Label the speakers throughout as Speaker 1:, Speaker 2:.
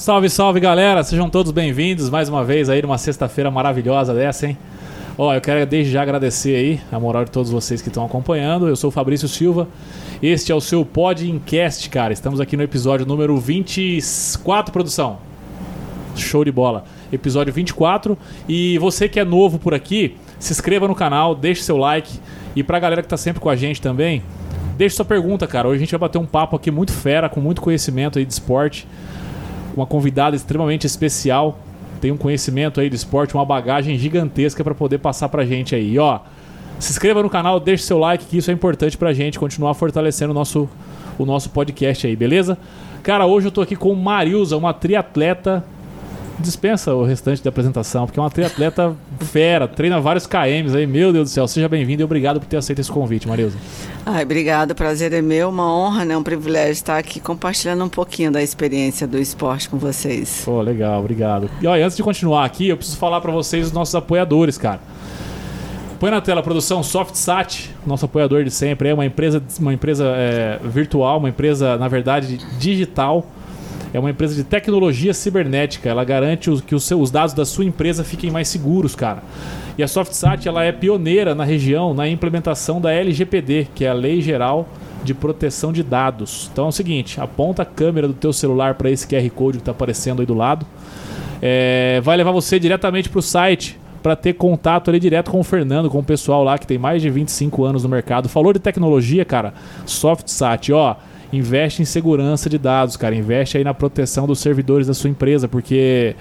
Speaker 1: Salve, salve galera, sejam todos bem-vindos mais uma vez aí numa sexta-feira maravilhosa dessa, hein? Ó, eu quero desde já agradecer aí a moral de todos vocês que estão acompanhando. Eu sou o Fabrício Silva. Este é o seu Podcast, cara. Estamos aqui no episódio número 24, produção. Show de bola. Episódio 24. E você que é novo por aqui, se inscreva no canal, deixe seu like. E pra galera que tá sempre com a gente também, deixe sua pergunta, cara. Hoje a gente vai bater um papo aqui muito fera, com muito conhecimento aí de esporte. Uma convidada extremamente especial tem um conhecimento aí de esporte, uma bagagem gigantesca para poder passar pra gente aí. Ó, se inscreva no canal, deixe seu like, que isso é importante pra gente continuar fortalecendo o nosso, o nosso podcast aí, beleza? Cara, hoje eu tô aqui com Marilza, uma triatleta dispensa o restante da apresentação, porque é uma triatleta fera, treina vários KMs aí. Meu Deus do céu, seja bem-vindo e obrigado por ter aceito esse convite, Marilza.
Speaker 2: Ai, obrigado, prazer é meu, uma honra, né? Um privilégio estar aqui compartilhando um pouquinho da experiência do esporte com vocês.
Speaker 1: Pô, legal, obrigado. E olha, antes de continuar aqui, eu preciso falar para vocês os nossos apoiadores, cara. Põe na tela a produção SoftSat, nosso apoiador de sempre, é uma empresa, uma empresa é, virtual, uma empresa, na verdade, digital é uma empresa de tecnologia cibernética. Ela garante que os, seus, dados da sua empresa fiquem mais seguros, cara. E a SoftSat ela é pioneira na região na implementação da LGPD, que é a Lei Geral de Proteção de Dados. Então é o seguinte, aponta a câmera do teu celular para esse QR Code que está aparecendo aí do lado. É, vai levar você diretamente para o site para ter contato ali direto com o Fernando, com o pessoal lá que tem mais de 25 anos no mercado. Falou de tecnologia, cara? SoftSat, ó investe em segurança de dados, cara. Investe aí na proteção dos servidores da sua empresa, porque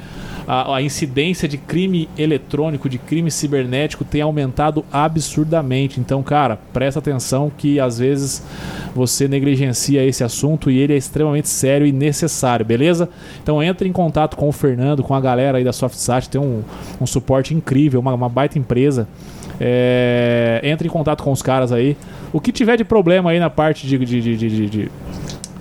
Speaker 1: a, a, incidência de crime eletrônico, de crime cibernético tem aumentado absurdamente. Então, cara, presta atenção que às vezes você negligencia esse assunto e ele é extremamente sério e necessário, beleza? Então entre em contato com o Fernando, com a galera aí da SoftSat, tem um, um suporte incrível, uma, uma baita empresa. É, entre em contato com os caras aí. O que tiver de problema aí na parte de, de, de, de,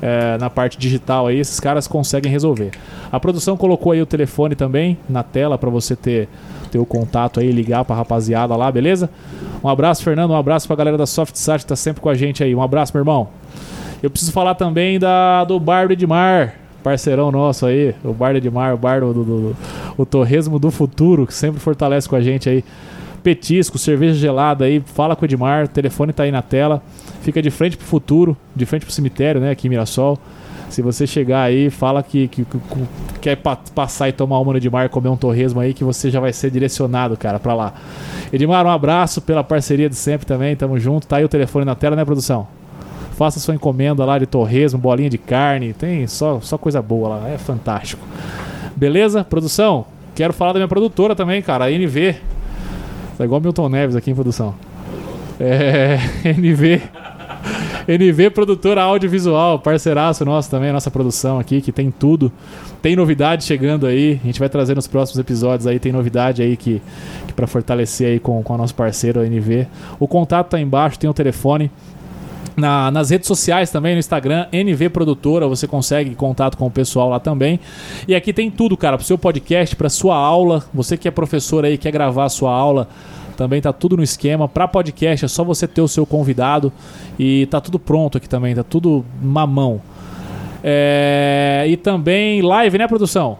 Speaker 1: é, na parte digital aí, esses caras conseguem resolver. A produção colocou aí o telefone também na tela para você ter, ter o contato aí, ligar pra rapaziada lá, beleza? Um abraço, Fernando, um abraço pra galera da SoftSat que tá sempre com a gente aí. Um abraço, meu irmão. Eu preciso falar também da, do Bar do Edmar, parceirão nosso aí, o Bar do Edmar, o bar do, do, do, o Torresmo do Futuro, que sempre fortalece com a gente aí petisco, cerveja gelada aí, fala com o Edmar, o telefone tá aí na tela, fica de frente pro futuro, de frente pro cemitério, né, aqui em Mirassol. Se você chegar aí, fala que, que, que quer pa passar e tomar uma no Edmar comer um torresmo aí, que você já vai ser direcionado, cara, pra lá. Edmar, um abraço pela parceria de sempre também, tamo junto. Tá aí o telefone na tela, né, produção? Faça sua encomenda lá de torresmo, bolinha de carne, tem só, só coisa boa lá, é fantástico. Beleza? Produção, quero falar da minha produtora também, cara, a NV. Tá igual Milton Neves aqui em produção. É, NV. NV Produtora Audiovisual, parceiraço nosso também, nossa produção aqui, que tem tudo. Tem novidade chegando aí, a gente vai trazer nos próximos episódios aí, tem novidade aí que, que para fortalecer aí com, com o nosso parceiro, a NV. O contato tá embaixo, tem o telefone. Na, nas redes sociais também, no Instagram, NV Produtora, você consegue contato com o pessoal lá também. E aqui tem tudo, cara, para o seu podcast, para sua aula. Você que é professor aí, quer gravar a sua aula, também tá tudo no esquema. Para podcast é só você ter o seu convidado e tá tudo pronto aqui também, tá tudo mamão. É... E também live, né, produção?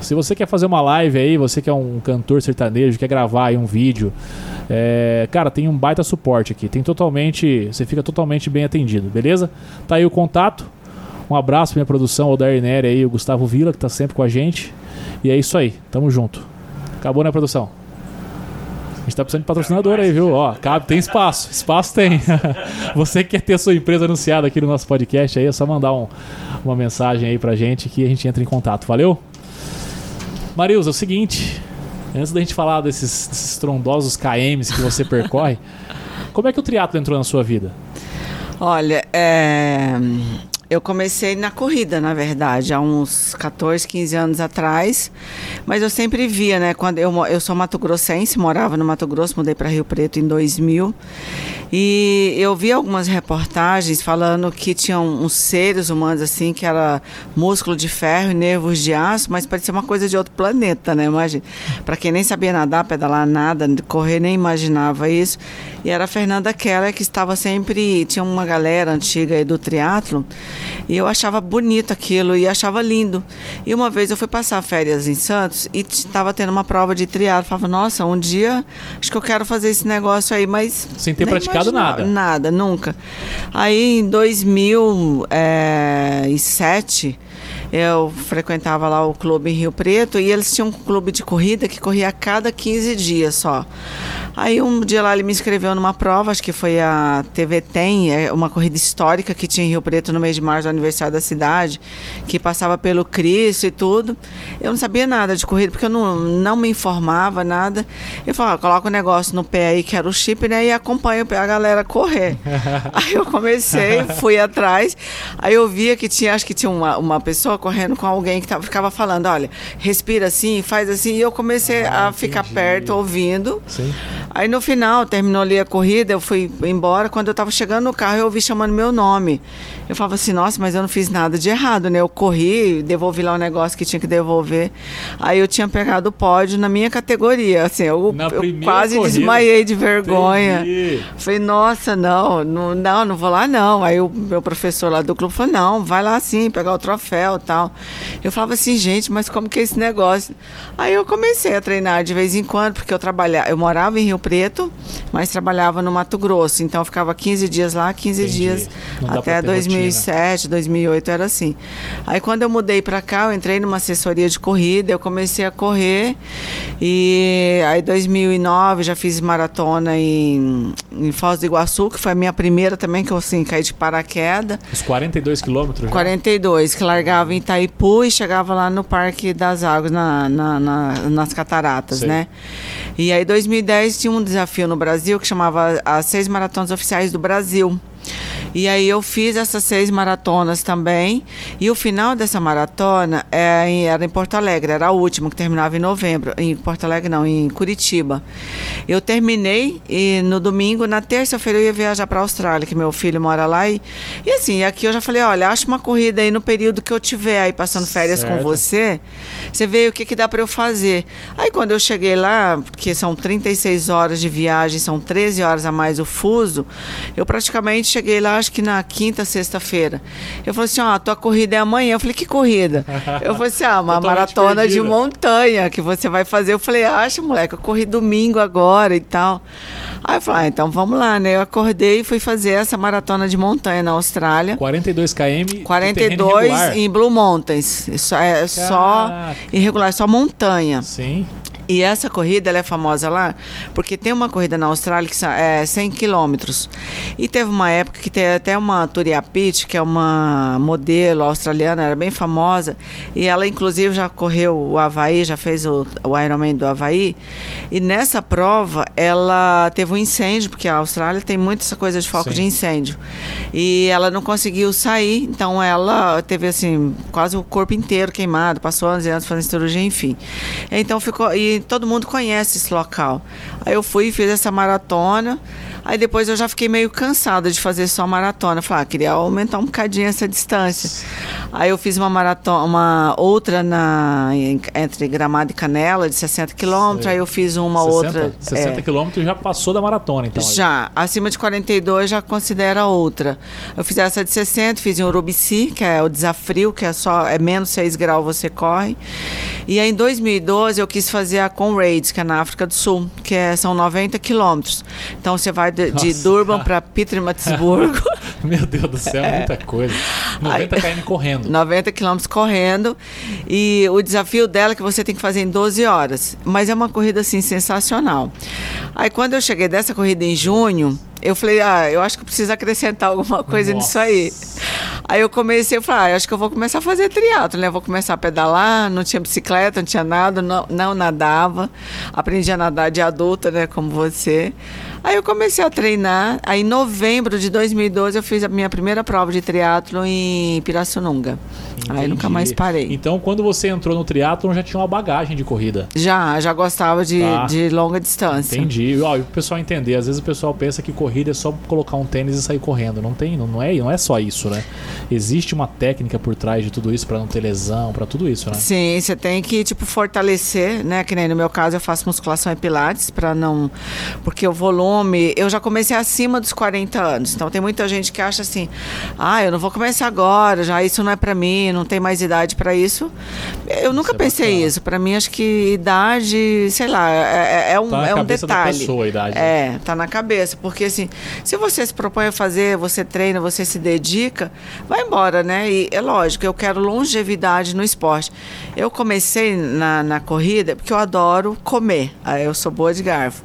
Speaker 1: Se você quer fazer uma live aí, você que é um cantor sertanejo, quer gravar aí um vídeo, é, cara, tem um baita suporte aqui. Tem totalmente. Você fica totalmente bem atendido, beleza? Tá aí o contato. Um abraço pra minha produção, o Darneri aí, o Gustavo Vila, que tá sempre com a gente. E é isso aí, tamo junto. Acabou, né, produção? A gente tá precisando de patrocinador aí, viu? Ó, cabe, tem espaço. Espaço tem. Você quer ter sua empresa anunciada aqui no nosso podcast aí, é só mandar um, uma mensagem aí pra gente que a gente entra em contato. Valeu? Marilza, é o seguinte. Antes da gente falar desses, desses estrondosos KMs que você percorre, como é que o triatlo entrou na sua vida?
Speaker 2: Olha, é... eu comecei na corrida, na verdade, há uns 14, 15 anos atrás. Mas eu sempre via, né? Quando eu, eu sou mato grossense, morava no Mato Grosso, mudei para Rio Preto em 2000. E eu vi algumas reportagens falando que tinham uns seres humanos assim, que era músculo de ferro e nervos de aço, mas parecia uma coisa de outro planeta, né? Imagina. Para quem nem sabia nadar, pedalar nada, correr nem imaginava isso. E era a Fernanda Keller que estava sempre, tinha uma galera antiga aí do triatlo, e eu achava bonito aquilo e achava lindo. E uma vez eu fui passar férias em Santos e estava tendo uma prova de triatlo, falava: "Nossa, um dia acho que eu quero fazer esse negócio aí", mas
Speaker 1: sem ter praticado nada.
Speaker 2: Nada, nunca. Aí em 2007 eu frequentava lá o clube em Rio Preto e eles tinham um clube de corrida que corria a cada 15 dias só. Aí um dia lá ele me inscreveu numa prova, acho que foi a TV Tem, é uma corrida histórica que tinha em Rio Preto no mês de março, aniversário da cidade, que passava pelo Cristo e tudo. Eu não sabia nada de corrida, porque eu não, não me informava, nada. Eu falava, ah, coloca o um negócio no pé aí, que era o chip, né? E acompanha a galera correr. aí eu comecei, fui atrás, aí eu via que tinha, acho que tinha uma, uma pessoa correndo com alguém que tava, ficava falando, olha, respira assim, faz assim, e eu comecei ah, a entendi. ficar perto, ouvindo. Sim. Aí no final, terminou ali a corrida, eu fui embora. Quando eu estava chegando no carro, eu ouvi chamando meu nome. Eu falava assim, nossa, mas eu não fiz nada de errado, né? Eu corri, devolvi lá o um negócio que tinha que devolver. Aí eu tinha pegado o pódio na minha categoria. Assim, eu, eu quase corrida. desmaiei de vergonha. Entendi. Falei, nossa, não, não, não, não vou lá não. Aí o meu professor lá do clube falou, não, vai lá sim, pegar o troféu tal. Eu falava assim, gente, mas como que é esse negócio? Aí eu comecei a treinar de vez em quando, porque eu trabalhava, eu morava em Rio Preto, mas trabalhava no Mato Grosso. Então eu ficava 15 dias lá, 15 Entendi. dias até 2007, rotina. 2008 era assim. Aí quando eu mudei para cá, eu entrei numa assessoria de corrida, eu comecei a correr e aí 2009 já fiz maratona em, em Foz do Iguaçu, que foi a minha primeira também que eu assim caí de paraquedas.
Speaker 1: Os 42 quilômetros?
Speaker 2: 42, que largava em Itaipu e chegava lá no Parque das Águas, na, na, na nas cataratas, Sei. né? E aí 2010 tinha um desafio no Brasil que chamava as seis maratonas oficiais do Brasil. E aí eu fiz essas seis maratonas também. E o final dessa maratona é, era em Porto Alegre, era a última, que terminava em novembro. Em Porto Alegre não, em Curitiba. Eu terminei e no domingo, na terça-feira eu ia viajar para a Austrália, que meu filho mora lá. E, e assim, aqui eu já falei, olha, acho uma corrida aí no período que eu tiver aí passando férias certo. com você. Você vê o que, que dá para eu fazer. Aí quando eu cheguei lá, porque são 36 horas de viagem, são 13 horas a mais o fuso, eu praticamente cheguei lá acho que na quinta, sexta-feira. Eu falei assim, ó, a tua corrida é amanhã. Eu falei, que corrida? Eu falei assim, ah, uma maratona perdida. de montanha que você vai fazer. Eu falei, acha, moleque, eu corri domingo agora e tal. Aí eu falei, ah, então vamos lá, né? Eu acordei e fui fazer essa maratona de montanha na Austrália.
Speaker 1: 42 km.
Speaker 2: 42 em Blue Mountains. Só, é só irregular, só montanha.
Speaker 1: Sim.
Speaker 2: E essa corrida ela é famosa lá porque tem uma corrida na Austrália que é 100 quilômetros. E teve uma época que tem até uma Turia Pitt, que é uma modelo australiana, era bem famosa. E ela, inclusive, já correu o Havaí, já fez o, o Ironman do Havaí. E nessa prova, ela teve um incêndio, porque a Austrália tem muito essa coisa de foco Sim. de incêndio. E ela não conseguiu sair, então ela teve, assim, quase o corpo inteiro queimado, passou anos e anos fazendo cirurgia, enfim. Então ficou. E todo mundo conhece esse local. Aí eu fui e fiz essa maratona. Aí depois eu já fiquei meio cansada de fazer só maratona. Falei, ah, queria aumentar um bocadinho essa distância. Aí eu fiz uma maratona, uma outra na, entre Gramado e Canela, de 60 quilômetros. Aí eu fiz uma 60, outra.
Speaker 1: 60 é, quilômetros já passou da maratona, então.
Speaker 2: Já. Acima de 42 já considera outra. Eu fiz essa de 60, fiz em Urubici, que é o desafio, que é só é menos 6 graus você corre. E aí em 2012 eu quis fazer a Conrads, que é na África do Sul, que é, são 90 quilômetros. Então você vai de, de Durban para Pietermaritzburgo.
Speaker 1: Meu Deus do céu, é muita coisa. 90 km correndo.
Speaker 2: 90 quilômetros correndo. E o desafio dela é que você tem que fazer em 12 horas. Mas é uma corrida assim sensacional. Aí quando eu cheguei dessa corrida em junho, eu falei, ah, eu acho que eu preciso acrescentar alguma coisa Nossa. nisso aí. Aí eu comecei a falar, ah, acho que eu vou começar a fazer triatlo, né? Eu vou começar a pedalar, não tinha bicicleta, não tinha nada, não, não nadava. Aprendi a nadar de adulta, né, como você. Aí eu comecei a treinar. Aí em novembro de 2012 eu fiz a minha primeira prova de triatlo em Pirassununga. Entendi. Aí nunca mais parei.
Speaker 1: Então, quando você entrou no triatlon, já tinha uma bagagem de corrida?
Speaker 2: Já, já gostava de, tá. de longa distância.
Speaker 1: Entendi. Ó, e o pessoal entender, às vezes o pessoal pensa que corrida é só colocar um tênis e sair correndo. Não tem, não é, não é só isso, né? Existe uma técnica por trás de tudo isso para não ter lesão, para tudo isso, né?
Speaker 2: Sim, você tem que tipo fortalecer, né? Que nem no meu caso eu faço musculação e pilates para não porque o volume, eu já comecei acima dos 40 anos. Então tem muita gente que acha assim: "Ah, eu não vou começar agora, já isso não é para mim, não tem mais idade para isso. Eu nunca isso é pensei é isso. Para mim, acho que idade, sei lá, é, é, é um, tá é um detalhe.
Speaker 1: Pessoa, a idade.
Speaker 2: É, tá na cabeça. Porque assim, se você se propõe a fazer, você treina, você se dedica, vai embora, né? E é lógico, eu quero longevidade no esporte. Eu comecei na, na corrida porque eu adoro comer. Eu sou boa de garfo.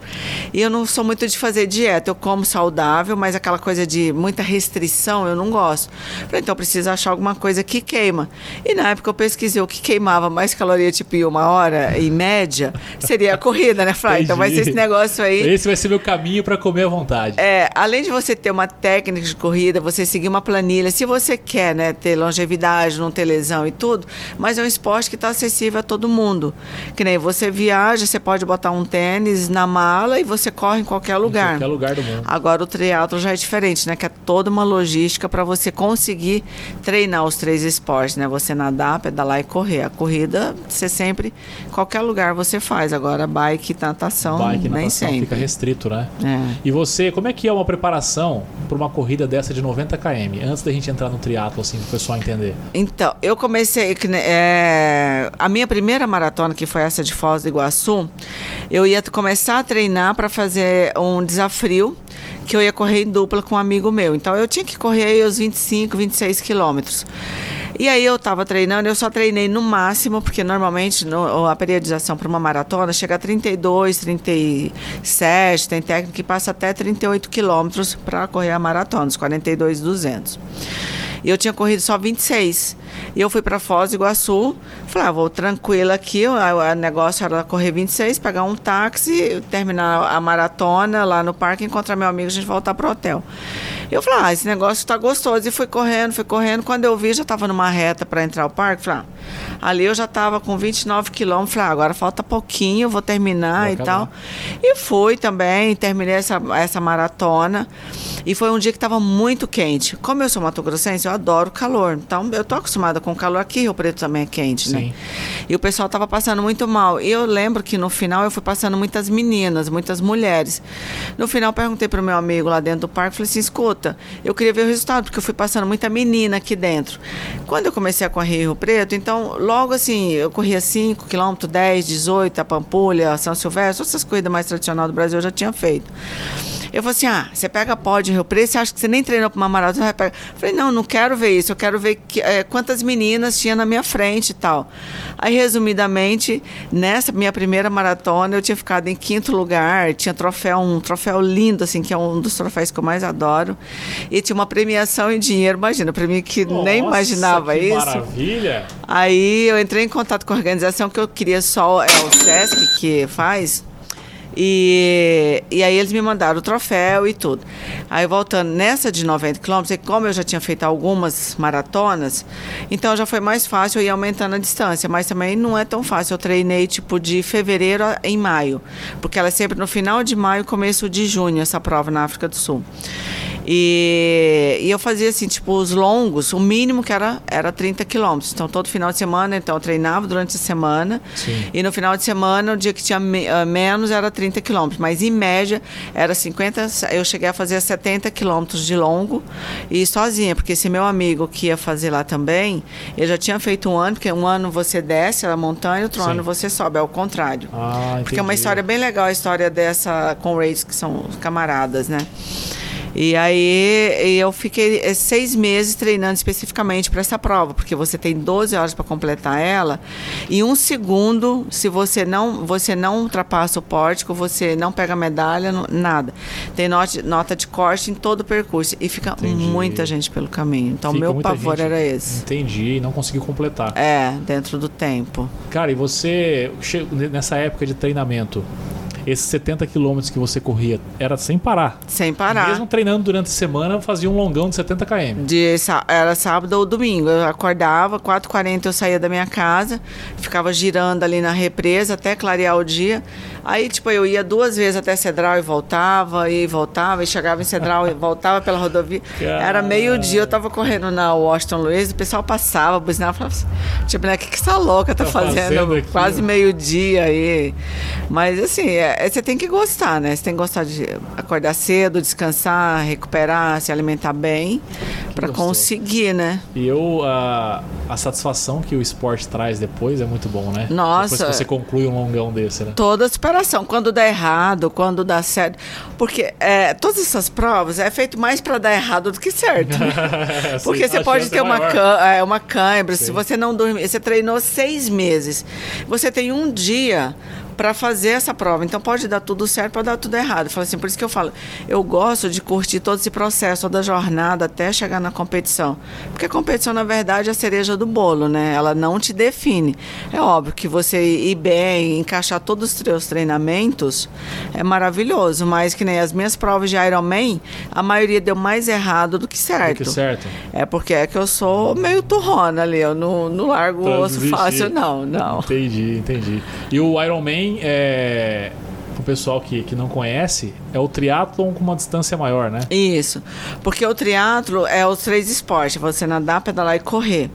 Speaker 2: E eu não sou muito de fazer dieta. Eu como saudável, mas aquela coisa de muita restrição eu não gosto. Então eu preciso achar alguma coisa que queima. E na época eu pesquisei o que queimava mais caloria, tipo, em uma hora, em média, seria a corrida, né, Flávio? Então vai ser esse negócio aí.
Speaker 1: Esse vai ser meu caminho para comer à vontade.
Speaker 2: É, além de você ter uma técnica de corrida, você seguir uma planilha, se você quer, né, ter longevidade, não ter lesão e tudo, mas é um esporte que está acessível a todo mundo. Que nem você viaja, você pode botar um tênis na mala e você corre em qualquer lugar. Em
Speaker 1: qualquer lugar do mundo.
Speaker 2: Agora o triatlo já é diferente, né? Que é toda uma logística para você conseguir treinar os três esportes, né? Você nadar, pedalar e correr. A corrida, você sempre, qualquer lugar você faz. Agora, bike, natação, bike, nem natação sempre.
Speaker 1: fica restrito, né? É. E você, como é que é uma preparação para uma corrida dessa de 90 km? Antes da gente entrar no triatlo, assim, para o pessoal entender.
Speaker 2: Então, eu comecei, é, a minha primeira maratona, que foi essa de Foz do Iguaçu, eu ia começar a treinar para fazer um desafio que eu ia correr em dupla com um amigo meu. Então eu tinha que correr aí os 25, 26 quilômetros. E aí eu estava treinando, eu só treinei no máximo, porque normalmente no, a periodização para uma maratona chega a 32, 37, tem técnica que passa até 38 quilômetros para correr a maratona, os 42, 200. E eu tinha corrido só 26. E eu fui para Foz do Iguaçu, falei, ah, vou tranquila aqui, o, o negócio era correr 26, pegar um táxi, terminar a maratona lá no parque, encontrar meu amigo, a gente voltar pro hotel. Eu falei, ah, esse negócio tá gostoso. E fui correndo, fui correndo. Quando eu vi, já estava numa reta para entrar ao parque. Falei, ah, ali eu já estava com 29 quilômetros. Falei, ah, agora falta pouquinho, vou terminar vou e tal. E fui também, terminei essa, essa maratona. E foi um dia que estava muito quente. Como eu sou mato-grossense, eu adoro calor. Então, eu tô acostumada com calor aqui, Rio Preto também é quente, né? Sim. né? E o pessoal estava passando muito mal. E eu lembro que no final eu fui passando muitas meninas, muitas mulheres. No final, perguntei para o meu amigo lá dentro do parque, falei assim, escuta, eu queria ver o resultado, porque eu fui passando muita menina aqui dentro. Quando eu comecei a correr Rio Preto, então, logo assim, eu corria 5 km, 10, 18, a Pampulha, São Silvestre, essas corridas mais tradicionais do Brasil eu já tinha feito. Eu falei assim: ah, você pega pódio em Rio Preto, você acha que você nem treinou para uma maratona? Eu falei: não, não quero ver isso, eu quero ver que, é, quantas meninas tinha na minha frente e tal. Aí, resumidamente, nessa minha primeira maratona, eu tinha ficado em quinto lugar, tinha troféu, um troféu lindo, assim, que é um dos troféus que eu mais adoro. E tinha uma premiação em dinheiro, imagina, para mim que Nossa, nem imaginava que isso.
Speaker 1: Maravilha!
Speaker 2: Aí eu entrei em contato com a organização que eu queria só, é o SESC que faz e, e aí eles me mandaram o troféu e tudo. Aí voltando nessa de 90 quilômetros, como eu já tinha feito algumas maratonas, então já foi mais fácil eu ir aumentando a distância, mas também não é tão fácil. Eu treinei tipo de fevereiro em maio, porque ela é sempre no final de maio, começo de junho, essa prova na África do Sul. E, e, eu fazia assim, tipo, os longos, o mínimo que era, era 30 quilômetros. Então, todo final de semana, então, eu treinava durante a semana. Sim. E no final de semana, o dia que tinha me, uh, menos era 30 quilômetros. Mas, em média, era 50, eu cheguei a fazer 70 quilômetros de longo e sozinha. Porque esse meu amigo que ia fazer lá também, ele já tinha feito um ano, porque um ano você desce a montanha, outro Sim. ano você sobe, é o contrário. Ah, porque é uma história bem legal, a história dessa com Race, que são camaradas, né? E aí eu fiquei eh, seis meses treinando especificamente para essa prova, porque você tem 12 horas para completar ela. E um segundo, se você não, você não ultrapassa o pórtico, você não pega medalha, nada. Tem nota, nota de corte em todo o percurso. E fica Entendi. muita gente pelo caminho. Então, fica meu pavor gente. era esse.
Speaker 1: Entendi, não conseguiu completar.
Speaker 2: É, dentro do tempo.
Speaker 1: Cara, e você, nessa época de treinamento, Esses 70 quilômetros que você corria era sem parar.
Speaker 2: Sem parar.
Speaker 1: Mesmo treinando durante a semana, fazia um longão de 70 km.
Speaker 2: De, era sábado ou domingo. Eu acordava, 4h40 eu saía da minha casa, ficava girando ali na represa até clarear o dia. Aí, tipo, eu ia duas vezes até Cedral e voltava, e voltava, e chegava em Cedral e voltava pela rodovia. Era meio-dia, eu tava correndo na Washington Luiz, o pessoal passava, buzinava, falava assim, tipo, né, o que, que essa louca tá,
Speaker 1: Tá
Speaker 2: fazendo?
Speaker 1: fazendo
Speaker 2: Quase meio-dia aí. Mas, assim, é- é- você tem que gostar, né? Você tem que gostar de acordar cedo, descansar, recuperar, se alimentar bem, pra
Speaker 1: gostoso.
Speaker 2: conseguir, né?
Speaker 1: E eu, a, a satisfação que o esporte traz depois é muito bom, né?
Speaker 2: Nossa.
Speaker 1: Depois que você conclui um longão desse, né?
Speaker 2: Toda a Quando dá errado, quando dá certo. Porque é, todas essas provas é feito mais para dar errado do que certo. Porque
Speaker 1: Sim,
Speaker 2: você pode ter
Speaker 1: é
Speaker 2: uma, é, uma cãibra, se você não dormir. Você treinou seis meses. Você tem um dia para fazer essa prova. Então pode dar tudo certo, pode dar tudo errado. Fala assim, por isso que eu falo, eu gosto de curtir todo esse processo, toda a jornada até chegar na competição. Porque a competição, na verdade, é a cereja do bolo, né? Ela não te define. É óbvio que você ir bem, encaixar todos os seus treinamentos é maravilhoso, mas que nem as minhas provas de Ironman, a maioria deu mais errado do que certo.
Speaker 1: Do que certo.
Speaker 2: É porque é que eu sou meio turrona ali, eu não, não largo o osso fácil, não, não.
Speaker 1: Entendi, entendi. E o Ironman, é, o pessoal que, que não conhece, é o triatlon com uma distância maior, né?
Speaker 2: Isso, porque o triatlo é os três esportes, você nadar, pedalar e correr.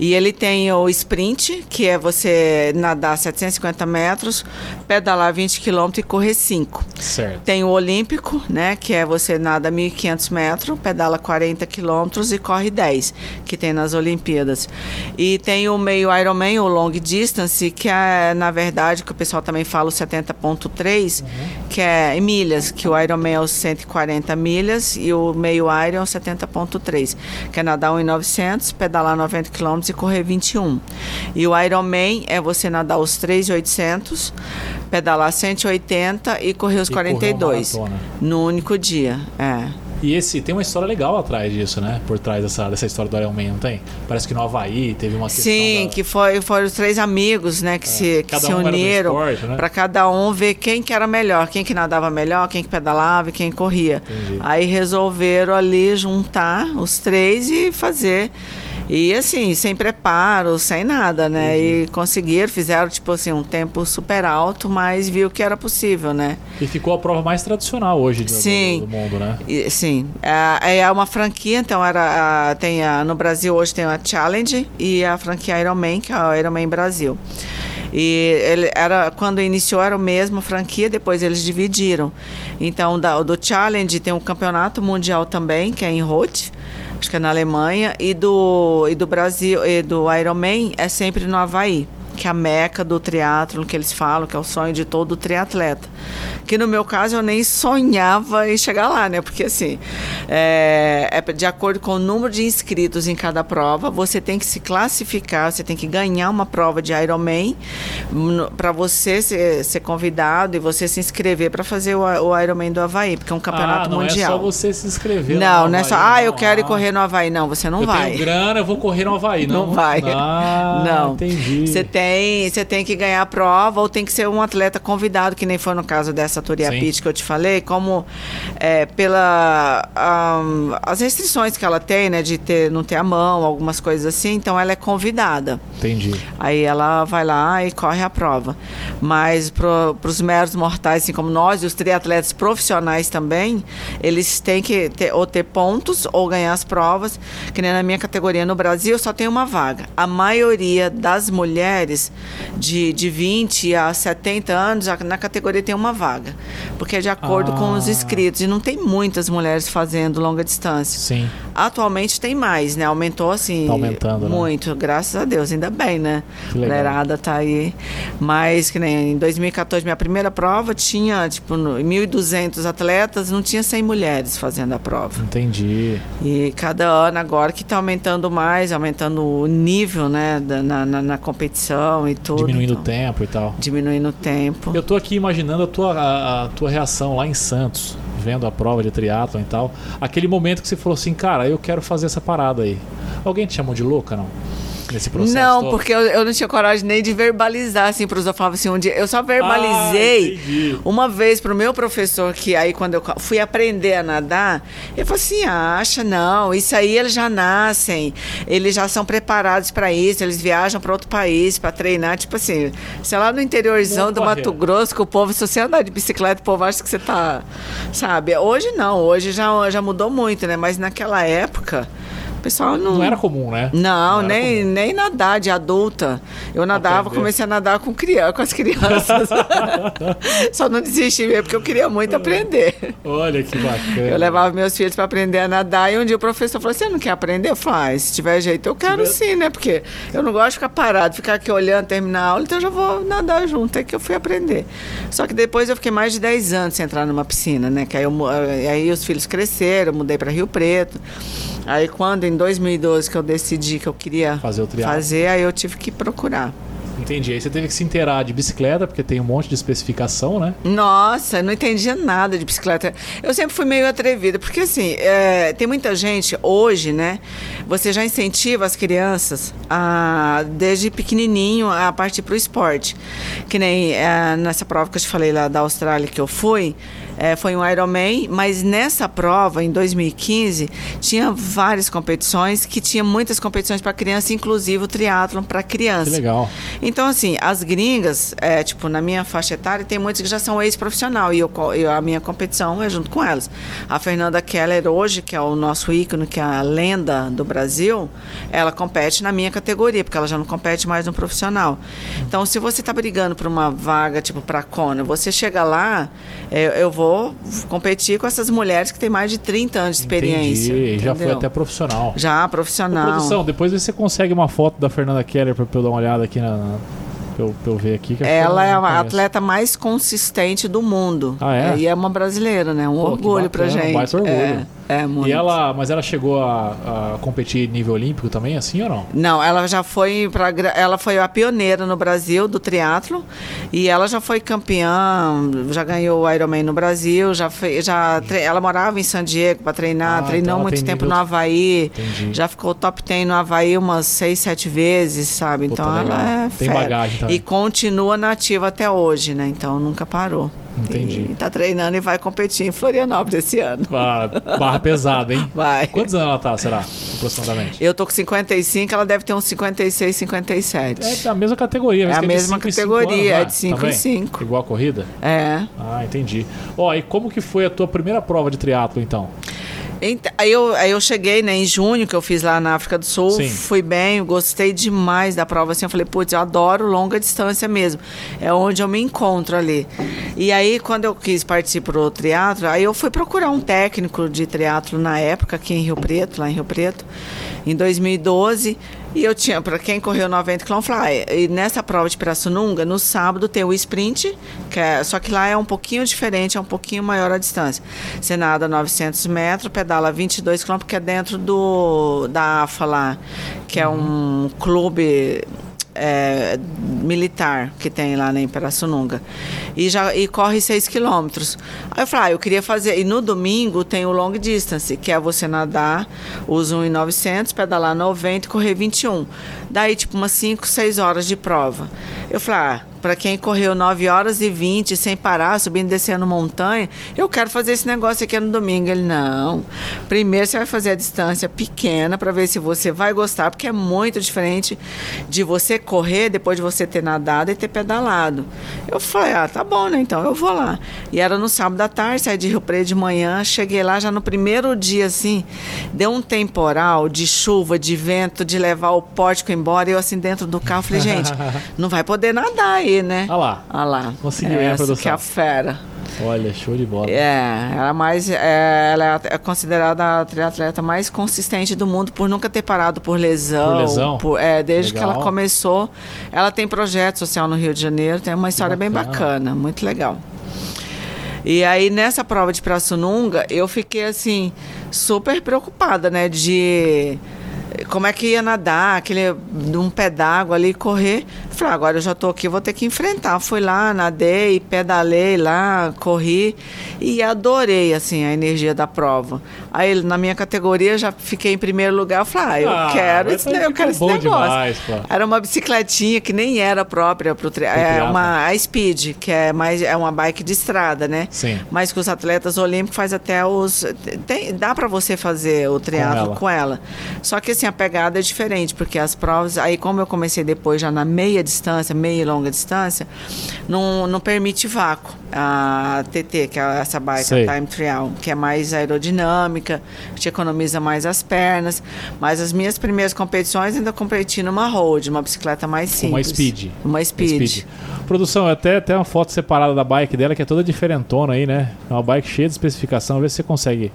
Speaker 2: E ele tem o sprint, que é você nadar 750 metros, pedalar 20 quilômetros e correr 5.
Speaker 1: Certo.
Speaker 2: Tem o olímpico, né, que é você nada 1.500 metros, pedala 40 quilômetros e corre 10, que tem nas Olimpíadas. E tem o meio Ironman, o long distance, que é, na verdade, que o pessoal também fala o 70.3, que é em milhas, que o Ironman é os 140 milhas e o meio Iron é o 70.3, que é nadar 1.900, pedalar 90 quilômetros e correr 21. E o Ironman é você nadar os 3.800, pedalar 180 e correr os
Speaker 1: E correr uma
Speaker 2: 42
Speaker 1: maratona.
Speaker 2: no único dia. É.
Speaker 1: E esse tem uma história legal atrás disso, né? Por trás dessa, dessa história do Ironman, não tem? Parece que no Havaí teve uma questão
Speaker 2: Sim,
Speaker 1: da- É,
Speaker 2: que foi, foram os três amigos, né, que se, que se
Speaker 1: um
Speaker 2: uniram
Speaker 1: né?
Speaker 2: para cada um ver quem que era melhor, quem que nadava melhor, quem que pedalava e quem corria.
Speaker 1: Entendi.
Speaker 2: Aí resolveram ali juntar os três e fazer. E assim, sem preparo, sem nada, né? E conseguiram, fizeram tipo assim um tempo super alto, mas viu que era possível, né?
Speaker 1: E ficou a prova mais tradicional hoje do,
Speaker 2: Sim.
Speaker 1: do mundo, né?
Speaker 2: E, sim, é, é uma franquia, então era a- tem a, no Brasil hoje tem a Challenge e a franquia Ironman, que é a Ironman Brasil. E ele era quando iniciou era a mesma franquia, depois eles dividiram. Então da, o do Challenge tem um campeonato mundial também, que é em Roth, acho que é na Alemanha, e do e do Brasil e do Ironman é sempre no Havaí. Que é a meca do triatlo que eles falam, que é o sonho de todo triatleta. Que no meu caso eu nem sonhava em chegar lá, né? Porque assim, é, é de acordo com o número de inscritos em cada prova, você tem que se classificar, você tem que ganhar uma prova de Ironman para você ser, ser convidado e você se inscrever para fazer o, o Ironman do Havaí, porque é um campeonato
Speaker 1: ah, não
Speaker 2: mundial.
Speaker 1: é só você se inscrever.
Speaker 2: não, não é só, ah, eu quero ir
Speaker 1: Ah,
Speaker 2: correr no Havaí. Não, você não
Speaker 1: eu
Speaker 2: vai.
Speaker 1: tenho grana, eu vou correr no Havaí. Não,
Speaker 2: Não vai.
Speaker 1: Ah,
Speaker 2: não.
Speaker 1: entendi.
Speaker 2: Você tem, você tem que ganhar a prova ou tem que ser um atleta convidado, que nem foi no caso dessa
Speaker 1: Sim.
Speaker 2: Turiapit que eu te falei, como é, pela ahn, as restrições que ela tem, né, de ter, não ter a mão, algumas coisas assim, então ela é convidada.
Speaker 1: Entendi.
Speaker 2: Aí ela vai lá e corre a prova. Mas para os meros mortais, assim como nós, e os triatletas profissionais também, eles têm que ter, ou ter pontos ou ganhar as provas. Que nem na minha categoria no Brasil só tem uma vaga. A maioria das mulheres de, de 20 a 70 anos, na categoria tem uma vaga. Porque é de acordo com os
Speaker 1: Ah.
Speaker 2: inscritos. E não tem muitas mulheres fazendo longa distância.
Speaker 1: Sim.
Speaker 2: Atualmente tem mais, né? Aumentou assim.
Speaker 1: Tá aumentando, né?
Speaker 2: Muito, graças a Deus, ainda bem, né?
Speaker 1: Que legal.
Speaker 2: Mulherada tá aí. Mas que nem em 2014, minha primeira prova, tinha tipo no- 1.200 atletas, não tinha 100 mulheres fazendo a prova.
Speaker 1: Entendi.
Speaker 2: E cada ano agora que tá aumentando mais, aumentando o nível, né, da- na, na, na competição e tudo.
Speaker 1: Diminuindo o
Speaker 2: então,
Speaker 1: tempo e tal.
Speaker 2: Diminuindo o tempo.
Speaker 1: Eu tô aqui imaginando a tua, a, a tua reação lá em Santos, vendo a prova de triatlon e tal. Aquele momento que você falou assim, cara, eu quero fazer essa parada aí. Alguém te chamou de louca, não? Nesse processo?
Speaker 2: Não,
Speaker 1: todo?
Speaker 2: porque eu, eu não tinha coragem nem de verbalizar assim para os Eu falava assim, um dia, eu só
Speaker 1: Ah,
Speaker 2: verbalizei
Speaker 1: entendi.
Speaker 2: uma vez pro meu professor que aí quando eu fui aprender a nadar, ele falou assim: "Acha não, isso aí eles já nascem, eles já são preparados para isso, eles viajam para outro país para treinar, tipo assim, sei lá no interiorzão
Speaker 1: Muita
Speaker 2: do Mato
Speaker 1: barreira.
Speaker 2: Grosso, que o povo se você andar de bicicleta, o povo acha que você tá, sabe? Hoje não, hoje já já mudou muito, né? Mas naquela época pessoal não
Speaker 1: Não era comum, né?
Speaker 2: não,
Speaker 1: era
Speaker 2: nem,
Speaker 1: comum.
Speaker 2: nem nadar de adulta. Eu nadava,
Speaker 1: Aprender.
Speaker 2: comecei a nadar com, criança, com as crianças. Só não desisti mesmo, porque eu queria muito aprender.
Speaker 1: Olha que bacana.
Speaker 2: Eu levava meus filhos para aprender a nadar e um dia o professor falou: Você não quer aprender? Eu falei: ah, Se tiver jeito, eu quero
Speaker 1: tiver-
Speaker 2: sim, né? Porque eu não gosto de ficar parado, ficar aqui olhando, terminar a aula, então eu já vou nadar junto. É que eu fui aprender. Só que depois eu fiquei mais de 10 anos sem entrar numa piscina, né? Que aí, eu aí os filhos cresceram, eu mudei para Rio Preto. Aí quando, em 2012, que eu decidi que eu queria
Speaker 1: Fazer o triatlo.
Speaker 2: fazer, aí eu tive que procurar.
Speaker 1: Entendi. Aí você teve que se inteirar de bicicleta, porque tem um monte de especificação, né?
Speaker 2: Nossa, eu não entendia nada de bicicleta. Eu sempre fui meio atrevida, porque assim, é, tem muita gente hoje, né? Você já incentiva as crianças a, desde pequenininho a partir para o esporte. Que nem é, nessa prova que eu te falei lá da Austrália que eu fui, é, foi um Ironman, mas nessa prova, em 2015, tinha várias competições, que tinha muitas competições para criança, inclusive o triatlon para criança.
Speaker 1: Que legal.
Speaker 2: Então, assim, as gringas, é, tipo, na minha faixa etária, tem muitas que já são ex-profissional e eu, eu- a minha competição é junto com elas. A Fernanda Keller, hoje, que é o nosso ícone, que é a lenda do Brasil, ela compete na minha categoria, porque ela já não compete mais no profissional. Então, se você está brigando por uma vaga, tipo, para Kona, você chega lá, é, eu vou competir com essas mulheres que têm mais de 30 anos de experiência.
Speaker 1: Entendi. Já foi
Speaker 2: entendeu?
Speaker 1: até profissional.
Speaker 2: Já,
Speaker 1: Ô,
Speaker 2: profissional.
Speaker 1: produção, depois você consegue uma foto da Fernanda Keller pra eu dar uma olhada aqui na. na- pra, eu, pra eu ver aqui.
Speaker 2: Ela é a atleta mais consistente do mundo.
Speaker 1: Ah, é?
Speaker 2: E é uma brasileira, né? Um
Speaker 1: Pô,
Speaker 2: orgulho pra
Speaker 1: bacana, um
Speaker 2: gente.
Speaker 1: baita orgulho.
Speaker 2: É, é muito.
Speaker 1: E ela, mas ela chegou a, a competir nível olímpico também, assim ou não?
Speaker 2: Não, ela já foi para ela foi a pioneira no Brasil do triatlo e ela já foi campeã, já ganhou o Ironman no Brasil, já fez, já tre- ela morava em San Diego para treinar,
Speaker 1: Ah,
Speaker 2: treinou
Speaker 1: então
Speaker 2: muito
Speaker 1: tem
Speaker 2: tempo
Speaker 1: nível-
Speaker 2: no Havaí,
Speaker 1: Entendi.
Speaker 2: já ficou top 10 no Havaí umas seis, sete vezes, sabe?
Speaker 1: Puta,
Speaker 2: Então
Speaker 1: legal.
Speaker 2: ela é
Speaker 1: Tem
Speaker 2: fera.
Speaker 1: bagagem também.
Speaker 2: E continua nativa até hoje, né? Então nunca parou.
Speaker 1: Entendi.
Speaker 2: E tá treinando e vai competir em Florianópolis esse ano.
Speaker 1: Ah, barra pesada, hein?
Speaker 2: Vai.
Speaker 1: Quantos anos ela tá, será? Aproximadamente.
Speaker 2: Eu tô com 55, ela deve ter uns 56, 57.
Speaker 1: É da mesma categoria,
Speaker 2: É a mesma categoria, é de cinco em
Speaker 1: Também?
Speaker 2: cinco.
Speaker 1: Igual a corrida?
Speaker 2: É.
Speaker 1: Ah, entendi. Ó, e como que foi a tua primeira prova de triatlo, então?
Speaker 2: Ent- Aí eu, aí eu cheguei, né, em junho, que eu fiz lá na África do Sul,
Speaker 1: Sim.
Speaker 2: fui bem, gostei demais da prova, assim, eu falei, putz, eu adoro longa distância mesmo, é onde eu me encontro ali. E aí, quando eu quis partir pro triatlo, aí eu fui procurar um técnico de triatlo na época, aqui em Rio Preto, lá em Rio Preto, em 2012, e eu tinha, para quem correu 90 km, falei, ah, e nessa prova de Pirassununga, no sábado tem o sprint, que é, só que lá é um pouquinho diferente, é um pouquinho maior a distância. Você nada 900 metros, pedala 22 km, que é dentro do, da AFA lá, que é um clube é, militar que tem lá em Pirassununga. E, já, e corre 6 quilômetros. Aí eu falei, ah, eu queria fazer. E no domingo tem o long distance, que é você nadar os 1,900, pedalar 90 e correr 21. Daí, tipo, umas 5, 6 horas de prova. Eu falei, ah, para quem correu 9 horas e 20 sem parar, subindo e descendo montanha, eu quero fazer esse negócio aqui no domingo. Ele, não. Primeiro você vai fazer a distância pequena para ver se você vai gostar, porque é muito diferente de você correr depois de você ter nadado e ter pedalado. Eu falei, ah, tá bom, né? Então eu vou lá. E era no sábado à tarde, saí de Rio Preto de manhã, cheguei lá já no primeiro dia, assim, deu um temporal de chuva, de vento, de levar o pórtico embora. Eu, assim, dentro do carro, falei, gente, não vai poder nadar aí, né?
Speaker 1: Ah lá.
Speaker 2: Ah lá.
Speaker 1: Conseguiu, hein, a produção?
Speaker 2: que é a fera.
Speaker 1: Olha, show de bola.
Speaker 2: É, ela é mais, é, ela é considerada a triatleta mais consistente do mundo por nunca ter parado por lesão.
Speaker 1: Por lesão?
Speaker 2: por- é, desde que
Speaker 1: Legal.
Speaker 2: ela começou, ela tem projeto social no Rio de Janeiro, tem uma história bem
Speaker 1: bacana.
Speaker 2: bacana, muito legal. E aí nessa prova de Pirassununga, eu fiquei assim super preocupada, né, de como é que ia nadar, aquele um pé d'água ali, correr. Falei, ah, agora eu já tô aqui, vou ter que enfrentar. Fui lá, nadei, pedalei lá, corri e adorei, assim, a energia da prova. Aí, na minha categoria, já fiquei em primeiro lugar. Eu falei, ah, eu
Speaker 1: Ah,
Speaker 2: quero esse, eu quero esse negócio.
Speaker 1: demais.
Speaker 2: Era uma bicicletinha que nem era própria pro tri... é uma a Speed, que é mais é uma bike de estrada, né?
Speaker 1: Sim.
Speaker 2: Mas que os atletas olímpicos faz até os tem, dá para você fazer o triatlo
Speaker 1: ela.
Speaker 2: com ela. Só que assim a pegada é diferente, porque as provas, aí como eu comecei depois já na meia distância, meia e longa distância, não, não permite vácuo. A TT, que é essa bike,
Speaker 1: Sei.
Speaker 2: a Time Trial, que é mais aerodinâmica, te economiza mais as pernas. Mas as minhas primeiras competições ainda competi numa road, uma bicicleta mais simples.
Speaker 1: Uma speed.
Speaker 2: Uma speed.
Speaker 1: Speed. Produção, até tem uma foto separada da bike dela que é toda diferentona aí, né? É uma bike cheia de especificação. Vê se você consegue.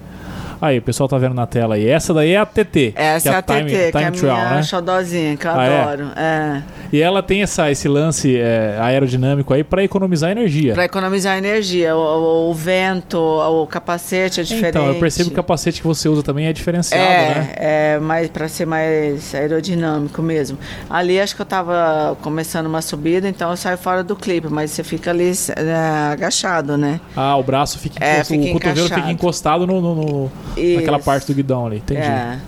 Speaker 1: Aí, o pessoal tá vendo na tela aí. Essa daí é a TT.
Speaker 2: Essa
Speaker 1: que
Speaker 2: é a TT,
Speaker 1: Time,
Speaker 2: que é a
Speaker 1: Trial,
Speaker 2: minha
Speaker 1: né?
Speaker 2: xodozinha, que eu
Speaker 1: Ah, é?
Speaker 2: adoro. É.
Speaker 1: E ela tem essa, esse lance é, aerodinâmico aí pra economizar energia.
Speaker 2: Para economizar energia, o, o- o vento, o capacete é diferente.
Speaker 1: Então, eu percebo que o capacete que você usa também é diferenciado,
Speaker 2: é,
Speaker 1: né?
Speaker 2: é mais para ser mais aerodinâmico mesmo. Ali acho que eu tava começando uma subida, então eu saio fora do clipe, mas você fica ali é, agachado, né?
Speaker 1: Ah, o braço fica,
Speaker 2: É, fica
Speaker 1: o cotovelo fica encostado no, no- no- naquela
Speaker 2: Isso.
Speaker 1: parte do guidão ali, entendi.
Speaker 2: É.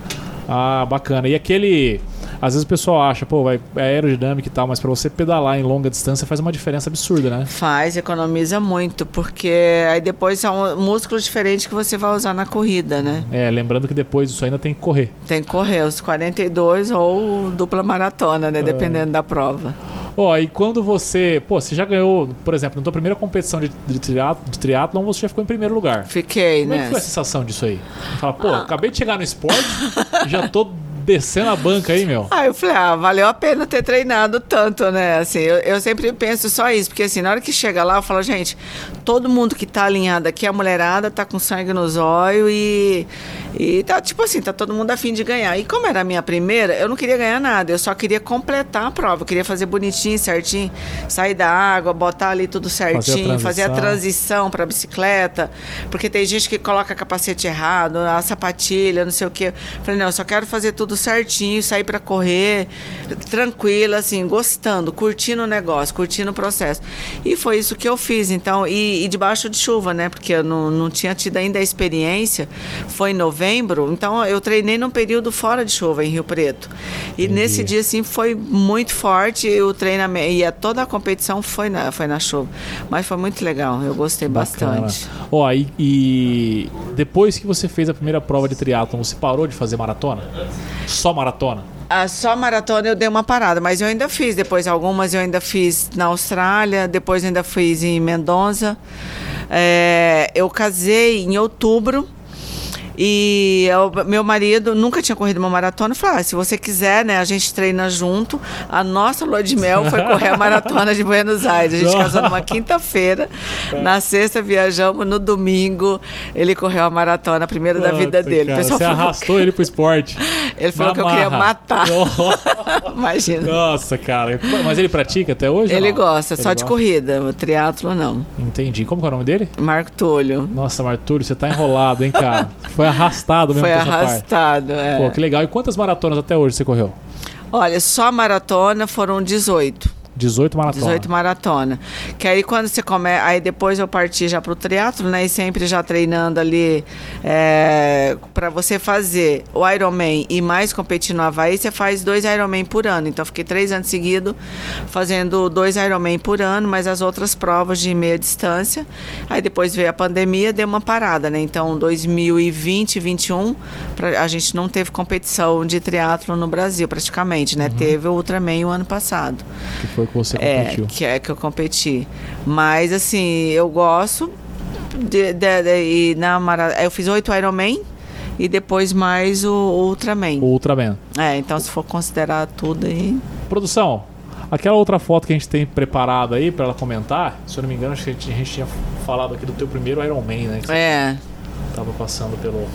Speaker 1: Ah, bacana. E aquele. Às vezes o pessoal acha, pô, vai, é aerodinâmica e tal, mas pra você pedalar em longa distância faz uma diferença absurda, né?
Speaker 2: Faz, economiza muito, porque aí depois são músculos diferentes que você vai usar na corrida, né?
Speaker 1: É, lembrando que depois disso ainda tem que correr.
Speaker 2: Tem que correr os 42 ou dupla maratona,
Speaker 1: É.
Speaker 2: né? Dependendo da prova.
Speaker 1: Ó, e quando você. Pô, você já ganhou, por exemplo, na tua primeira competição de, de, triatlo, de triatlon, você já ficou em primeiro lugar.
Speaker 2: Fiquei,
Speaker 1: Como é que
Speaker 2: né?
Speaker 1: foi a sensação disso aí? Fala, pô, acabei de chegar no esporte já tô descendo a banca aí, meu.
Speaker 2: Aí eu falei, ah, valeu a pena ter treinado tanto, né? Assim, eu, eu sempre penso só isso, porque assim, na hora que chega lá, eu falo, gente, todo mundo que tá alinhado aqui, a mulherada tá com sangue nos olhos e, e tá, tipo assim, tá todo mundo afim de ganhar. E como era a minha primeira, eu não queria ganhar nada, eu só queria completar a prova, eu queria fazer bonitinho, certinho, sair da água, botar ali tudo certinho, fazer a
Speaker 1: transição.
Speaker 2: transição para bicicleta, porque tem gente que coloca capacete errado, a sapatilha, não sei o quê. Falei, não, eu só quero fazer tudo certinho, sair para correr, tranquila, assim, gostando, curtindo o negócio, curtindo o processo. E foi isso que eu fiz, então, e, e debaixo de chuva, né? Porque eu não, não tinha tido ainda a experiência, foi em novembro, então eu treinei num período fora de chuva, em Rio Preto. E
Speaker 1: Entendi.
Speaker 2: nesse dia, assim, foi muito forte o treinamento, e a, toda a competição foi na, foi na chuva. Mas foi muito legal, eu gostei
Speaker 1: Bacana.
Speaker 2: bastante.
Speaker 1: Ó, e, e depois que você fez a primeira prova de triatlon, você parou de fazer maratona? Só maratona?
Speaker 2: A só maratona eu dei uma parada, mas eu ainda fiz depois algumas, eu ainda fiz na Austrália, depois ainda fiz em Mendonça. É, eu casei em outubro e eu- meu marido nunca tinha corrido uma maratona. Eu falei, ah, se você quiser, né, a gente treina junto. A nossa lua de mel foi correr a maratona de Buenos Aires. A gente casou numa quinta-feira, na sexta viajamos, no domingo ele correu a maratona, a primeira da vida dele.
Speaker 1: Cara, você
Speaker 2: falou
Speaker 1: arrastou ele pro esporte.
Speaker 2: ele falou
Speaker 1: Na
Speaker 2: que eu queria matar.
Speaker 1: Oh,
Speaker 2: Imagina.
Speaker 1: Nossa, cara. Mas ele pratica até hoje?
Speaker 2: Ele gosta,
Speaker 1: Ele
Speaker 2: só de
Speaker 1: gosta?
Speaker 2: corrida. O triatlo não.
Speaker 1: Entendi. Como que é o nome dele?
Speaker 2: Marco Túlio.
Speaker 1: Nossa, Martúrio, você tá enrolado, hein, cara? Foi arrastado mesmo
Speaker 2: Foi arrastado. é.
Speaker 1: Pô, que legal. E quantas maratonas até hoje você correu?
Speaker 2: Olha, só maratona foram 18.
Speaker 1: 18 maratonas.
Speaker 2: 18 maratona. Que aí quando você começa. Aí depois eu parti já pro triatlo, né? E sempre já treinando ali é, para você fazer o Ironman e mais competir no Havaí, você faz dois Ironman por ano. Então fiquei três anos seguidos fazendo dois Ironman por ano, mas as outras provas de meia distância. Aí depois veio a pandemia, deu uma parada, né? Então 2020, 2021, pra, a gente não teve competição de triatlo no Brasil praticamente, né? Teve o Ultraman o ano passado.
Speaker 1: Que foi que você
Speaker 2: É,
Speaker 1: competiu.
Speaker 2: que é que eu competi. Mas assim, eu gosto de, de- de- na mara... eu fiz oito Ironman e depois mais o, Ultraman.
Speaker 1: O Ultraman.
Speaker 2: É, então se for considerar tudo aí.
Speaker 1: Produção, aquela outra foto que a gente tem preparada aí pra ela comentar, se eu não me engano, acho que a gente, a gente tinha falado aqui do teu primeiro Iron Man, né?
Speaker 2: É.
Speaker 1: tava passando pelo.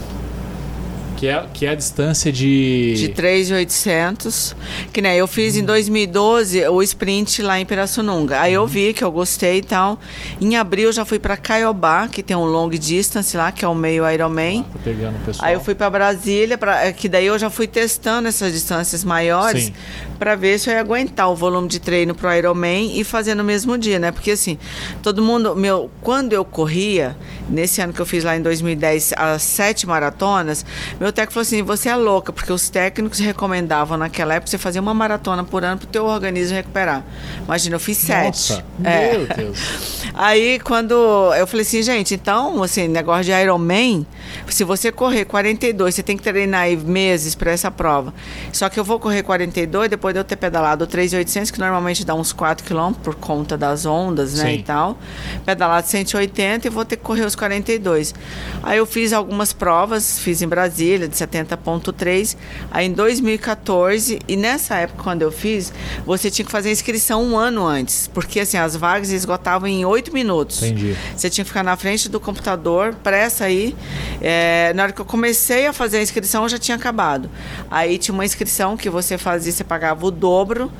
Speaker 1: Que é, que é a distância de.
Speaker 2: De 3,800. Que né, eu fiz em 2012 o sprint lá em Pirassununga. Aí eu vi que eu gostei e tal. Em abril eu já fui para Caiobá, que tem um long distance lá, que é o meio Ironman.
Speaker 1: Tá pegando o pessoal.
Speaker 2: Aí eu fui para Brasília, pra, que daí eu já fui testando essas distâncias maiores para ver se eu ia aguentar o volume de treino pro Ironman e fazer no mesmo dia, né? Porque assim, todo mundo, meu, quando eu corria, nesse ano que eu fiz lá em 2010, as sete maratonas, meu técnico falou assim: "Você é louca, porque os técnicos recomendavam naquela época você fazer uma maratona por ano pro teu organismo recuperar". Imagina, eu fiz sete.
Speaker 1: Nossa,
Speaker 2: É.
Speaker 1: meu Deus.
Speaker 2: Aí quando eu falei assim, gente, então, assim, negócio de Ironman, se você correr 42, você tem que treinar aí meses para essa prova. Só que eu vou correr 42 depois de eu ter pedalado 3.800, que normalmente dá uns 4 km por conta das ondas, né,
Speaker 1: Sim.
Speaker 2: e tal. Pedalado 180 e vou ter que correr os 42. Aí eu fiz algumas provas, fiz em Brasília de 70.3, aí em 2014, e nessa época quando eu fiz, você tinha que fazer a inscrição um ano antes, porque assim, as vagas esgotavam em 8 minutos.
Speaker 1: Entendi.
Speaker 2: Você tinha que ficar na frente do computador, pressa aí. É, na hora que eu comecei a fazer a inscrição, já tinha acabado. Aí tinha uma inscrição que você fazia, você pagava o dobro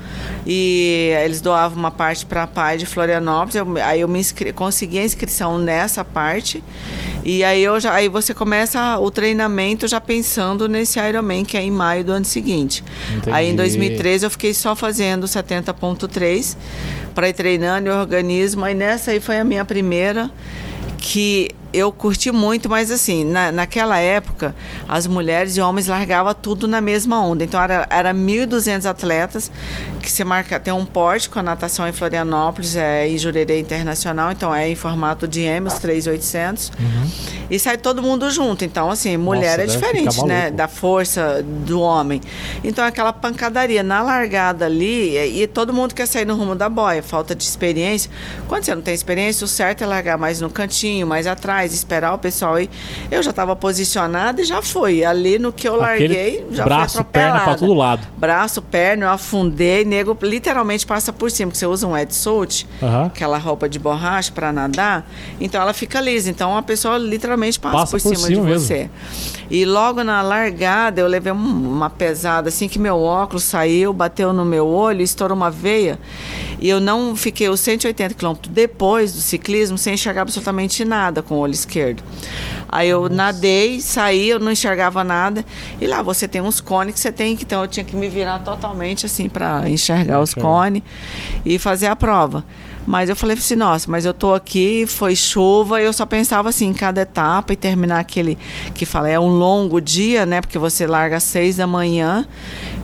Speaker 2: e eles doavam uma parte para a PAI de Florianópolis. Eu- aí eu me inscre- consegui a inscrição nessa parte. E aí, eu já, aí você começa o treinamento já pensando nesse Ironman, que é em maio do ano seguinte. Aí em
Speaker 1: Entendi.
Speaker 2: 2013 eu fiquei só fazendo 70.3 para ir treinando e organismo. Aí nessa aí foi a minha primeira que eu curti muito, mas assim, na, naquela época, as mulheres e homens largavam tudo na mesma onda. Então, era, era 1.200 atletas que se marca, tem um porte com a natação em Florianópolis, é em Jurerê Internacional, então é em formato de M, os 3.800. E sai todo mundo junto. Então, assim, mulher
Speaker 1: Nossa,
Speaker 2: é diferente, né? Da força do homem. Então, aquela pancadaria na largada ali, e, e todo mundo quer sair no rumo da boia, falta de experiência. Quando você não tem experiência, o certo é largar mais no cantinho, mais atrás, esperar o pessoal ir. Eu já estava posicionada e já fui. Ali no que eu larguei,
Speaker 1: Aquele
Speaker 2: já
Speaker 1: braço, perna
Speaker 2: atropelada.
Speaker 1: todo lado.
Speaker 2: Braço, perna, eu afundei, nego literalmente passa por cima, porque você usa um wetsuit,
Speaker 1: Aham.
Speaker 2: aquela roupa de borracha para nadar, então ela fica lisa. Então a pessoa literalmente passa,
Speaker 1: Passa
Speaker 2: por,
Speaker 1: por
Speaker 2: cima,
Speaker 1: cima
Speaker 2: de
Speaker 1: mesmo.
Speaker 2: você. E logo na largada eu levei um- uma pesada assim que meu óculos saiu, bateu no meu olho, estourou uma veia. E eu não fiquei os 180 quilômetros depois do ciclismo sem enxergar absolutamente nada com o olho esquerdo. Aí eu nadei, saí, eu não enxergava nada. E lá você tem uns cones que você tem que então eu tinha que me virar totalmente assim para enxergar os cones e fazer a prova. Mas eu falei assim, nossa, mas eu tô aqui, foi chuva, e eu só pensava assim, em cada etapa e terminar aquele que fala, é um longo dia, né? Porque você larga às seis da manhã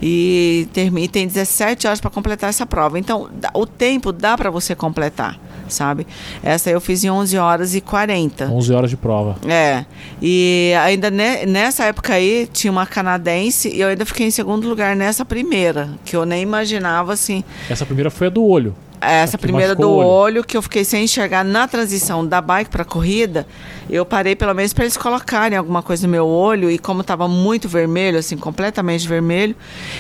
Speaker 2: e, termina, e tem 17 horas para completar essa prova. Então, o tempo dá para você completar, sabe? Essa eu fiz em 11 horas e 40.
Speaker 1: 11 horas de prova.
Speaker 2: É, e ainda ne- nessa época aí tinha uma canadense e eu ainda fiquei em segundo lugar nessa primeira, que eu nem imaginava assim.
Speaker 1: Essa primeira foi a do olho.
Speaker 2: Essa
Speaker 1: que
Speaker 2: primeira do
Speaker 1: olho.
Speaker 2: olho. que eu fiquei sem enxergar na transição da bike para corrida, eu parei pelo menos para eles colocarem alguma coisa no meu olho e como estava muito vermelho, assim, completamente vermelho,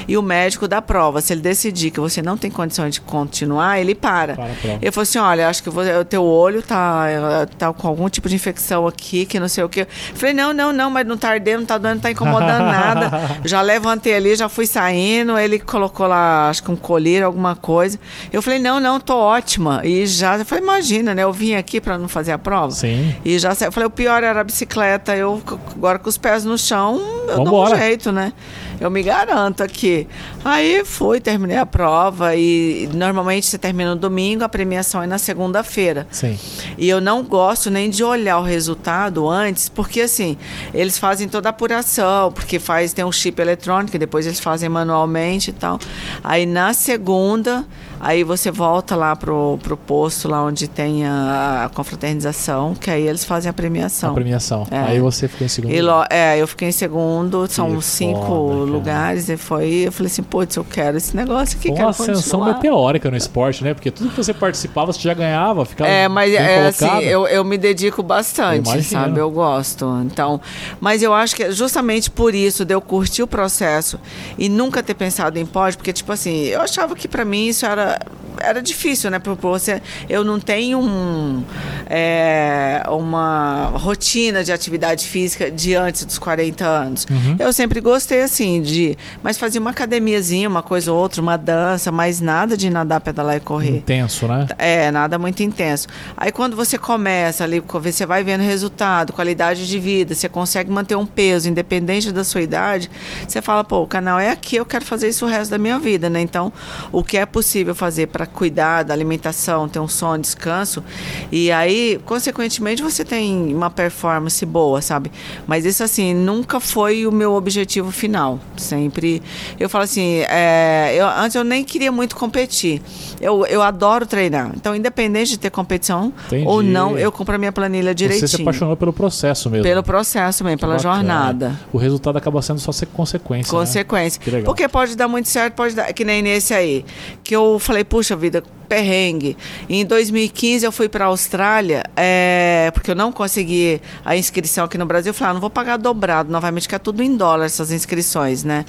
Speaker 2: e o médico da prova, se ele decidir que você não tem condições de continuar, ele para.
Speaker 1: Para.
Speaker 2: Ele falou assim, olha, acho que o teu olho tá, tá com algum tipo de infecção aqui, que não sei o quê. Eu falei, não, não, não, mas não tá ardendo, não tá doendo, não tá incomodando nada. Já levantei ali, já fui saindo, ele colocou lá, acho que um colírio, alguma coisa. Eu falei, não, não, tô ótima. E já, eu falei, imagina, né, eu vim aqui para não fazer a prova.
Speaker 1: Sim.
Speaker 2: E já eu falei, o pior era a bicicleta. Eu agora com os pés no chão, eu dou
Speaker 1: Vambora.
Speaker 2: um jeito, né? Eu me garanto aqui. Aí fui, terminei a prova e normalmente você termina no domingo, a premiação é na segunda-feira.
Speaker 1: Sim.
Speaker 2: E eu não gosto nem de olhar o resultado antes, porque assim, eles fazem toda a apuração, porque faz tem um chip eletrônico, e depois eles fazem manualmente e tal. Aí na segunda, aí você volta lá pro, pro posto lá onde tem a, a confraternização, que aí eles fazem a premiação.
Speaker 1: A premiação.
Speaker 2: É.
Speaker 1: Aí você ficou em segundo.
Speaker 2: E lo- é, eu fiquei em segundo, são
Speaker 1: Que
Speaker 2: cinco
Speaker 1: foda, cara.
Speaker 2: lugares, e foi, eu falei assim, putz, eu quero esse negócio aqui,
Speaker 1: Foi uma ascensão
Speaker 2: continuar.
Speaker 1: meteórica no esporte, né? Porque tudo que você participava, você já ganhava, ficava
Speaker 2: É, mas é, assim,
Speaker 1: colocado.
Speaker 2: eu, eu me dedico bastante,
Speaker 1: Eu
Speaker 2: sabe? Eu gosto. Então, mas eu acho que é justamente por isso de eu curtir o processo e nunca ter pensado em pódio, porque tipo assim, eu achava que pra mim isso era uh, era difícil, né? Você, eu não tenho um, é, uma rotina de atividade física de antes dos 40 anos. Uhum. Eu sempre gostei, assim, de. Mas fazia uma academiazinha, uma coisa ou outra, uma dança, mas nada de nadar, pedalar e correr.
Speaker 1: Intenso, né?
Speaker 2: É, nada muito intenso. Aí quando você começa ali, você vai vendo resultado, qualidade de vida, você consegue manter um peso, independente da sua idade, você fala, pô, o canal é aqui, eu quero fazer isso o resto da minha vida, né? Então, o que é possível fazer para cuidar da alimentação, ter um sono, descanso, e aí, consequentemente, você tem uma performance boa, sabe? Mas isso, assim, nunca foi o meu objetivo final. Sempre. Eu falo assim, é, eu, antes eu nem queria muito competir. Eu, eu adoro treinar. Então, independente de ter competição Entendi. ou não, eu compro a minha planilha direitinho.
Speaker 1: Você se apaixonou pelo processo mesmo.
Speaker 2: Pelo processo mesmo, que pela bacana. jornada.
Speaker 1: O resultado acaba sendo só ser consequência.
Speaker 2: Consequência. Né? Porque pode dar muito certo, pode dar. Que nem nesse aí. Que eu falei, puxa vida, perrengue. Em 2015 eu fui para a Austrália, é, porque eu não consegui a inscrição aqui no Brasil. Eu falei, ah, não vou pagar dobrado novamente, que é tudo em dólar essas inscrições, né?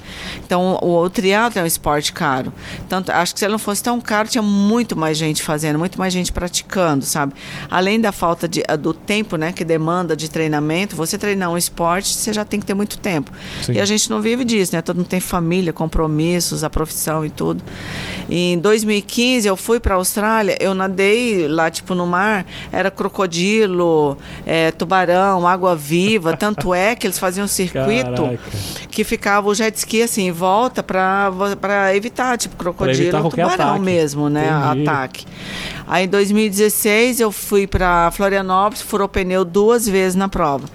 Speaker 2: Então o, o triatlo é um esporte caro. Tanto, acho que se ele não fosse tão caro, tinha muito mais gente fazendo, muito mais gente praticando, sabe? Além da falta de, do tempo, né, que demanda de treinamento, você treinar um esporte, você já tem que ter muito tempo. Sim. E a gente não vive disso, né? Todo mundo tem família, compromissos, a profissão e tudo. E em 2015 eu fui para para a Austrália, eu nadei lá, tipo, no mar, era crocodilo, é, tubarão, água viva. Tanto é que eles faziam um circuito Caraca. que ficava o jet ski assim, em volta para evitar, tipo, crocodilo, evitar tubarão ataque. mesmo, né? Entendi. Ataque. Aí em 2016 eu fui para Florianópolis, furou pneu duas vezes na prova.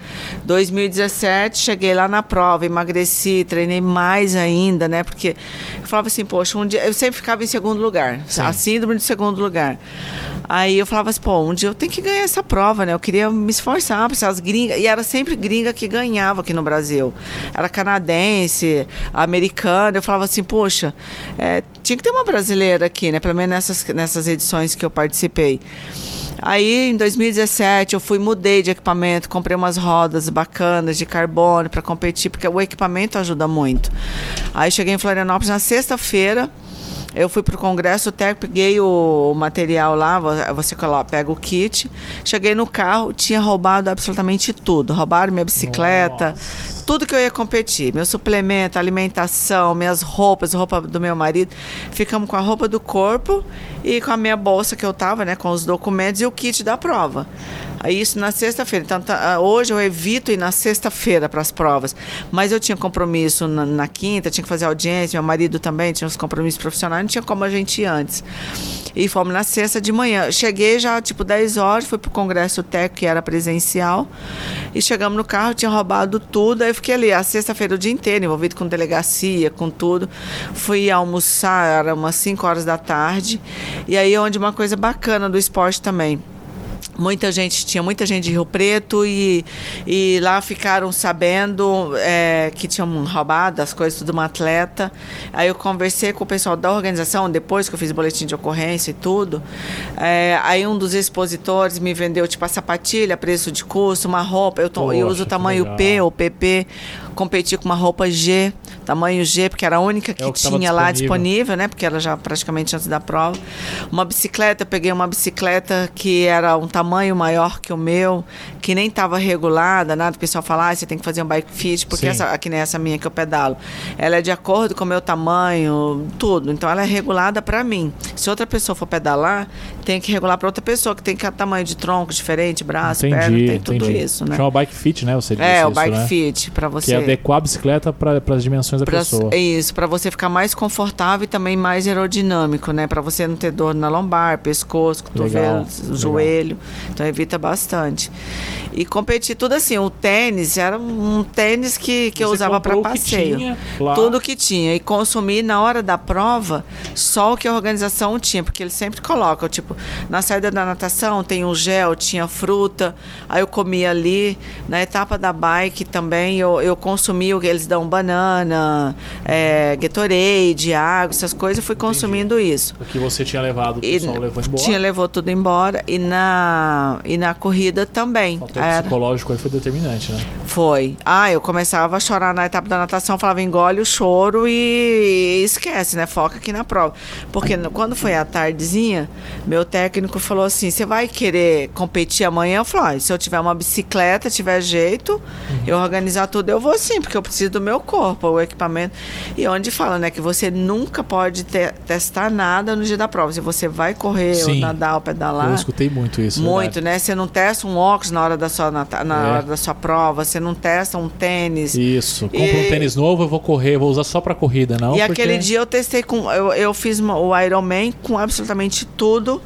Speaker 2: 2017 cheguei lá na prova, emagreci, treinei mais ainda, né? Porque eu falava assim, poxa, um dia eu sempre ficava em segundo lugar, Sim. a síndrome de segundo lugar. Aí eu falava assim, pô, um dia eu tenho que ganhar essa prova, né? Eu queria me esforçar para as gringas. E era sempre gringa que ganhava aqui no Brasil. Era canadense, americana. Eu falava assim, poxa, é, tinha que ter uma brasileira aqui, né? Pelo menos nessas, nessas edições que eu participei. Aí, em 2017, eu fui, mudei de equipamento, comprei umas rodas bacanas de carbono para competir, porque o equipamento ajuda muito. Aí, cheguei em Florianópolis na sexta-feira. Eu fui para o congresso, até peguei o material lá, você coloca, pega o kit. Cheguei no carro, tinha roubado absolutamente tudo. Roubaram minha bicicleta, Nossa. Tudo que eu ia competir. Meu suplemento, alimentação, minhas roupas, roupa do meu marido. Ficamos com a roupa do corpo e com a minha bolsa que eu tava, né, com os documentos e o kit da prova. Aí isso na sexta-feira. Então, tá, ah, hoje eu evito ir na sexta-feira para as provas. Mas eu tinha compromisso na, na, quinta, tinha que fazer audiência, meu marido também tinha os compromissos profissionais, não tinha como a gente ir antes. E fomos na sexta de manhã. Cheguei já, tipo, 10 horas, fui pro congresso técnico, que era presencial. E chegamos no carro, tinha roubado tudo. Aí eu fiquei ali a sexta-feira o dia inteiro, envolvido com delegacia, com tudo. Fui almoçar, era umas 5 horas da tarde. E aí, onde uma coisa bacana do esporte também. Muita gente tinha muita gente de Rio Preto e, e lá ficaram sabendo é, que tinham roubado as coisas de uma atleta. Aí eu conversei com o pessoal da organização depois que eu fiz boletim de ocorrência e tudo. É, aí um dos expositores me vendeu tipo a sapatilha preço de custo uma roupa eu, tô, eu uso o tamanho P ou PP competi com uma roupa G tamanho G, porque era a única que, é que tinha disponível. lá disponível, né? Porque era já praticamente antes da prova. Uma bicicleta, eu peguei uma bicicleta que era um tamanho maior que o meu, que nem estava regulada, nada. O pessoal fala, ah, você tem que fazer um bike fit, porque essa, aqui nem essa minha que eu pedalo. Ela é de acordo com o meu tamanho, tudo. Então ela é regulada para mim. Se outra pessoa for pedalar, tem que regular para outra pessoa, que tem que ter tamanho de tronco diferente, braço, entendi, perna, tem entendi. tudo isso, né?
Speaker 1: Chama bike fit, né? Você
Speaker 2: é,
Speaker 1: o
Speaker 2: bike
Speaker 1: né?
Speaker 2: fit, para você.
Speaker 1: Que é adequar a bicicleta para as dimensões da
Speaker 2: pra,
Speaker 1: pessoa.
Speaker 2: Isso, para você ficar mais confortável e também mais aerodinâmico, né? Para você não ter dor na lombar, pescoço, cotovelo, joelho. Então evita bastante. E competir tudo assim, o tênis era um tênis que, que eu usava para passeio. Que tinha, tudo que tinha. E consumir na hora da prova só o que a organização tinha, porque eles sempre colocam, tipo, na saída da natação tem um gel, tinha fruta, aí eu comia ali. Na etapa da bike também eu, eu consumi o que eles dão banana, é, Gatorade, água, essas coisas, fui consumindo isso.
Speaker 1: O que você tinha levado, o pessoal
Speaker 2: E
Speaker 1: levou embora.
Speaker 2: tinha levou tudo embora e na e na corrida também.
Speaker 1: O
Speaker 2: Era-
Speaker 1: psicológico aí foi determinante, né?
Speaker 2: foi. Ah, eu começava a chorar na etapa da natação, falava engole o choro e esquece, né? Foca aqui na prova. Porque quando foi à tardezinha, meu técnico falou assim: você vai querer competir amanhã? Eu falei: ah, se eu tiver uma bicicleta, tiver jeito, eu organizar tudo, eu vou sim, porque eu preciso do meu corpo, o equipamento. E onde fala, né, que você nunca pode te- testar nada no dia da prova. Se você vai correr, ou
Speaker 1: Sim.
Speaker 2: nadar, ou pedalar.
Speaker 1: Eu escutei muito isso.
Speaker 2: Muito,
Speaker 1: verdade.
Speaker 2: né? Você não testa um óculos na hora da sua, nata- na
Speaker 1: É.
Speaker 2: hora da sua prova, você não testa um tênis.
Speaker 1: Isso. Compra um tênis novo, eu vou correr, vou usar só pra corrida, não?
Speaker 2: e
Speaker 1: porque-
Speaker 2: aquele dia eu testei com. Eu, eu fiz uma- o Ironman com absolutamente tudo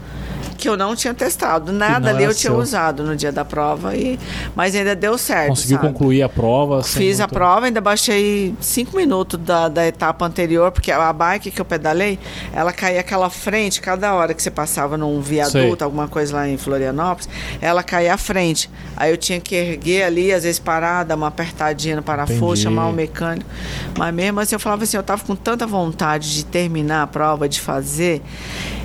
Speaker 2: que eu não tinha testado. Nada ali eu tinha
Speaker 1: seu.
Speaker 2: usado no dia da prova. E, mas ainda deu certo.
Speaker 1: Conseguiu
Speaker 2: sabe?
Speaker 1: concluir a prova.
Speaker 2: Fiz a prova, ainda baixei cinco minutos da, da etapa anterior, porque a bike que eu pedalei, ela caía aquela frente, cada hora que você passava num viaduto,
Speaker 1: Sei.
Speaker 2: alguma coisa lá em Florianópolis, ela caía à frente. Aí eu tinha que erguer ali, às vezes parar, dar uma apertadinha no parafuso, chamar o mecânico. Mas mesmo assim, eu falava assim, eu tava com tanta vontade de terminar a prova, de fazer.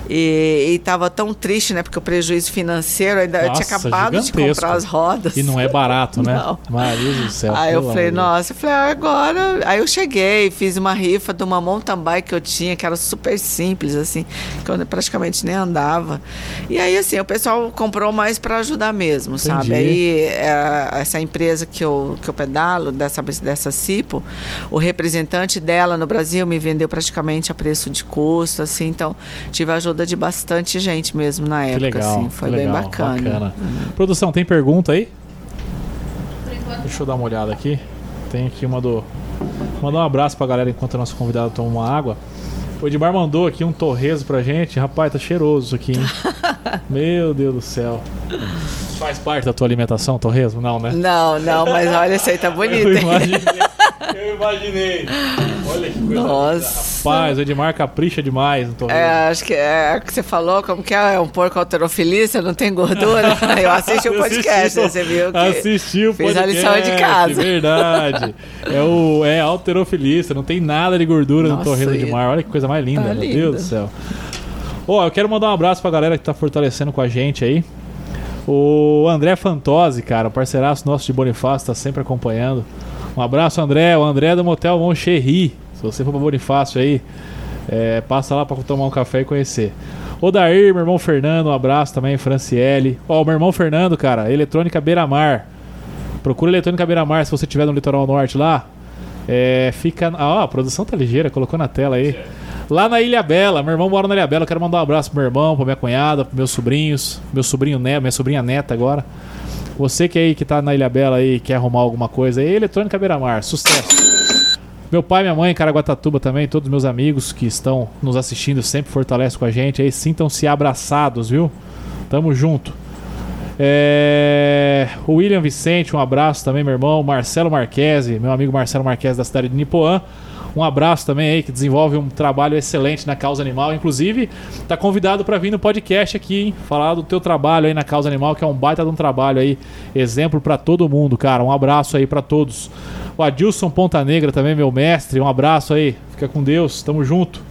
Speaker 2: E, e tava tão triste, né? Porque o prejuízo financeiro, ainda eu tinha
Speaker 1: Nossa,
Speaker 2: acabado de
Speaker 1: gigantesco.
Speaker 2: comprar as rodas.
Speaker 1: E não é barato, né?
Speaker 2: Não.
Speaker 1: Maria do céu.
Speaker 2: Aí eu falei,
Speaker 1: amor de
Speaker 2: nossa, eu falei, ah, agora. Aí eu cheguei, fiz uma rifa de uma mountain bike que eu tinha, que era super simples, assim, que eu praticamente nem andava. E aí, assim, o pessoal comprou mais para ajudar mesmo, sabe?
Speaker 1: Entendi.
Speaker 2: Aí, é, essa empresa que eu, que eu pedalo, dessa, dessa Cipo, o representante dela no Brasil me vendeu praticamente a preço de custo, assim, então tive a ajuda de bastante gente mesmo na
Speaker 1: Que
Speaker 2: época,
Speaker 1: legal.
Speaker 2: assim, foi
Speaker 1: que
Speaker 2: bem
Speaker 1: legal,
Speaker 2: bacana.
Speaker 1: Produção, tem pergunta aí? Deixa eu dar uma olhada aqui. Tem aqui uma do. Mandar um abraço pra galera enquanto a nossa convidada toma uma água. O Edmar mandou aqui um torresmo pra gente. Rapaz, tá cheiroso isso aqui, hein? Meu Deus do céu. Faz parte da tua alimentação, torresmo? Não, né?
Speaker 2: Não, não, mas olha, esse aí tá bonito.
Speaker 1: Eu imaginei. Eu imaginei. Olha que coisa
Speaker 2: Nossa.
Speaker 1: Rapaz, o Edmar capricha demais no torresmo.
Speaker 2: É, acho que é o que você falou, como que é? É um porco alterofilista, não tem gordura? Eu assisti o podcast,
Speaker 1: Assisti-
Speaker 2: você viu que...
Speaker 1: Assisti o
Speaker 2: fez a lição de casa.
Speaker 1: Verdade. É o é alterofilista, não tem nada de gordura no
Speaker 2: Nossa,
Speaker 1: torresmo de
Speaker 2: e-
Speaker 1: mar. Olha que coisa mais linda,
Speaker 2: Tá
Speaker 1: meu
Speaker 2: lindo.
Speaker 1: Deus do céu. Ó, eu quero mandar um abraço pra galera que tá fortalecendo com a gente aí. O André Fantozzi, cara, o parceiraço nosso de Bonifácio, tá sempre acompanhando. Um abraço, André. O André é do Motel Moncherry. Se você for pra Bonifácio aí, é, passa lá pra tomar um café e conhecer. O Dair, meu irmão Fernando, um abraço também, Franciele. Ó, o meu irmão Fernando, cara, Eletrônica Beira-Mar. Procura Eletrônica Beira-Mar se você estiver no litoral norte lá. É, fica. Ah, ó, a produção tá ligeira, colocou na tela aí. Lá na Ilha Bela, meu irmão mora na Ilha Bela. Quero mandar um abraço pro meu irmão, pra minha cunhada, pros meus sobrinhos, meu sobrinho Neto, minha sobrinha neta agora. Você que aí que tá na Ilha Bela aí quer arrumar alguma coisa aí, Eletrônica Beira-Mar, sucesso. Meu pai, minha mãe, Caraguatatuba também, todos meus amigos que estão nos assistindo sempre fortalecem com a gente aí, sintam-se abraçados, viu? Tamo junto. É... O William Vicente, um abraço também, meu irmão. Marcelo Marquese, meu amigo Marcelo Marquese da cidade de Nipoã. Um abraço também aí, que desenvolve um trabalho excelente na causa animal. Inclusive, tá convidado para vir no podcast aqui, hein? Falar do teu trabalho aí na causa animal, que é um baita de um trabalho aí. Exemplo para todo mundo, cara. Um abraço aí para todos. O Adilson Ponta Negra também, meu mestre. Um abraço aí. Fica com Deus. Tamo junto.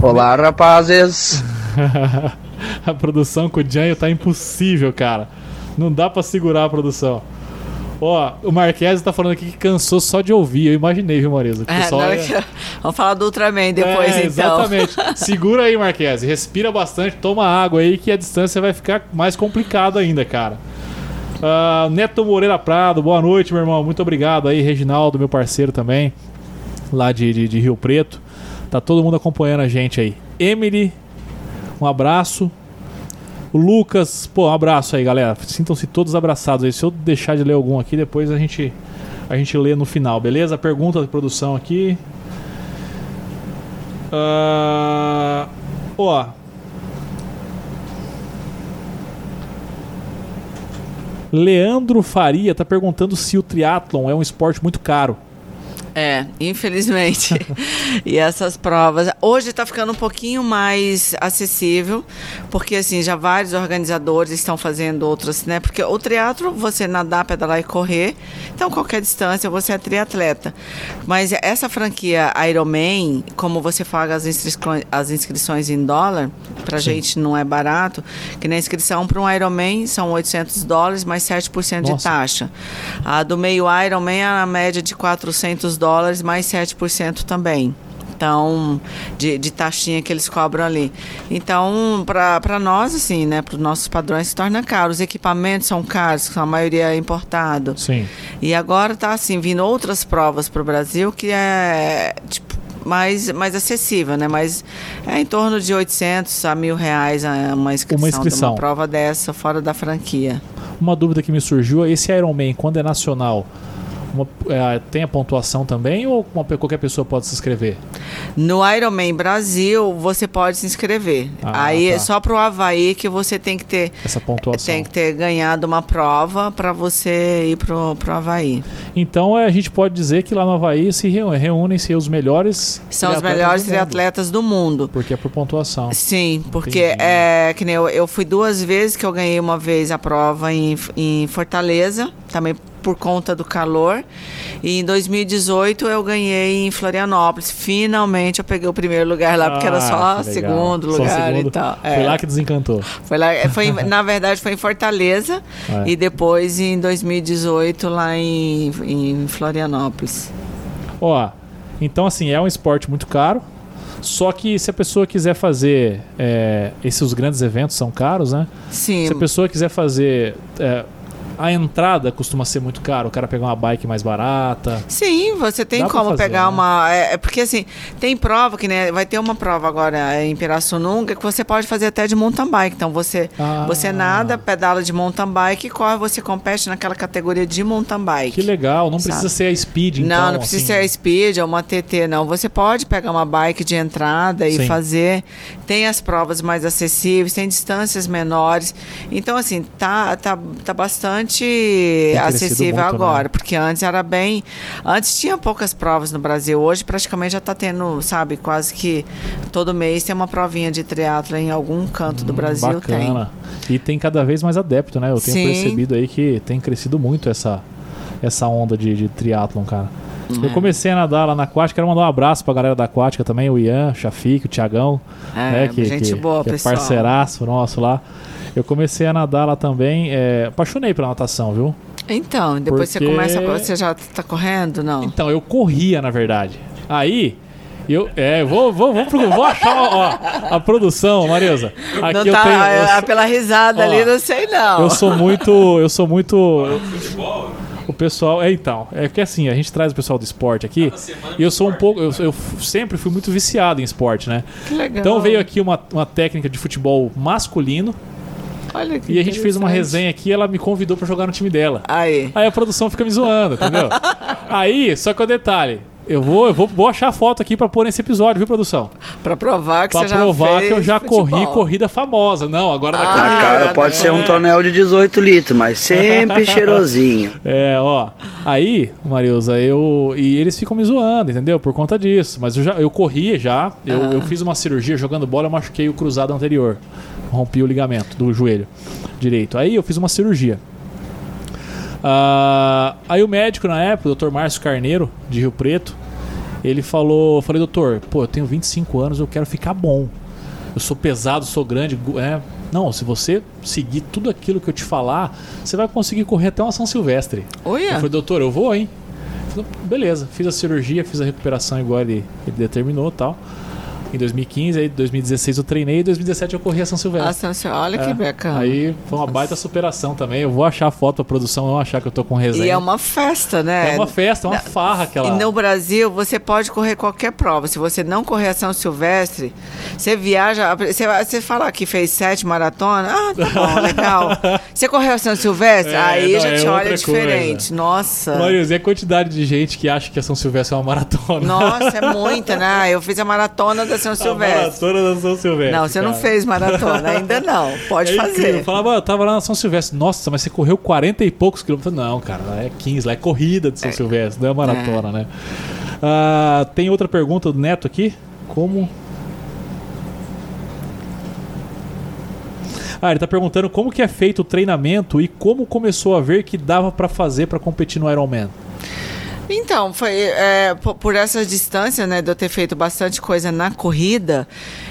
Speaker 3: Olá, rapazes.
Speaker 1: a produção com o Janho tá impossível, cara. Não dá pra segurar a produção. Ó, o Marquese tá falando aqui que cansou só de ouvir. Eu imaginei, viu, Marisa?
Speaker 2: É, hora
Speaker 1: é-
Speaker 2: que- Vamos falar do Ultraman depois,
Speaker 1: É,
Speaker 2: então.
Speaker 1: Exatamente. Segura aí, Marquese. Respira bastante, toma água aí que a distância vai ficar mais complicada ainda, cara. Ah, Neto Moreira Prado, boa noite, meu irmão. Muito obrigado aí, Reginaldo, meu parceiro também, lá de, de, de Rio Preto. Tá todo mundo acompanhando a gente aí. Emily, um abraço. O Lucas, pô, um abraço aí, galera. Sintam-se todos abraçados aí. Se eu deixar de ler algum aqui, depois a gente a gente lê no final, beleza? Pergunta da produção aqui. Ah, ó. Leandro Faria tá perguntando se o triatlon é um esporte muito caro.
Speaker 2: É, infelizmente. e essas provas. Hoje está ficando um pouquinho mais acessível, porque assim, já vários organizadores estão fazendo outras, né? Porque o triatlo, você nadar, pedalar e correr, então qualquer distância você é triatleta. Mas essa franquia Ironman, como você paga as, inscrições, as inscrições em dólar, pra Sim. gente não é barato, que na inscrição para um Ironman são 800 dólares mais 7% Nossa. de taxa. A do meio Ironman é a média de 400 dólares mais 7% também. Então, de, de taxinha que eles cobram ali. Então, para nós, assim, né, para os nossos padrões, se torna caro. Os equipamentos são caros, a maioria é importado.
Speaker 1: Sim.
Speaker 2: E agora está assim, vindo outras provas para o Brasil que é, tipo, mais, mais acessível, né? Mas é em torno de 800 a mil reais uma inscrição, uma inscrição. de uma prova dessa fora da franquia.
Speaker 1: Uma dúvida que me surgiu, esse Ironman, quando é nacional, uma, é, tem a pontuação também ou uma, qualquer pessoa pode se inscrever?
Speaker 2: No Ironman Brasil, você pode se inscrever. Ah, Aí tá. é só para o Havaí que você tem que ter
Speaker 1: essa pontuação.
Speaker 2: Tem que ter ganhado uma prova para você ir pro, pro Havaí.
Speaker 1: Então é, a gente pode dizer que lá no Havaí se reúnem-se os melhores
Speaker 2: São os melhores triatletas do mundo.
Speaker 1: Porque é por pontuação.
Speaker 2: Sim, porque Entendi. é que nem eu, eu fui duas vezes que eu ganhei uma vez a prova em, em Fortaleza, também por conta do calor. E em 2018 eu ganhei em Florianópolis. Finalmente eu peguei o primeiro lugar lá, porque era só ah, segundo lugar só segundo. e tal.
Speaker 1: É. Foi lá que desencantou.
Speaker 2: Foi lá, é, foi, na verdade foi em Fortaleza é. e depois em 2018 lá em, em Florianópolis.
Speaker 1: Ó, então assim, é um esporte muito caro. Só que se a pessoa quiser fazer. É, esses grandes eventos são caros, né?
Speaker 2: Sim.
Speaker 1: Se a pessoa quiser fazer. É, a entrada costuma ser muito caro, o cara pegar uma bike mais barata.
Speaker 2: Sim, você tem Dá como fazer, pegar né? uma. É, é, porque assim, tem prova que né, vai ter uma prova agora em Pirassununga que você pode fazer até de mountain bike. Então você, ah. você nada, pedala de mountain bike e corre, você compete naquela categoria de mountain bike.
Speaker 1: Que legal, não sabe? precisa ser a speed, então.
Speaker 2: Não, não precisa assim... ser a speed ou uma TT, não. Você pode pegar uma bike de entrada e Sim. fazer. Tem as provas mais acessíveis, tem distâncias menores. Então, assim, tá, tá, tá bastante bastante acessível muito, né? agora, né? porque antes era bem. Antes tinha poucas provas no Brasil, hoje praticamente já está tendo, sabe, quase que todo mês tem uma provinha de triatlo em algum canto do hum, Brasil.
Speaker 1: Bacana. Tem. E tem cada vez mais adepto, né? Eu tenho Sim. percebido aí que tem crescido muito essa, essa onda de, de triatlon, cara. Eu é. comecei a nadar lá na aquática, quero mandar um abraço pra galera da aquática também, o Ian, o Chafique, o Tiagão, é, né, que, gente que, boa, que é parceiraço nosso lá. Eu comecei a nadar lá também. É, apaixonei pela natação, viu?
Speaker 2: Então, depois Porque... você começa. Você já tá correndo, não?
Speaker 1: Então, eu corria, na verdade. Aí. Eu, é, vou, vou, vou, vou achar ó, a produção, Marisa.
Speaker 2: Aqui não tá, eu tenho, eu, é, pela risada ó, ali, não sei não.
Speaker 1: Eu sou muito, eu sou muito. O pessoal, é então, é que assim, a gente traz o pessoal do esporte aqui, e eu sou um pouco, eu, eu, sempre fui muito viciado em esporte, né?
Speaker 2: Que legal.
Speaker 1: Então veio aqui uma, uma técnica de futebol masculino,
Speaker 2: Olha que
Speaker 1: E a gente fez uma resenha aqui e ela me convidou para jogar no time dela.
Speaker 2: Aí.
Speaker 1: Aí a produção fica me zoando, entendeu? Aí, só que o detalhe, eu vou, eu vou, vou achar a foto aqui para pôr nesse episódio, viu, produção?
Speaker 2: Para provar que
Speaker 1: pra
Speaker 2: você já
Speaker 1: provar que eu já futebol. corri corrida famosa. Não, agora
Speaker 3: ah, corrida. cara pode ser um tonel de 18 litros, mas sempre cheirosinho.
Speaker 1: É, ó. Aí, Marilza, eu. E eles ficam me zoando, entendeu? Por conta disso. Mas eu já eu corri já. Eu, ah. eu fiz uma cirurgia jogando bola, eu machuquei o cruzado anterior rompi o ligamento do joelho direito. Aí eu fiz uma cirurgia. Uh, aí o médico na época, o Dr. Márcio Carneiro, de Rio Preto, ele falou, eu falei, doutor, pô, eu tenho 25 anos, eu quero ficar bom. Eu sou pesado, sou grande, é, não, se você seguir tudo aquilo que eu te falar, você vai conseguir correr até uma São Silvestre.
Speaker 2: Oi.
Speaker 1: Eu falei, doutor, eu vou, hein? Falei, Beleza, fiz a cirurgia, fiz a recuperação igual ele, ele determinou tal em 2015, aí 2016 eu treinei e 2017 eu corri a São Silvestre.
Speaker 2: São Silvestre, olha é, que bacana.
Speaker 1: Aí foi uma baita superação também. Eu vou achar a foto, a produção não achar que eu tô com resenha.
Speaker 2: E é uma festa, né?
Speaker 1: É uma festa, é uma farra aquela.
Speaker 2: E no Brasil você pode correr qualquer prova. Se você não correr a São Silvestre, você viaja, você, você fala que fez sete maratonas, ah, tá bom, legal. Você correu a São Silvestre? É, aí não, já é te olha diferente. Coisa. Nossa.
Speaker 1: Marius, e a quantidade de gente que acha que a São Silvestre é uma maratona?
Speaker 2: Nossa, é muita, né? Eu fiz a maratona da São Silvestre.
Speaker 1: maratona da São Silvestre.
Speaker 2: Não, você não
Speaker 1: cara.
Speaker 2: fez maratona, ainda não. Pode
Speaker 1: É
Speaker 2: fazer.
Speaker 1: Eu falava, eu tava lá na São Silvestre. Nossa, mas você correu 40 e poucos quilômetros. Não, cara, lá é 15, lá é corrida de São Silvestre, não é maratona, né? Ah, tem outra pergunta do Neto aqui. Como. Ah, ele tá perguntando como que é feito o treinamento e como começou a ver que dava pra fazer pra competir no Ironman.
Speaker 2: Então, foi é, po- por essa distância, né, de eu ter feito bastante coisa na corrida.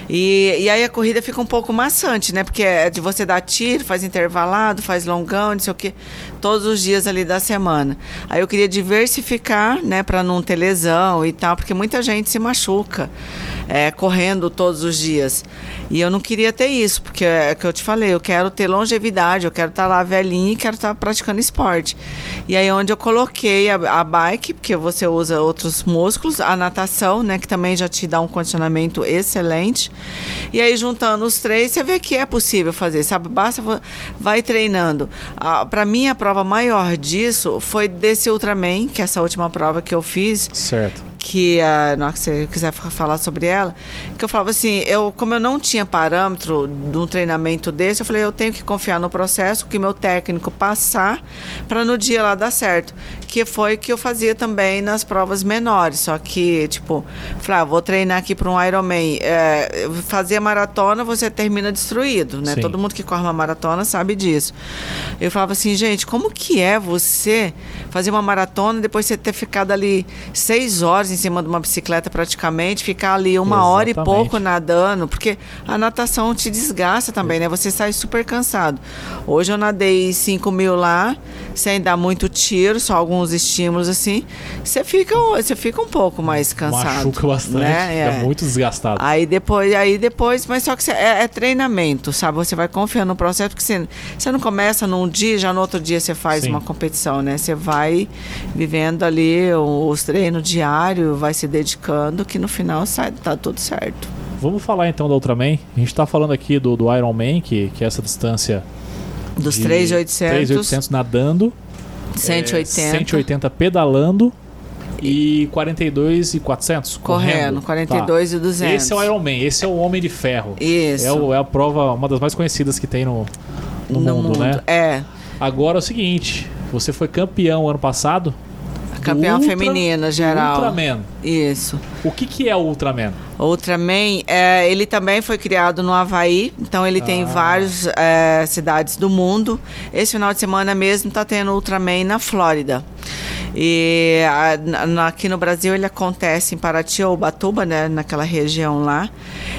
Speaker 2: E, e aí a corrida fica um pouco maçante, né? Porque é de você dar tiro, faz intervalado, faz longão, não sei o quê, todos os dias ali da semana. Aí eu queria diversificar, né, para não ter lesão e tal, porque muita gente se machuca é, correndo todos os dias. E eu não queria ter isso, porque é o que eu te falei, eu quero ter longevidade, eu quero estar lá velhinha e quero estar praticando esporte. E aí onde eu coloquei a, a bike, porque você usa outros músculos, a natação, né, que também já te dá um condicionamento excelente. E aí juntando os três, você vê que é possível fazer, sabe? Basta vai treinando. Para mim a prova maior disso foi desse Ultraman, que é essa última prova que eu fiz,
Speaker 1: Certo.
Speaker 2: Que que você quiser fa- falar sobre ela, que eu falava assim, eu como eu não tinha parâmetro de um treinamento desse, eu falei, eu tenho que confiar no processo que meu técnico passar para no dia lá dar certo, que foi que eu fazia também nas provas menores, só que tipo, falei, ah, vou treinar aqui para um Ironman, é, fazer maratona você termina destruído, né?
Speaker 1: Sim.
Speaker 2: Todo mundo que corre uma maratona sabe disso. Eu falava assim, gente, como que é você fazer uma maratona depois você ter ficado ali seis horas em cima de uma bicicleta praticamente, ficar ali uma hora e
Speaker 1: Exatamente.
Speaker 2: pouco nadando, porque a natação te desgasta também, né? Você sai super cansado. Hoje eu nadei 5 mil lá, sem dar muito tiro, só alguns estímulos assim. Você fica, você fica um pouco mais cansado.
Speaker 1: Machuca bastante,
Speaker 2: né?
Speaker 1: fica
Speaker 2: É.
Speaker 1: muito desgastado.
Speaker 2: Aí depois, aí depois, mas só que cê- é, é treinamento, sabe? Você vai confiando no processo, porque você, não começa num dia, já no outro dia você faz
Speaker 1: Sim.
Speaker 2: uma competição, né? Você vai vivendo ali os treinos diários, vai se dedicando, que no final sai, tá tudo certo.
Speaker 1: Vamos falar então da Ultraman. A gente tá falando aqui do, do Ironman, que, que é essa distância
Speaker 2: Dos
Speaker 1: de
Speaker 2: 3,800,
Speaker 1: 3,800 nadando,
Speaker 2: 180,
Speaker 1: é, 180 pedalando e 42,400
Speaker 2: correndo, 42 e 200.
Speaker 1: Esse é o Ironman, esse é o Homem de Ferro.
Speaker 2: Isso.
Speaker 1: É, o- é a prova, uma das mais conhecidas que tem no, no, mundo, né?
Speaker 2: É.
Speaker 1: Agora é o seguinte, você foi campeão ano passado.
Speaker 2: Campeão
Speaker 1: Ultra-
Speaker 2: feminina geral.
Speaker 1: Ultraman.
Speaker 2: Isso.
Speaker 1: O que, que é o Ultraman?
Speaker 2: Ultraman, é, ele também foi criado no Havaí, então ele tem
Speaker 1: Ah.
Speaker 2: várias é, cidades do mundo. Esse final de semana mesmo está tendo Ultraman na Flórida. E a- aqui no Brasil ele acontece em Paraty ou Ubatuba, né, naquela região lá.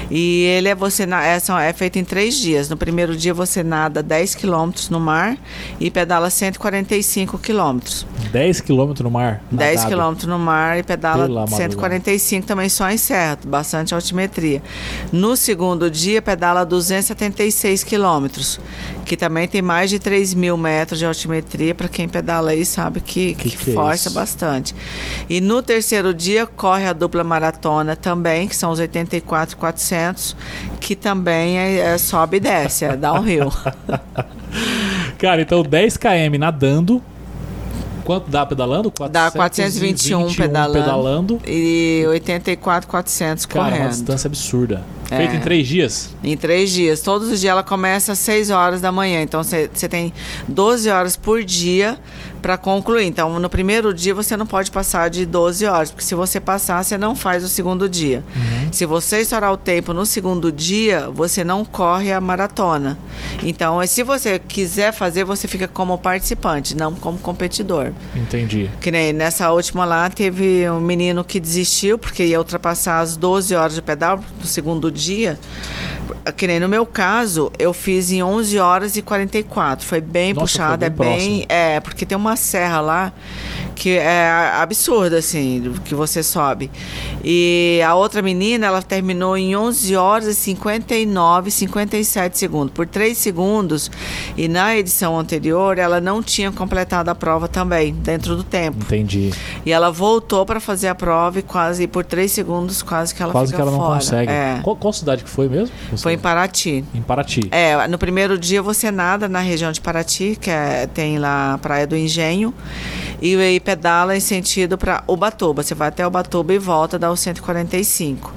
Speaker 2: E ele é você é, são- é feito em três dias. No primeiro dia você nada 10 quilômetros no mar e pedala 145 quilômetros.
Speaker 1: 10 km no mar.
Speaker 2: 10
Speaker 1: nadado.
Speaker 2: quilômetros no mar e pedala
Speaker 1: Pela madrugada.
Speaker 2: 145 também só em serra, bastante altimetria. No segundo dia, pedala 276 quilômetros, que também tem mais de 3 mil metros de altimetria. Para quem pedala aí sabe que,
Speaker 1: Que
Speaker 2: que,
Speaker 1: que é
Speaker 2: força bastante. E no terceiro dia, corre a dupla maratona também, que são os 84,400, que também é, é sobe e desce, é downhill.
Speaker 1: Cara, então 10 km nadando. Quanto dá pedalando?
Speaker 2: Dá 421 pedalando.
Speaker 1: pedalando.
Speaker 2: e 84,400
Speaker 1: Cara, uma
Speaker 2: correndo.
Speaker 1: distância absurda.
Speaker 2: É.
Speaker 1: Feito em 3 dias.
Speaker 2: Em três dias. Todos os dias ela começa às 6 horas da manhã. Então você tem 12 horas por dia para concluir. Então no primeiro dia você não pode passar de 12 horas, porque se você passar, você não faz o segundo dia. Se você estourar o tempo no segundo dia, você não corre a maratona. Então, se você quiser fazer, você fica como participante, não como competidor.
Speaker 1: Entendi.
Speaker 2: Que nem nessa última lá, teve um menino que desistiu porque ia ultrapassar as 12 horas de pedal no segundo dia. Que nem no meu caso, eu fiz em 11 horas e 44. Foi bem
Speaker 1: Nossa,
Speaker 2: puxado,
Speaker 1: foi
Speaker 2: é
Speaker 1: bem
Speaker 2: bem.
Speaker 1: próximo.
Speaker 2: É, porque tem uma serra lá que é absurda, assim, que você sobe. E a outra menina, ela terminou em 11 horas e 59, 57 segundos. Por 3 segundos. E na edição anterior, ela não tinha completado a prova também, dentro do tempo.
Speaker 1: Entendi.
Speaker 2: E ela voltou para fazer a prova e quase, por 3 segundos, quase que ela
Speaker 1: Quase que ela não
Speaker 2: fora.
Speaker 1: consegue.
Speaker 2: É.
Speaker 1: Qual, qual cidade que foi mesmo?
Speaker 2: Foi em Paraty.
Speaker 1: Em Paraty.
Speaker 2: É, no primeiro dia você nada na região de Paraty, que é- tem lá a Praia do Engenho, e, e pedala em sentido para Ubatuba. Você vai até Ubatuba e volta, dá os 145.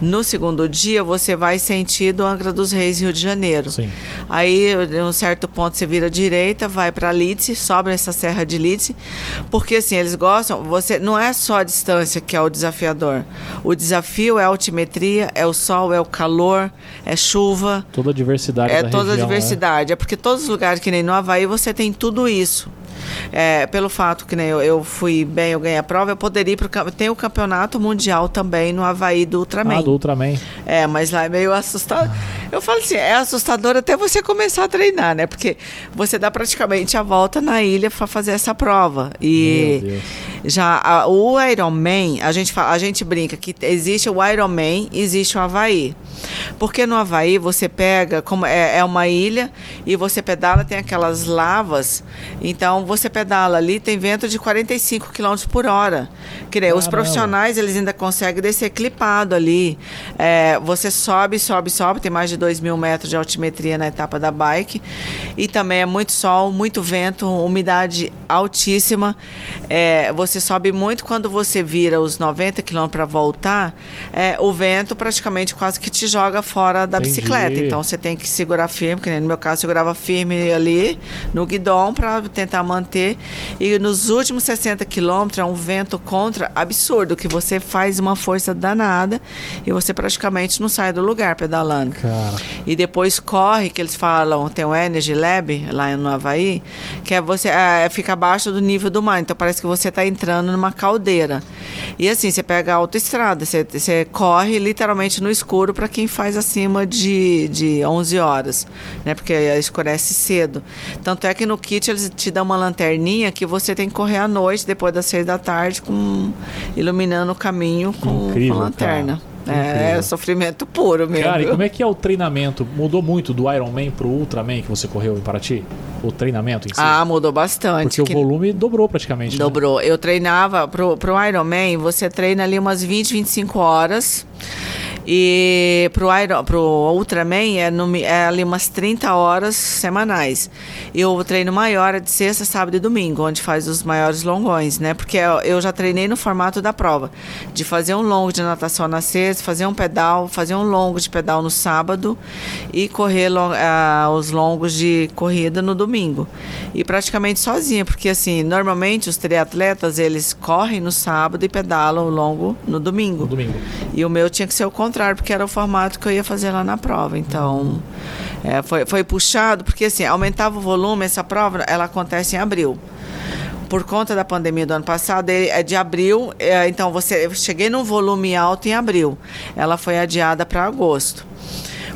Speaker 2: No segundo dia, você vai sentido Angra dos Reis, Rio de Janeiro.
Speaker 1: Sim.
Speaker 2: Aí, em um certo ponto, você vira à direita, vai para Litse, sobe essa serra de Litse, porque assim, eles gostam, você não é só a distância que é o desafiador. O desafio é a altimetria, é o sol, é o calor, é chuva.
Speaker 1: Toda a diversidade
Speaker 2: É
Speaker 1: da
Speaker 2: toda a
Speaker 1: região, né?
Speaker 2: diversidade. É porque todos os lugares, que nem no Havaí, você tem tudo isso. É, pelo fato que nem eu, eu fui bem, eu ganhei a prova, eu poderia ir para Tem o campeonato mundial também no Havaí do Ultraman.
Speaker 1: Ah, do Ultraman.
Speaker 2: É, mas lá é meio assustador. Eu falo assim, é assustador até você começar a treinar, né? Porque você dá praticamente a volta na ilha para fazer essa prova. E já a- o Ironman, a gente, fala, a gente brinca que existe o Ironman, existe o Havaí. Porque no Havaí você pega, como é, é uma ilha, e você pedala, tem aquelas lavas, então você pedala ali, tem vento de 45 km por hora. Que nem os profissionais, eles ainda conseguem descer clipado ali. É, você sobe, sobe, sobe, tem mais de 2 mil metros de altimetria na etapa da bike. E também é muito sol, muito vento, umidade altíssima. É, você sobe muito quando você vira os 90 km para voltar, é, o vento praticamente quase que te joga fora da
Speaker 1: Entendi.
Speaker 2: bicicleta. Então você tem que segurar firme, que no meu caso, eu segurava firme ali no guidão para tentar manter. E nos últimos 60 quilômetros é um vento contra absurdo, que você faz uma força danada e você praticamente não sai do lugar pedalando.
Speaker 1: Cara,
Speaker 2: E depois corre, que eles falam, tem o Energy Lab lá no Havaí, que é você é, fica abaixo do nível do mar. Então parece que você está entrando numa caldeira. E assim, você pega a autoestrada, você, você corre literalmente no escuro para quem faz acima de, de 11 horas, né? Porque escurece cedo. Tanto é que no kit eles te dão uma lanterninha que você tem que correr à noite, depois das 6 da tarde, com, iluminando o caminho com,
Speaker 1: Incrível,
Speaker 2: com lanterna.
Speaker 1: cara.
Speaker 2: É, sofrimento puro mesmo.
Speaker 1: cara, e como é que é o treinamento? Mudou muito do Ironman pro Ultraman que você correu em Paraty? O treinamento em si?
Speaker 2: Ah, mudou bastante.
Speaker 1: Porque
Speaker 2: que
Speaker 1: o volume dobrou praticamente. né?
Speaker 2: Dobrou. Eu treinava pro, pro Ironman, você treina ali umas 20, 25 horas. E pro, Iron, pro Ultraman é, no, é ali umas 30 horas semanais. E o treino maior é de sexta, sábado e domingo, onde faz os maiores longões, né? Porque eu, já treinei no formato da prova. De fazer um longo de natação na sexta, fazer um pedal, fazer um longo de pedal no sábado e correr lo- ah, os longos de corrida no domingo. E praticamente sozinha, porque assim, normalmente os triatletas, eles correm no sábado e pedalam o longo no domingo.
Speaker 1: No domingo.
Speaker 2: E o meu tinha que ser o contrário, porque era o formato que eu ia fazer lá na prova. Então, é, foi, foi puxado, porque assim, aumentava o volume, essa prova, ela acontece em abril. Por conta da pandemia do ano passado, é é de abril, é, então você, eu cheguei num volume alto em abril. Ela foi adiada para agosto.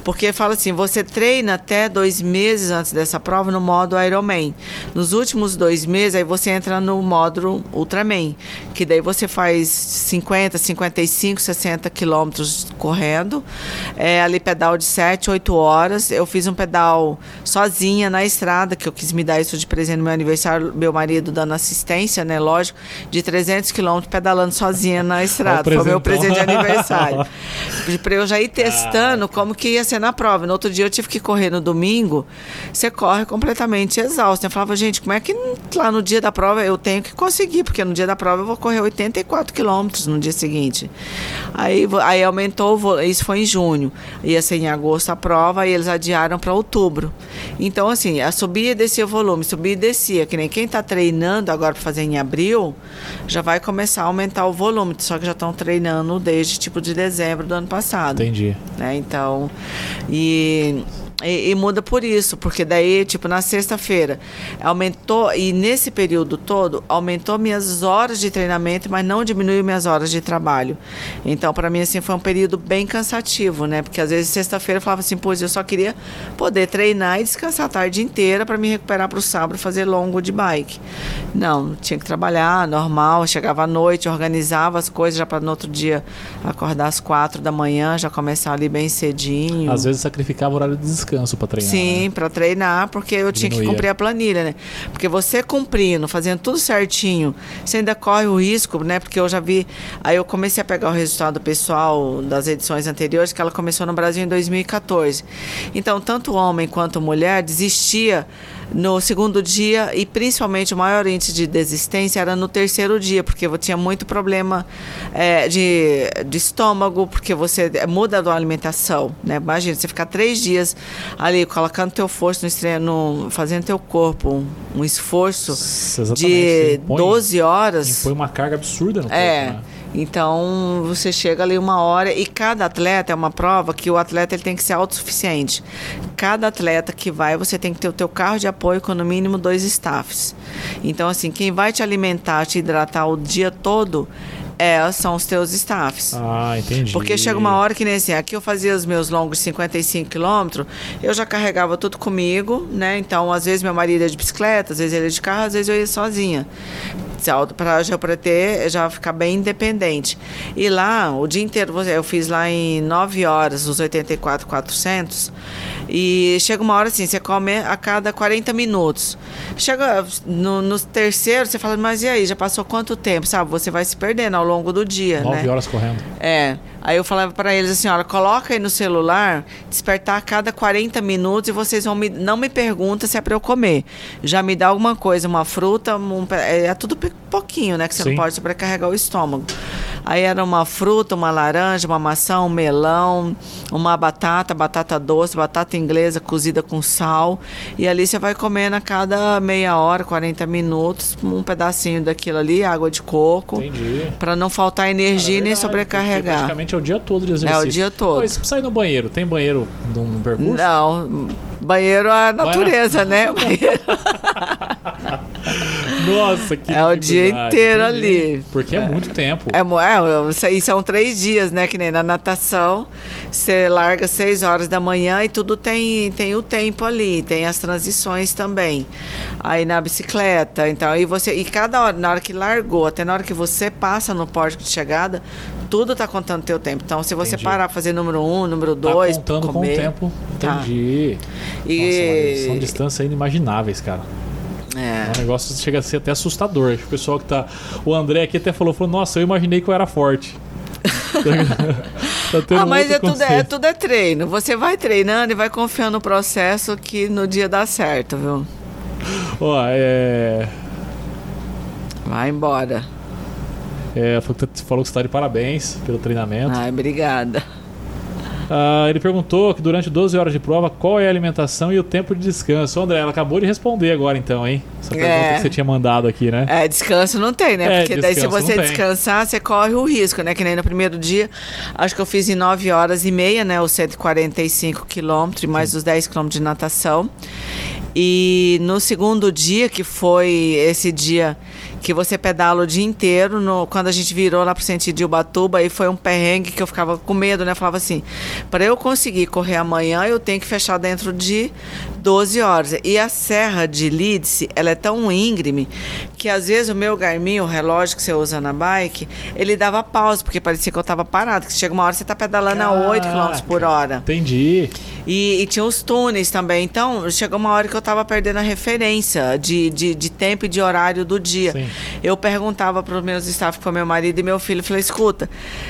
Speaker 2: Porque fala assim, você treina até dois meses antes dessa prova no modo Ironman. Nos últimos dois meses, aí você entra no módulo Ultraman, que daí você faz 50, 55, 60 quilômetros correndo, é, ali pedal de 7, 8 horas. Eu fiz um pedal sozinha na estrada, que eu quis me dar isso de presente no meu aniversário, meu marido dando assistência, né, lógico, de 300 quilômetros pedalando sozinha na estrada. Foi meu presente de aniversário. Pra eu já ir testando como que ia ser na prova. No outro dia eu tive que correr no domingo, você corre completamente exausto. Eu falava, gente, como é que lá no dia da prova eu tenho que conseguir? Porque no dia da prova eu vou correr 84 quilômetros no dia seguinte. Aí, aí aumentou, isso foi em junho. Ia ser em agosto a prova e eles adiaram para outubro. Então, assim, a subia e descia o volume, subia e descia. Que nem quem está treinando agora para fazer em abril, já vai começar a aumentar o volume. Só que já estão treinando desde tipo de dezembro do ano passado
Speaker 1: Entendi.
Speaker 2: né? Então, e, e, e muda por isso, porque daí, tipo, na sexta-feira aumentou, e nesse período todo, aumentou minhas horas de treinamento, mas não diminuiu minhas horas de trabalho. Então, para mim, assim, foi um período bem cansativo, né? Porque às vezes sexta-feira eu falava assim, pois eu só queria poder treinar e descansar a tarde inteira para me recuperar para o sábado fazer longo de bike. Não, tinha que trabalhar normal, chegava à noite, organizava as coisas já para no outro dia acordar às quatro da manhã, já começar ali bem cedinho.
Speaker 1: Às vezes sacrificava o horário de descanso pra treinar.
Speaker 2: Sim,
Speaker 1: né?
Speaker 2: para treinar, porque eu tinha que
Speaker 1: Diminuía.
Speaker 2: cumprir a planilha, né? Porque você cumprindo, fazendo tudo certinho, você ainda corre o risco, né? Porque eu já vi. Aí eu comecei a pegar o resultado pessoal das edições anteriores, que ela começou no Brasil em 2014. Então, tanto homem quanto mulher desistia no segundo dia e principalmente o maior índice de desistência era no terceiro dia, porque eu tinha muito problema é, de, de estômago, porque você muda a alimentação, né? Imagina, você ficar três dias ali colocando teu força no, no fazendo teu corpo um, um esforço de
Speaker 1: Impõe-
Speaker 2: 12 horas.
Speaker 1: Foi uma carga absurda no
Speaker 2: É.
Speaker 1: corpo, né?
Speaker 2: Então você chega ali uma hora e cada atleta é uma prova que o atleta ele tem que ser autossuficiente. Cada atleta que vai, você tem que ter o teu carro de apoio com no mínimo dois staffs. Então assim, quem vai te alimentar, te hidratar o dia todo é, são os teus staffs.
Speaker 1: Ah, entendi.
Speaker 2: Porque chega uma hora que nem assim, aqui eu fazia os meus longos 55 quilômetros, eu já carregava tudo comigo, né? Então, às vezes meu marido ia de bicicleta, às vezes ele ia de carro, às vezes eu ia sozinha. Para já para ter, já ficar bem independente. E lá, o dia inteiro, eu fiz lá em 9 horas, os 84,400. E chega uma hora assim, você come a cada 40 minutos. Chega no, no terceiro, você fala, mas e aí, já passou quanto tempo? Sabe, você vai se perdendo ao longo do dia,
Speaker 1: Nove
Speaker 2: né?
Speaker 1: horas correndo.
Speaker 2: É. Aí eu falava pra eles assim, olha, coloca aí no celular, despertar a cada 40 minutos e vocês vão me, não me perguntam se é pra eu comer. Já me dá alguma coisa, uma fruta, um é, é tudo pouquinho, né, que você
Speaker 1: Sim.
Speaker 2: não pode sobrecarregar o estômago. Aí era uma fruta, uma laranja, uma maçã, um melão, uma batata, batata doce, batata inglesa cozida com sal. E ali você vai comendo a cada meia hora, 40 minutos, um pedacinho daquilo ali, água de coco.
Speaker 1: Entendi.
Speaker 2: Pra não faltar energia
Speaker 1: É
Speaker 2: nem sobrecarregar.
Speaker 1: Praticamente é o dia todo de exercício.
Speaker 2: É o dia todo.
Speaker 1: Se sair no banheiro, tem banheiro no, percurso?
Speaker 2: Não, banheiro é a natureza, né? Banheiro-
Speaker 1: Nossa, que
Speaker 2: É o dia inteiro ali.
Speaker 1: Porque é, muito tempo.
Speaker 2: É, é, aí são três dias, né? Que nem na natação, você larga seis horas da manhã e tudo tem, tem o tempo ali, tem as transições também. Aí na bicicleta, então, aí você. E cada hora, na hora que largou, até na hora que você passa no pórtico de chegada, tudo tá contando teu tempo. Então, se você
Speaker 1: Entendi.
Speaker 2: parar pra fazer número um, número
Speaker 1: Tá
Speaker 2: dois,
Speaker 1: contando com o
Speaker 2: comer,
Speaker 1: tempo.
Speaker 2: Tá.
Speaker 1: Entendi.
Speaker 2: E-
Speaker 1: Nossa, são distâncias inimagináveis, cara.
Speaker 2: É.
Speaker 1: É um negócio chega a ser até assustador. O pessoal que tá. O André aqui até falou, falou, nossa, eu imaginei que eu era forte. tá
Speaker 2: Ah, mas é tudo, é, tudo é treino. Você vai treinando e vai confiando no processo que no dia dá certo, viu?
Speaker 1: Ó, é.
Speaker 2: Vai embora.
Speaker 1: é, falou que tá- falou que você tá de parabéns pelo treinamento.
Speaker 2: Ai, obrigada.
Speaker 1: Ah, ele perguntou que durante 12 horas de prova qual é a alimentação e o tempo de descanso. André, ela acabou de responder agora então, hein? Essa pergunta
Speaker 2: É.
Speaker 1: que você tinha mandado aqui, né?
Speaker 2: É, descanso não tem, né?
Speaker 1: É,
Speaker 2: Porque daí se você descansar, você corre o risco, né? Que nem no primeiro dia, acho que eu fiz em 9 horas e meia, né? Os 145 quilômetros, mais os 10 quilômetros de natação. E no segundo dia, que foi esse dia que você pedala o dia inteiro, no- quando a gente virou lá pro sentido de Ubatuba, aí foi um perrengue que eu ficava com medo, né? Eu falava assim, para eu conseguir correr amanhã, eu tenho que fechar dentro de 12 horas. E a serra de Leeds, ela é tão íngreme que às vezes o meu Garmin, o relógio que você usa na bike, ele dava pausa, porque parecia que eu tava parado, que chega uma hora você tá pedalando a 8 km por hora.
Speaker 1: Entendi.
Speaker 2: E, e tinha os túneis também. Então, chegou uma hora que eu tava perdendo a referência de, de, de tempo e de horário do dia.
Speaker 1: Sim.
Speaker 2: Eu perguntava para os meus staff, para meu marido e meu filho, falei, escuta,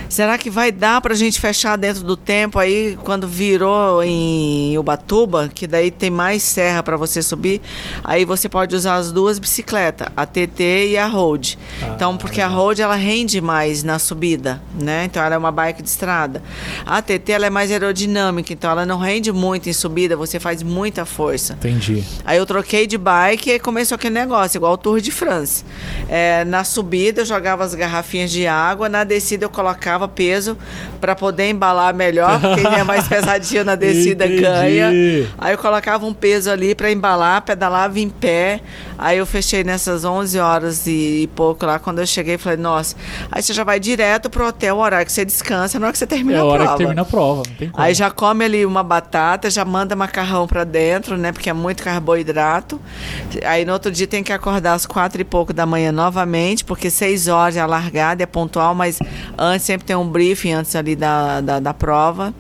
Speaker 2: será que vai dar pra gente fechar dentro do tempo aí, quando virou em Ubatuba, que daí tem mais serra para você subir, aí você pode usar as duas bicicletas, a TT e a Road.
Speaker 1: Ah,
Speaker 2: então, porque a Road, ela rende mais na subida, né? Então, ela é uma bike de estrada. A TT, ela é mais aerodinâmica, então ela não rende muito em subida, você faz muita força.
Speaker 1: Entendi.
Speaker 2: Aí eu troquei de bike e começou aquele negócio, igual o Tour de France. É, na subida eu jogava as garrafinhas de água, na descida eu colocava peso para poder embalar melhor, porque quem é mais pesadinho na descida ganha. Aí eu colocava um peso ali para embalar, pedalava em pé. Aí eu fechei nessas 11 horas e, pouco lá, quando eu cheguei, falei, nossa, aí você já vai direto pro hotel, o horário que você descansa, na hora que você termina
Speaker 1: É a
Speaker 2: a
Speaker 1: hora
Speaker 2: prova.
Speaker 1: que termina a prova, não tem como.
Speaker 2: Aí já come ali uma batata, já manda macarrão pra dentro, né? Porque é muito carboidrato. Aí no outro dia tem que acordar às quatro e pouco da manhã novamente, porque seis horas é a largada, é pontual, mas antes sempre tem um briefing antes ali da, da, da prova.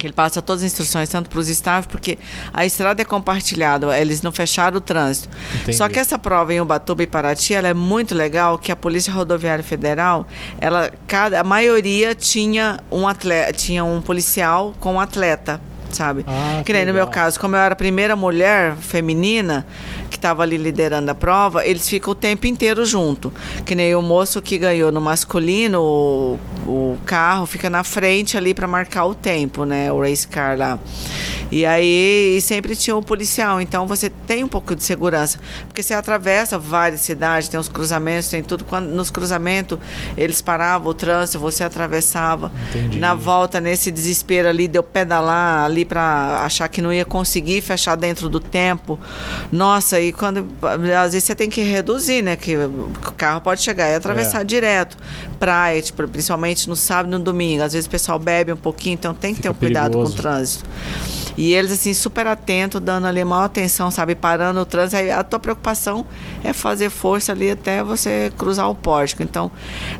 Speaker 2: Que ele passa todas as instruções, tanto para os staff, porque a estrada é compartilhada, eles não fecharam o trânsito.
Speaker 1: Entendi.
Speaker 2: Só que essa prova em Ubatuba e Paraty, ela é muito legal, que a Polícia Rodoviária Federal, ela, cada, a maioria tinha um atleta, tinha um policial com um atleta. Sabe?
Speaker 1: Ah,
Speaker 2: que nem no meu caso, como eu era a primeira mulher feminina que estava ali liderando a prova, eles ficam o tempo inteiro junto. Que nem o moço que ganhou no masculino, o, o carro fica na frente ali para marcar o tempo, né? O race car lá. E aí e sempre tinha o policial, então você tem um pouco de segurança, porque você atravessa várias cidades, tem os cruzamentos, tem tudo. Quando nos cruzamentos eles paravam o trânsito, você atravessava.
Speaker 1: Entendi.
Speaker 2: Na volta nesse desespero ali, deu pedalar ali para achar que não ia conseguir fechar dentro do tempo. Nossa, e quando às vezes você tem que reduzir, né? Que o carro pode chegar e atravessar
Speaker 1: É.
Speaker 2: direto. Praia, tipo, principalmente no sábado e no domingo. Às vezes o pessoal bebe um pouquinho, então tem que ter
Speaker 1: Fica
Speaker 2: um cuidado com o
Speaker 1: perigoso.
Speaker 2: trânsito. E eles, assim, super atentos, dando ali maior atenção, sabe? Parando o trânsito. Aí a tua preocupação é fazer força ali até você cruzar o pórtico. Então,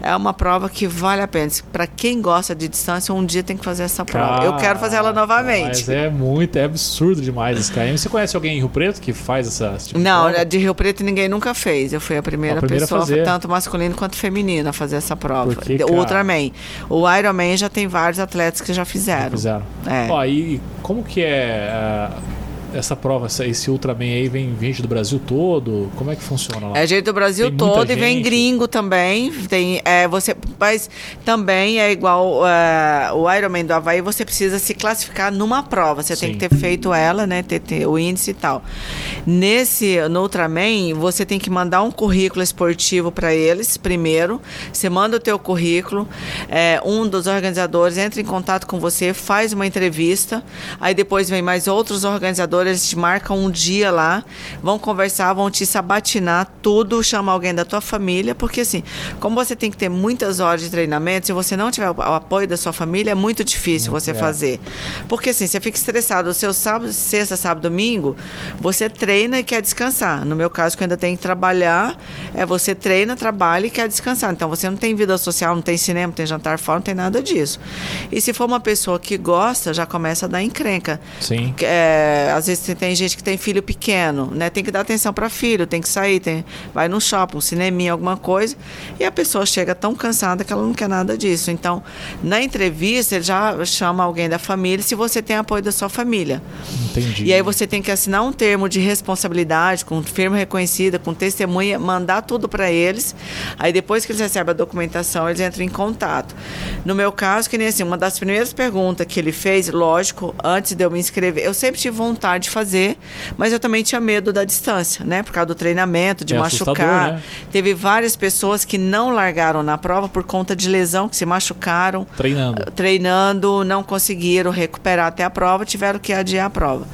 Speaker 2: é uma prova que vale a pena. Para quem gosta de distância, um dia tem que fazer essa prova. Eu quero fazer ela novamente.
Speaker 1: Mas é muito, é absurdo demais esse KM. Você conhece alguém em Rio Preto que faz essa tipo de
Speaker 2: Não,
Speaker 1: prova?
Speaker 2: de Rio Preto ninguém nunca fez. Eu fui a primeira,
Speaker 1: A primeira
Speaker 2: pessoa, tanto masculino quanto feminino, a fazer essa prova.
Speaker 1: Porque,
Speaker 2: De-
Speaker 1: cara-
Speaker 2: Ultraman. O Ironman já tem vários atletas que já fizeram.
Speaker 1: Fizeram.
Speaker 2: É.
Speaker 1: Ó, e como que é ah, essa prova, esse Ultraman aí vem gente do Brasil todo? Como é que funciona lá?
Speaker 2: É gente do Brasil
Speaker 1: Tem
Speaker 2: todo e vem gringo também. Tem, é, você, mas também é igual é, o Ironman do Havaí, você precisa se classificar numa prova. Você tem
Speaker 1: Sim.
Speaker 2: que ter feito ela, né? Ter, ter o índice e tal. Nesse, no Ultraman, você tem que mandar um currículo esportivo para eles primeiro. Você manda o teu currículo, é, um dos organizadores entra em contato com você, faz uma entrevista, aí depois vem mais outros organizadores, eles te marcam um dia lá, vão conversar, vão te sabatinar tudo, chama alguém da tua família, porque assim, como você tem que ter muitas horas de treinamento, se você não tiver o o apoio da sua família, é muito difícil você
Speaker 1: é.
Speaker 2: fazer. Porque assim, você fica estressado, o seu sábado, sexta, sábado, domingo, você treina e quer descansar. No meu caso, que eu ainda tenho que trabalhar, é você treina, trabalha e quer descansar. Então você não tem vida social, não tem cinema, não tem jantar fora, não tem nada disso. E se for uma pessoa que gosta, já começa a dar encrenca.
Speaker 1: Sim.
Speaker 2: É, às vezes tem- tem gente que tem filho pequeno, né? Tem que dar atenção para filho, tem que sair, tem, vai no shopping, um cineminha, alguma coisa, e a pessoa chega tão cansada que ela não quer nada disso. Então, na entrevista, ele já chama alguém da família, se você tem apoio da sua família.
Speaker 1: Entendi.
Speaker 2: E aí você tem que assinar um termo de responsabilidade com firma reconhecida, com testemunha, mandar tudo para eles. Aí depois que eles recebem a documentação, eles entram em contato. No meu caso, que nem assim, uma das primeiras perguntas que ele fez, lógico, antes de eu me inscrever, eu sempre tive vontade de fazer, mas eu também tinha medo da distância, né? Por causa do treinamento, de
Speaker 1: É
Speaker 2: machucar.
Speaker 1: né?
Speaker 2: Teve várias pessoas que não largaram na prova por conta de lesão, que se machucaram
Speaker 1: Treinando.
Speaker 2: treinando, não conseguiram recuperar até a prova, tiveram que adiar a prova.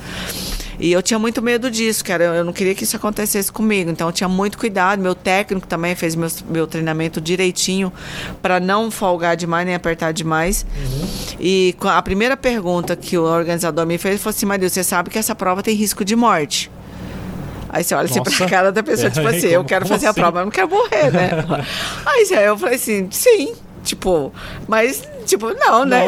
Speaker 2: E eu tinha muito medo disso, cara. Eu eu não queria que isso acontecesse comigo. Então eu tinha muito cuidado. Meu técnico também fez meu, meu treinamento direitinho para não folgar demais nem apertar demais. E com a primeira pergunta que o organizador me fez ele falou assim: Maria, você sabe que essa prova tem risco de morte. Aí você olha assim
Speaker 1: Nossa.
Speaker 2: pra cara da pessoa, tipo
Speaker 1: Peraí,
Speaker 2: assim, eu
Speaker 1: como-
Speaker 2: quero
Speaker 1: como
Speaker 2: fazer
Speaker 1: assim?
Speaker 2: a prova, mas eu não quero morrer, né? Aí eu falei assim, sim, tipo, mas, tipo, não, né?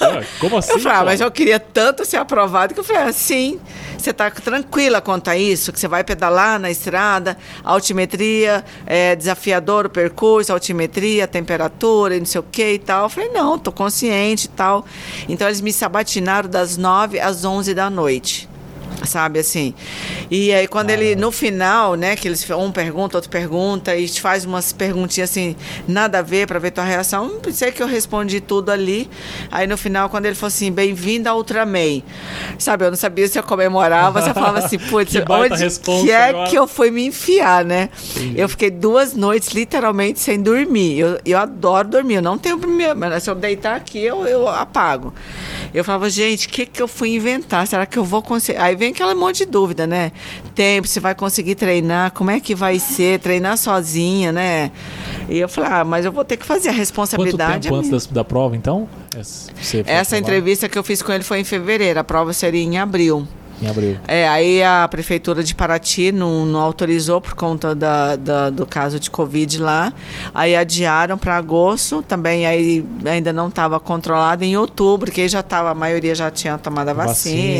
Speaker 1: Não, né? Ué, Como assim?
Speaker 2: Eu falei, ah, mas eu queria tanto ser aprovado que eu falei, assim, você tá tranquila quanto a isso? Que você vai pedalar na estrada, altimetria, é desafiador o percurso, altimetria, temperatura e não sei o que e tal. Eu falei, não, tô consciente e tal. Então eles me sabatinaram das 9 às 11 da noite. Sabe assim? E aí, quando ele, no final, né, que eles um pergunta, outro pergunta, e te faz umas perguntinhas assim, nada a ver para ver tua reação. Não sei que eu respondi tudo ali. Aí no final, quando ele falou assim, bem-vindo ao Ultraman. Sabe, eu não sabia se eu comemorava, se eu falava assim, putz, onde que é
Speaker 1: agora.
Speaker 2: que eu fui me enfiar, né?
Speaker 1: Entendi.
Speaker 2: Eu fiquei duas noites literalmente sem dormir. Eu, eu adoro dormir, eu não tenho primeiro, mas se eu deitar aqui, eu, eu apago. Eu falava, gente, o que, que eu fui inventar? Será que eu vou conseguir? Aí vem aquela monte de dúvida, né? Tempo, se vai conseguir treinar, como é que vai ser? Treinar sozinha, né? E eu falei, ah, mas eu vou ter que fazer a
Speaker 1: Quanto
Speaker 2: responsabilidade.
Speaker 1: tempo
Speaker 2: é
Speaker 1: antes da, prova, então? Essa,
Speaker 2: entrevista que eu fiz com ele foi em fevereiro, a prova seria em abril.
Speaker 1: Em abril.
Speaker 2: É, aí a prefeitura de Paraty não, não autorizou por conta da, da- do caso de Covid lá. Aí adiaram para agosto, também aí ainda não estava controlado em outubro, que aí já estava, a maioria já tinha tomado a vacina,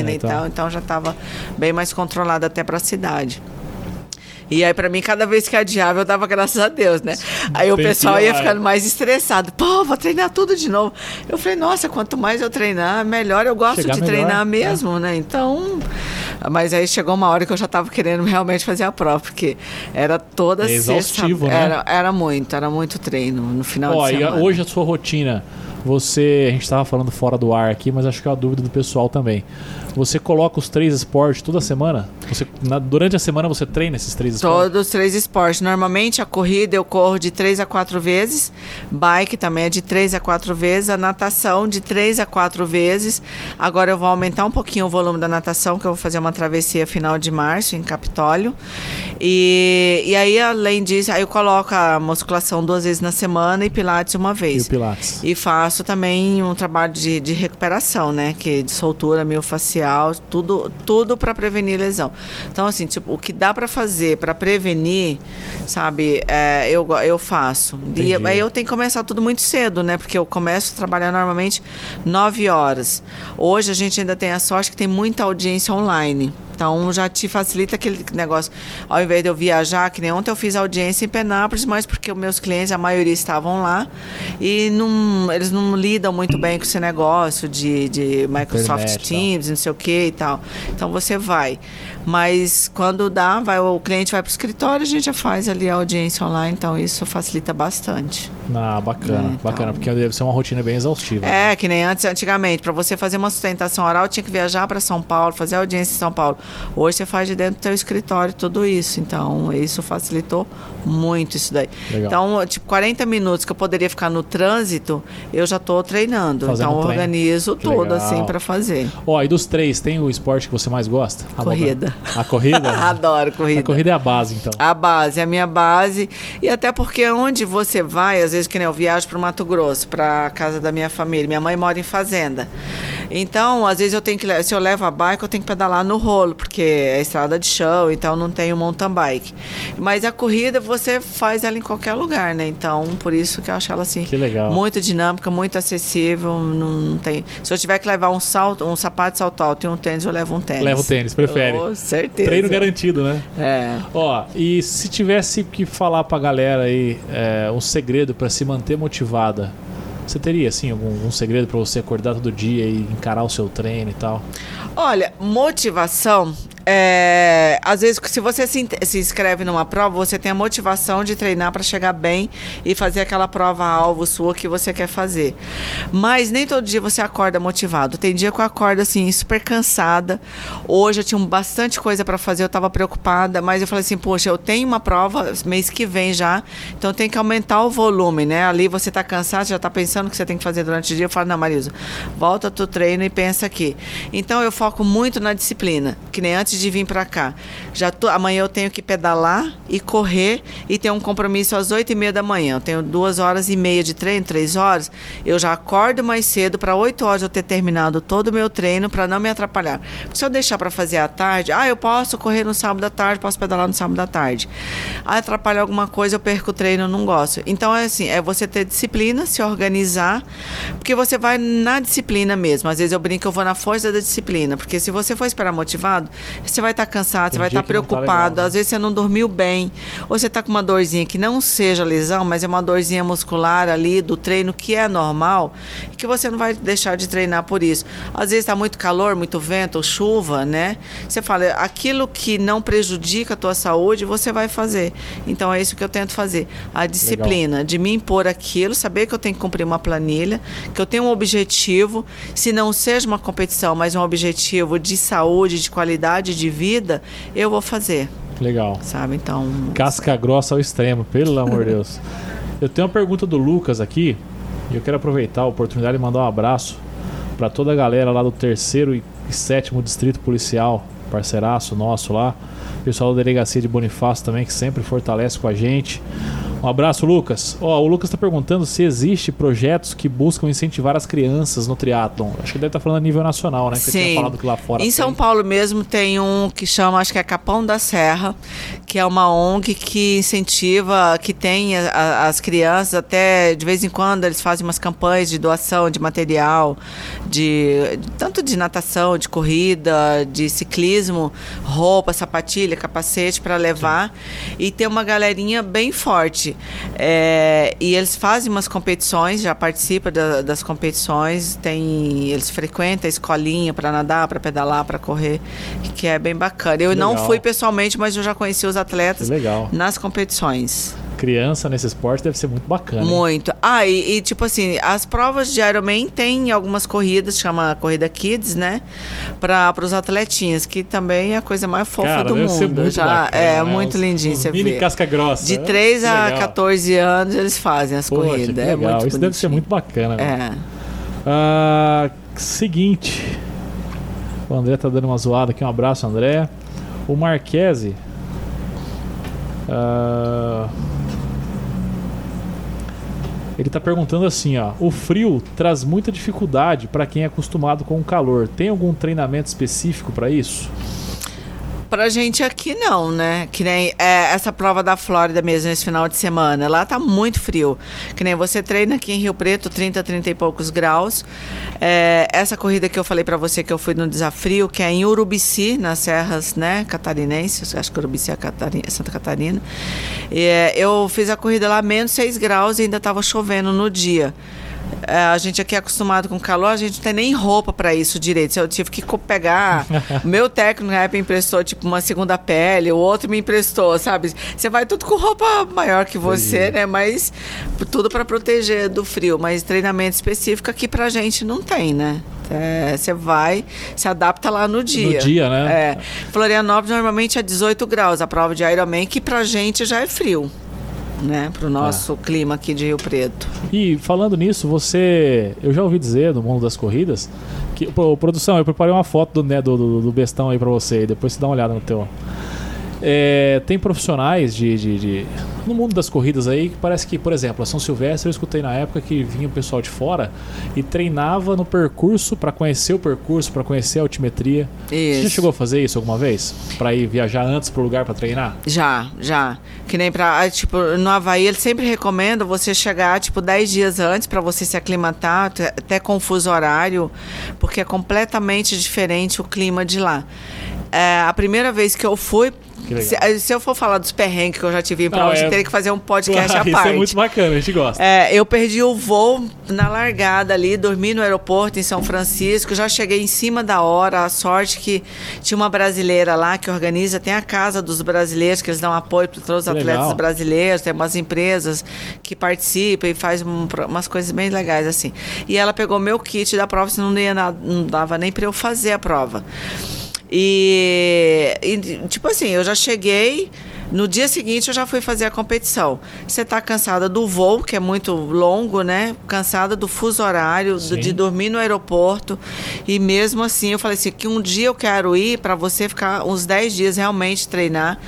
Speaker 1: Vacina e
Speaker 2: e
Speaker 1: tal.
Speaker 2: tal, então já estava bem mais controlado até para a cidade. E aí, pra mim, cada vez que adiava, eu dava graças a Deus, né? Aí o pessoal ia ficando
Speaker 1: é.
Speaker 2: mais estressado. Pô, vou treinar tudo de novo. Eu falei, nossa, quanto mais eu treinar, melhor. Eu gosto
Speaker 1: Chegar
Speaker 2: de
Speaker 1: melhor,
Speaker 2: treinar
Speaker 1: é.
Speaker 2: mesmo, né? Então. Mas aí chegou uma hora que eu já tava querendo realmente fazer a prova, porque era toda
Speaker 1: É
Speaker 2: sexta.
Speaker 1: exaustivo, né?
Speaker 2: Era, era muito, era muito treino no final
Speaker 1: Ó,
Speaker 2: de
Speaker 1: e
Speaker 2: semana.
Speaker 1: hoje a sua rotina, você, a gente estava falando fora do ar aqui, mas acho que é uma dúvida do pessoal também. Você coloca os três esportes toda semana? Você, na- durante a semana você treina esses três esportes?
Speaker 2: Todos os três esportes. Normalmente a corrida eu corro de três a quatro vezes, bike também é de três a quatro vezes, a natação de três a quatro vezes. Agora eu vou aumentar um pouquinho o volume da natação, que eu vou fazer uma travessia final de março em Capitólio. E, e aí, além disso, aí eu coloco a musculação duas vezes na semana e pilates uma
Speaker 1: E o
Speaker 2: vez.
Speaker 1: Pilates?
Speaker 2: E faço também um trabalho de, de recuperação, né? Que é de soltura miofascial, tudo, tudo para prevenir lesão. Então, assim, tipo, o que dá para fazer para prevenir, sabe, é, eu, eu faço. E
Speaker 1: Entendi.
Speaker 2: aí eu tenho que começar tudo muito cedo, né? Porque eu começo a trabalhar normalmente 9 horas. Hoje a gente ainda tem a sorte que tem muita audiência online. Então já te facilita aquele negócio. Ao invés de eu viajar, que nem ontem eu fiz audiência em Penápolis, mas porque os meus clientes, a maioria estavam lá e não, eles não lidam muito bem com esse negócio de, de Microsoft
Speaker 1: Internet.
Speaker 2: Teams, não sei o que e tal. Então você vai. Mas quando dá, vai, o cliente vai para o escritório, a gente já faz ali a audiência online, então isso facilita bastante.
Speaker 1: Ah, bacana,
Speaker 2: É, então.
Speaker 1: bacana, porque deve ser uma rotina bem exaustiva.
Speaker 2: É, que nem antes, antigamente, para você fazer uma sustentação oral, tinha que viajar para São Paulo, fazer audiência em São Paulo. Hoje você faz de dentro do teu escritório tudo isso. Então, isso facilitou muito isso daí.
Speaker 1: Legal.
Speaker 2: Então, tipo, 40 minutos que eu poderia ficar no trânsito, eu já tô treinando.
Speaker 1: Fazendo
Speaker 2: então,
Speaker 1: treino.
Speaker 2: organizo tudo
Speaker 1: legal.
Speaker 2: assim para fazer.
Speaker 1: Ó, e dos três, tem o esporte que você mais gosta? A
Speaker 2: Corrida.
Speaker 1: A corrida?
Speaker 2: Adoro corrida.
Speaker 1: A corrida é a base, então.
Speaker 2: A base, a minha base. E até porque onde você vai, às vezes que nem eu viajo para o Mato Grosso, para a casa da minha família. Minha mãe mora em fazenda. Então, às vezes eu tenho que, se eu levo a bike, eu tenho que pedalar no rolo, porque é estrada de chão, então não tenho mountain bike. Mas a corrida você faz ela em qualquer lugar, né? Então, por isso que eu acho ela assim
Speaker 1: Que legal.
Speaker 2: muito dinâmica, muito acessível, não, não tem. Se eu tiver que levar um salto, um sapato de salto alto e um tênis, eu levo um tênis.
Speaker 1: Leva o tênis, prefere.
Speaker 2: Oh, certeza.
Speaker 1: Treino garantido, né?
Speaker 2: É.
Speaker 1: Ó, e se tivesse que falar pra galera aí é, um segredo pra se manter motivada, você teria, assim, algum, algum segredo pra você acordar todo dia e encarar o seu treino e tal?
Speaker 2: Olha, motivação é, às vezes, se você se, se inscreve numa prova, você tem a motivação de treinar para chegar bem e fazer aquela prova-alvo sua que você quer fazer. Mas nem todo dia você acorda motivado. Tem dia que eu acordo assim, super cansada. Hoje eu tinha bastante coisa para fazer, eu estava preocupada, mas eu falei assim: poxa, eu tenho uma prova mês que vem já, então tem que aumentar o volume, né? Ali você está cansado, já está pensando o que você tem que fazer durante o dia. Eu falo: não, Marisa, volta do treino e pensa aqui. Então eu foco muito na disciplina, que nem antes de vir para cá. Já tô, amanhã eu tenho que pedalar e correr e ter um compromisso às oito e meia da manhã. Eu tenho duas horas e meia de treino, três horas. Eu já acordo mais cedo para oito horas eu ter terminado todo o meu treino para não me atrapalhar. Se eu deixar para fazer à tarde, ah, eu posso correr no sábado à tarde, posso pedalar no sábado à tarde. Ah, atrapalha alguma coisa, eu perco o treino, eu não gosto. Então é assim, é você ter disciplina, se organizar, porque você vai na disciplina mesmo. Às vezes eu brinco eu vou na força da disciplina, porque se você for esperar motivado, você vai estar cansado,
Speaker 1: Tem
Speaker 2: você vai estar
Speaker 1: não tá
Speaker 2: preocupado,
Speaker 1: legal, né?
Speaker 2: às vezes você não dormiu bem, ou você está com uma dorzinha que não seja lesão, mas é uma dorzinha muscular ali do treino que é normal, e que você não vai deixar de treinar por isso. Às vezes está muito calor, muito vento, ou chuva, né? Você fala, aquilo que não prejudica a tua saúde, você vai fazer. Então é isso que eu tento fazer. A disciplina de me impor aquilo, saber que eu tenho que cumprir uma planilha, que eu tenho um objetivo, se não seja uma competição, mas um objetivo de saúde, de qualidade de vida, eu vou fazer,
Speaker 1: Legal.
Speaker 2: sabe? Então,
Speaker 1: Casca grossa ao extremo, pelo amor de Deus. Eu tenho uma pergunta do Lucas aqui, e eu quero aproveitar a oportunidade e mandar um abraço para toda a galera lá do terceiro e sétimo distrito policial, parceiraço nosso lá, pessoal da delegacia de Bonifácio também que sempre fortalece com a gente. Um abraço, Lucas. Ó, o Lucas está perguntando se existe projetos que buscam incentivar as crianças no triatlon. Acho que deve estar falando a nível nacional, né? Que você tinha
Speaker 2: Sim.
Speaker 1: falado que lá fora.
Speaker 2: Em
Speaker 1: tem.
Speaker 2: São Paulo mesmo tem um que chama, acho que é Capão da Serra, que é uma ONG que incentiva, que tem a- a- as crianças, até de vez em quando eles fazem umas campanhas de doação de material, de tanto de natação, de corrida, de ciclismo, roupa, sapatilha, capacete para levar. E tem uma galerinha bem forte. É, e eles fazem umas competições, já participam da- das competições, tem, eles frequentam a escolinha para nadar, para pedalar, para correr, que é bem bacana. Eu não
Speaker 1: Legal.
Speaker 2: fui pessoalmente, mas eu já conheci os atletas nas competições.
Speaker 1: Criança nesse esporte deve ser muito bacana. hein?
Speaker 2: Muito. Ah, e, e, tipo assim, as provas de Ironman tem algumas corridas, chama Corrida Kids, né? Para os atletinhas, que também é a coisa mais fofa
Speaker 1: Cara,
Speaker 2: do mundo. Já
Speaker 1: bacana,
Speaker 2: é
Speaker 1: né?
Speaker 2: muito
Speaker 1: Os-
Speaker 2: lindinho
Speaker 1: os
Speaker 2: você
Speaker 1: mini
Speaker 2: ver.
Speaker 1: casca grossa.
Speaker 2: De
Speaker 1: né?
Speaker 2: 3
Speaker 1: Que
Speaker 2: a
Speaker 1: legal.
Speaker 2: 14 anos eles fazem as
Speaker 1: Poxa,
Speaker 2: corridas. É muito
Speaker 1: Isso deve ser
Speaker 2: bonitinho.
Speaker 1: muito bacana. né?
Speaker 2: É.
Speaker 1: Ah, seguinte. O André tá dando uma zoada aqui. Um abraço, André. O Marquese. ah, ele tá perguntando assim, ó. O frio traz muita dificuldade para quem é acostumado com o calor. Tem algum treinamento específico para isso?
Speaker 2: Pra gente aqui não, né? Que nem é, essa prova da Flórida mesmo, esse final de semana. Lá tá muito frio. Que nem você treina aqui em Rio Preto, 30, 30 e poucos graus. É, essa corrida que eu falei pra você que eu fui no desafio, que é em Urubici, nas serras, né, catarinenses. Acho que Urubici é Catari- Santa Catarina. É, eu fiz a corrida lá menos 6 graus e ainda tava chovendo no dia. É, a gente aqui é acostumado com calor, a gente não tem nem roupa para isso direito. Eu tive que pegar. meu técnico na época emprestou tipo uma segunda pele, o outro me emprestou, sabe? Você vai tudo com roupa maior que você, né? Mas tudo para proteger do frio. Mas treinamento específico aqui pra gente não tem, né? É, Você vai, se adapta lá no dia.
Speaker 1: dia, né?
Speaker 2: É. Florianópolis normalmente é 18 graus, a prova de Ironman, que pra gente já é frio, né? Pro nosso clima aqui de Rio Preto.
Speaker 1: E falando nisso, você. Eu já ouvi dizer no mundo das corridas que. Pô, produção, eu preparei uma foto do, né, do, do, do bestão aí pra você, e depois você dá uma olhada no teu. É, tem profissionais de, de- de- no mundo das corridas aí que parece que, por exemplo, a São Silvestre eu escutei na época que vinha o pessoal de fora e treinava no percurso pra conhecer o percurso, pra conhecer a altimetria. Você já
Speaker 2: Isso.
Speaker 1: chegou a fazer isso alguma vez? Pra ir viajar antes pro lugar pra treinar?
Speaker 2: Já, já. Que nem pra. ah, Tipo, no Havaí, eles sempre recomendam você chegar, tipo, 10 dias antes pra você se aclimatar, até- até com o fuso horário, porque é completamente diferente o clima de lá. É, a primeira vez que eu fui.
Speaker 1: Que legal.
Speaker 2: Se, se eu for falar dos perrengues que eu já tive em prova,
Speaker 1: Não,
Speaker 2: a gente
Speaker 1: é-
Speaker 2: teria que fazer um podcast à
Speaker 1: isso
Speaker 2: parte.
Speaker 1: é muito bacana, a gente gosta.
Speaker 2: É, eu perdi o voo na largada ali, dormi no aeroporto em São Francisco, já cheguei em cima da hora. A sorte que tinha uma brasileira lá que organiza, tem a casa dos brasileiros, que eles dão apoio para todos os
Speaker 1: Que
Speaker 2: atletas
Speaker 1: legal.
Speaker 2: brasileiros, tem umas empresas que participam e faz um umas coisas bem legais assim. E ela pegou meu kit da prova, senão não, ia não dava nem para eu fazer a prova. E, e, tipo assim, eu já cheguei. No dia seguinte eu já fui fazer a competição. Você tá cansada do voo, que é muito longo, né? Cansada do fuso horário, do- de dormir no aeroporto. E mesmo assim, eu falei assim: que um dia eu quero ir para você ficar uns 10 dias realmente treinar.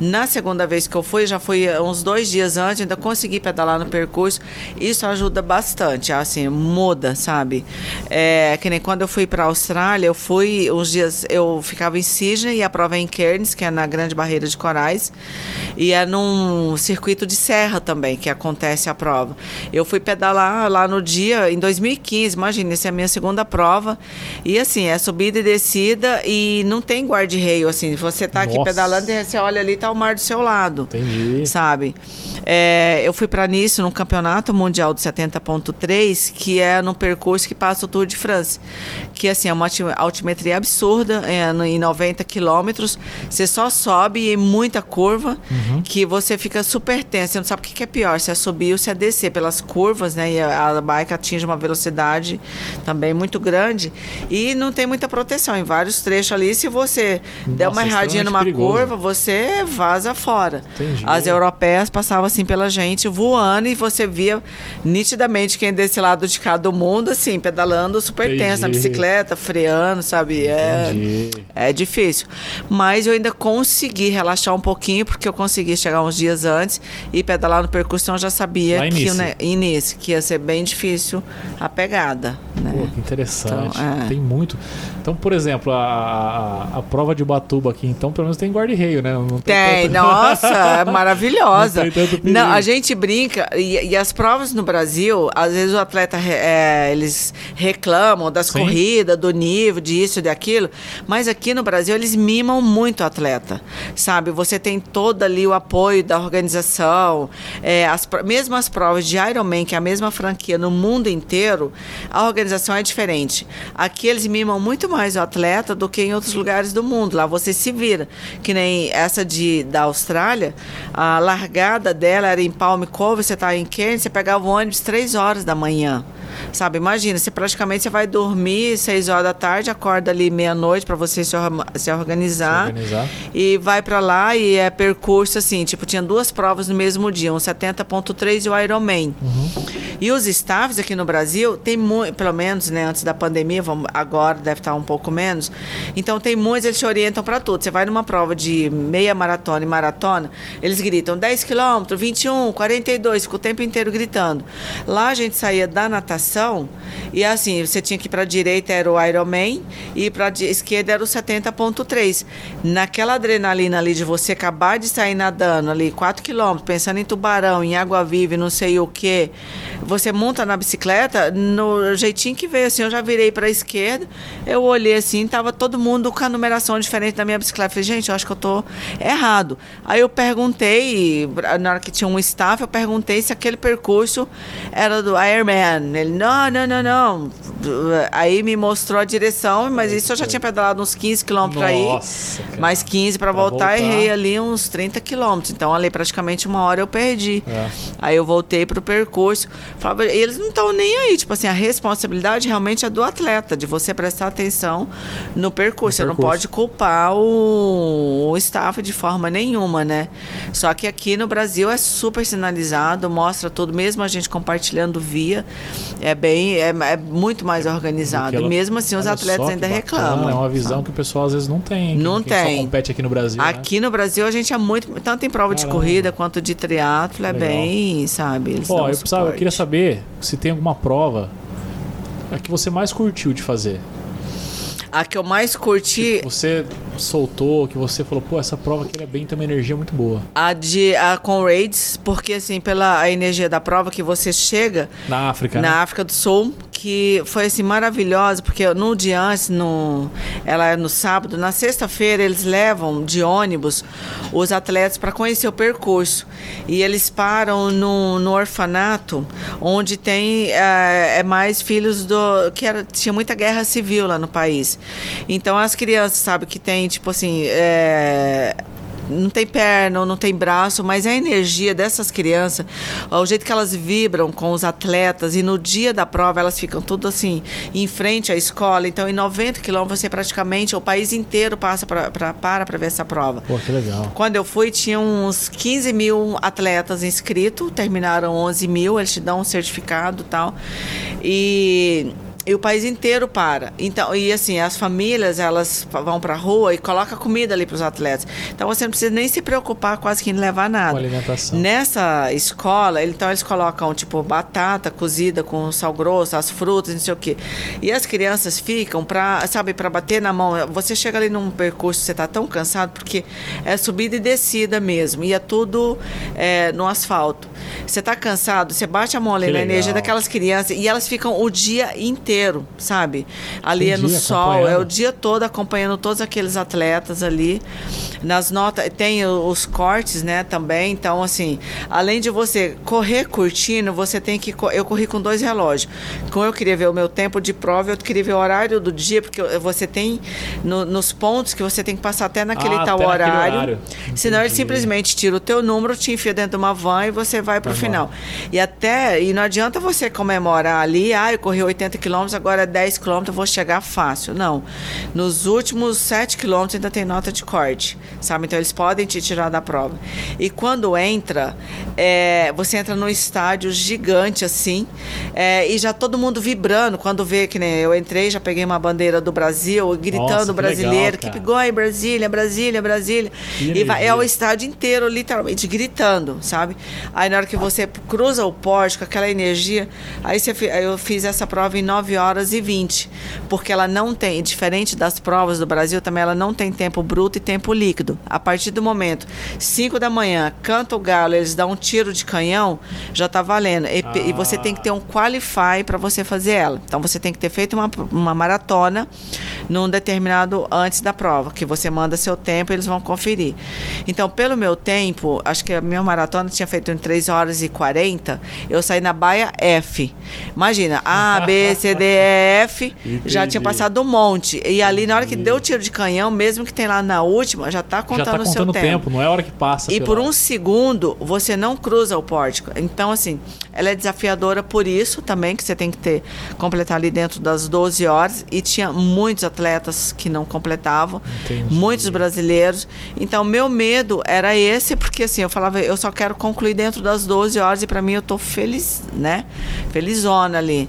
Speaker 2: Na segunda vez que eu fui, já fui eh, uns dois dias antes, ainda consegui pedalar no percurso. Isso ajuda bastante, assim, muda, sabe? É, que nem quando eu fui para a Austrália, eu fui uns dias, eu ficava em Sydney e a prova é em Cairns, que é na Grande Barreira de Corais. E é num circuito de serra também que acontece a prova. Eu fui pedalar lá no dia, em 2015, imagina, essa é a minha segunda prova. E assim, é subida e descida e não tem guarda-reio, assim. Você tá aqui pedalando, você olha ali, tá o mar do seu lado
Speaker 1: Entendi.
Speaker 2: sabe? É, eu fui para Nice num campeonato mundial de 70.3, que é num percurso que passa o Tour de France, que assim é uma alti- altimetria absurda, é, no- em 90 quilômetros, você só sobe em muita curva, que você fica super tenso, você não sabe o que é pior, se é subir ou se é descer pelas curvas, né? E a, a bike atinge uma velocidade também muito grande e não tem muita proteção em vários trechos ali, se você der uma
Speaker 1: Nossa,
Speaker 2: erradinha numa
Speaker 1: perigoso.
Speaker 2: curva, você vaza fora.
Speaker 1: Entendi.
Speaker 2: As europeias passavam assim pela gente, voando, e você via nitidamente quem desse lado de cá do mundo, assim, pedalando super tenso na
Speaker 1: Entendi.
Speaker 2: bicicleta, freando, sabe? É,
Speaker 1: Entendi.
Speaker 2: é difícil. Mas eu ainda consegui relaxar um pouquinho, porque eu consegui chegar uns dias antes e pedalar no percurso, então eu já sabia
Speaker 1: Lá
Speaker 2: que, né, Nice, que ia ser bem difícil a pegada. Né?
Speaker 1: Pô, que interessante.
Speaker 2: Então, é.
Speaker 1: Tem muito. Então, por exemplo, a, a, a prova de Ubatuba aqui, então, pelo menos tem guarda-reio, né? Não
Speaker 2: Tem,
Speaker 1: tanto-
Speaker 2: nossa, é maravilhosa.
Speaker 1: Não tem.
Speaker 2: Não, a gente brinca, e, e as provas no Brasil, às vezes o atleta, é, eles reclamam das
Speaker 1: Sim.
Speaker 2: corridas, do nível, disso, daquilo, mas aqui no Brasil eles mimam muito o atleta, sabe? Você tem todo ali o apoio da organização, é, as, mesmo as provas de Ironman, que é a mesma franquia no mundo inteiro, a organização é diferente. Aqui eles mimam muito mais o atleta do que em outros lugares do mundo. Lá você se vira. Que nem essa de, da Austrália, a largada dela era em Palm Cove, você tá em Kent, você pegava o ônibus três horas da manhã. Sabe, imagina, você praticamente você vai dormir seis horas da tarde, acorda ali meia-noite para você se, se organizar,
Speaker 1: Se organizar.
Speaker 2: e vai para lá e é percurso assim, tipo, tinha duas provas no mesmo dia, um 70.3 e o Ironman. E os staffs aqui no Brasil tem muito, pelo menos, né, antes da pandemia, vamos, agora deve estar um pouco menos. Então tem muitos, eles te orientam para tudo. Você vai numa prova de meia maratona e maratona, eles gritam 10 km, 21, 42, fica o tempo inteiro gritando. Lá a gente saía da natação e assim, você tinha que ir para direita era o Ironman e para esquerda era o 70.3. Naquela adrenalina ali de você acabar de sair nadando ali 4 km, pensando em tubarão, em água viva, não sei o que, você monta na bicicleta, no jeitinho que veio assim, eu já virei para a esquerda, eu olhei assim, tava todo mundo com a numeração diferente da minha bicicleta. Falei, gente, eu acho que eu tô errado. Aí eu perguntei, na hora que tinha um staff, eu perguntei se aquele percurso era do Ironman. Ele, não, não, não, não. Aí me mostrou a direção, mas isso eu já tinha pedalado uns 15 quilômetros aí. Mais 15 para voltar,
Speaker 1: voltar.
Speaker 2: errei ali uns 30 quilômetros. Então, ali praticamente uma hora eu perdi.
Speaker 1: É.
Speaker 2: Aí eu voltei pro percurso. Falava, e eles não estão nem aí. Tipo assim, a responsabilidade realmente é do atleta, de você prestar atenção no percurso. Você não pode culpar o, o staff de forma nenhuma, né? Só que aqui no Brasil é super sinalizado, mostra tudo, mesmo a gente compartilhando via, é bem, é, é muito mais organizado.
Speaker 1: Aquela-
Speaker 2: E mesmo assim os atletas ainda
Speaker 1: bacana,
Speaker 2: reclamam.
Speaker 1: É uma visão
Speaker 2: sabe?
Speaker 1: que o pessoal às vezes não tem. quem-
Speaker 2: Não
Speaker 1: quem
Speaker 2: tem.
Speaker 1: compete aqui no Brasil. né?
Speaker 2: Aqui no Brasil a gente é muito, tanto em prova de
Speaker 1: Caramba.
Speaker 2: corrida quanto de triatlo, é
Speaker 1: Legal.
Speaker 2: bem, sabe? Eles
Speaker 1: Ó, eu, precisava, eu queria saber se tem alguma prova a que você mais curtiu de fazer.
Speaker 2: A que eu mais curti,
Speaker 1: Você soltou, que você falou, pô, essa prova aqui é bem, tem uma energia muito boa.
Speaker 2: a de a com raids, porque assim, pela a energia da prova que você chega
Speaker 1: Na África, né?
Speaker 2: na África do Sul, que foi assim maravilhosa, porque no dia antes, no, ela é no sábado, na sexta-feira eles levam de ônibus os atletas para conhecer o percurso. E eles param no, no orfanato, onde tem é, é mais filhos do. que era, tinha muita guerra civil lá no país. Então as crianças, sabe, que tem, tipo assim. é, não tem perna, ou não tem braço, mas a energia dessas crianças, o jeito que elas vibram com os atletas, e no dia da prova elas ficam tudo assim, em frente à escola. Então, em 90 quilômetros, você praticamente, o país inteiro passa pra, pra, para para ver essa prova.
Speaker 1: Pô, que legal.
Speaker 2: Quando eu fui, tinha uns 15 mil atletas inscritos, terminaram 11 mil, eles te dão um certificado e tal. E, e o país inteiro para. Então, e assim, as famílias, elas vão pra rua e colocam comida ali para os atletas. Então você não precisa nem se preocupar quase que em levar nada.
Speaker 1: Com alimentação.
Speaker 2: Nessa escola, então eles colocam tipo batata cozida com sal grosso, as frutas, não sei o quê. E as crianças ficam para, sabe, para bater na mão. Você chega ali num percurso, você tá tão cansado porque é subida e descida mesmo, e é tudo é, no asfalto. Você tá cansado, você bate a mão ali
Speaker 1: Que
Speaker 2: na
Speaker 1: legal.
Speaker 2: energia daquelas crianças e elas ficam o dia inteiro, sabe? Ali é no
Speaker 1: Entendi,
Speaker 2: sol, é o dia todo acompanhando todos aqueles atletas ali. Nas notas, tem o- os cortes, né, também. Então, assim, além de você correr curtindo, você tem que. Eu corri com dois relógios. Como eu queria ver o meu tempo de prova, eu queria ver o horário do dia, porque você tem no- nos pontos que você tem que passar até naquele
Speaker 1: Ah,
Speaker 2: tal
Speaker 1: até
Speaker 2: horário.
Speaker 1: horário.
Speaker 2: Senão ele simplesmente tira o teu número, te enfia dentro de uma van e você vai pro
Speaker 1: Tá bom.
Speaker 2: final. E até, e não adianta você comemorar ali, ah, eu corri 80 quilômetros, agora é 10 quilômetros, vou chegar fácil. Não. Nos últimos 7 quilômetros ainda tem nota de corte. Sabe? Então eles podem te tirar da prova. E quando entra, é, você entra num estádio gigante assim, é, e já todo mundo vibrando. Quando vê que nem eu entrei, já peguei uma bandeira do Brasil, gritando
Speaker 1: Nossa, que
Speaker 2: brasileiro,
Speaker 1: legal,
Speaker 2: keep going, Brasília, Brasília, Brasília.
Speaker 1: Que
Speaker 2: E vai, é o estádio inteiro, literalmente, gritando, sabe? Aí na hora que você cruza o pórtico, aquela energia, aí você, eu fiz essa prova em 9 horas e 20, porque ela não tem, diferente das provas do Brasil, também ela não tem tempo bruto e tempo líquido. A partir do momento 5 da manhã, canta o galo, eles dão um tiro de canhão, já tá valendo. E, pe- e você tem que ter um qualify para você fazer ela. Então você tem que ter feito uma, uma maratona num determinado antes da prova, que você manda seu tempo e eles vão conferir. Então, pelo meu tempo, acho que a minha maratona tinha feito em 3 horas e 40, eu saí na baia F. Imagina, A, B, C, D, E, F, já
Speaker 1: Entendi.
Speaker 2: tinha passado um monte. E ali, na hora que deu o tiro de canhão, mesmo que tem lá na última, já tá contando
Speaker 1: Já tá
Speaker 2: o seu
Speaker 1: contando o
Speaker 2: tempo.
Speaker 1: tempo, não é a hora que passa.
Speaker 2: E por um segundo você não cruza o pórtico. Então, assim, ela é desafiadora por isso também, que você tem que ter completar ali dentro das 12 horas. E tinha muitos atletas que não completavam,
Speaker 1: Entendi.
Speaker 2: muitos brasileiros. Então, meu medo era esse, porque assim, eu falava, eu só quero concluir dentro das 12 horas e para mim eu tô feliz, né? Felizona ali.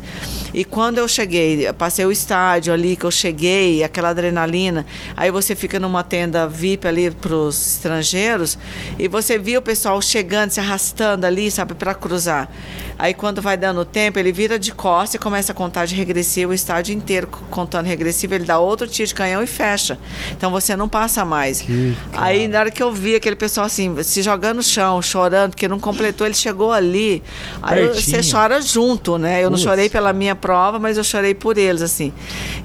Speaker 2: E quando eu cheguei, eu passei o estádio ali, que eu cheguei, aquela adrenalina, aí você fica numa tenda VIP ali pros estrangeiros e você via o pessoal chegando, se arrastando ali, sabe, para cruzar. Aí quando vai dando tempo, ele vira de costas e começa a contar de regressivo, o estádio inteiro contando regressivo, ele dá outro tiro de canhão e fecha. Então você não passa mais.
Speaker 1: Que
Speaker 2: Aí na hora que eu vi aquele pessoal assim, se jogando no chão, chorando, porque não completou, ele chegou ali. Aí eu- você
Speaker 1: Pertinho.
Speaker 2: chora junto, né? Eu não
Speaker 1: Putz.
Speaker 2: chorei pela minha prova, mas eu chorei por eles, assim.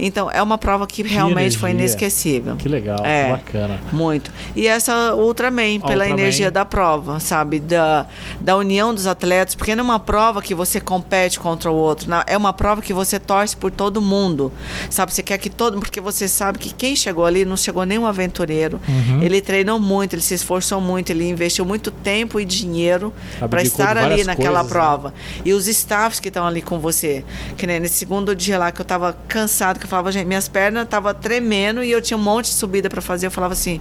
Speaker 2: Então, é uma prova que realmente foi inesquecível.
Speaker 1: Que legal,
Speaker 2: É.
Speaker 1: bacana.
Speaker 2: Muito. E essa Ultraman, pela
Speaker 1: Ultraman.
Speaker 2: energia da prova, sabe? Da, da união dos atletas, porque não é uma prova que você compete contra o outro, não, é uma prova que você torce por todo mundo, sabe? Você quer que todo porque você sabe que quem chegou ali não chegou nenhum aventureiro.
Speaker 1: Uhum.
Speaker 2: Ele treinou muito, ele se esforçou muito, ele investiu muito tempo e dinheiro para estar ali naquela
Speaker 1: coisas, né?
Speaker 2: prova. E os staffs que estão ali com você. Que nem nesse segundo dia lá que eu tava cansado, que eu falava, gente, minhas pernas estavam tremendo e eu tinha um monte de subida para fazer. Eu falava assim,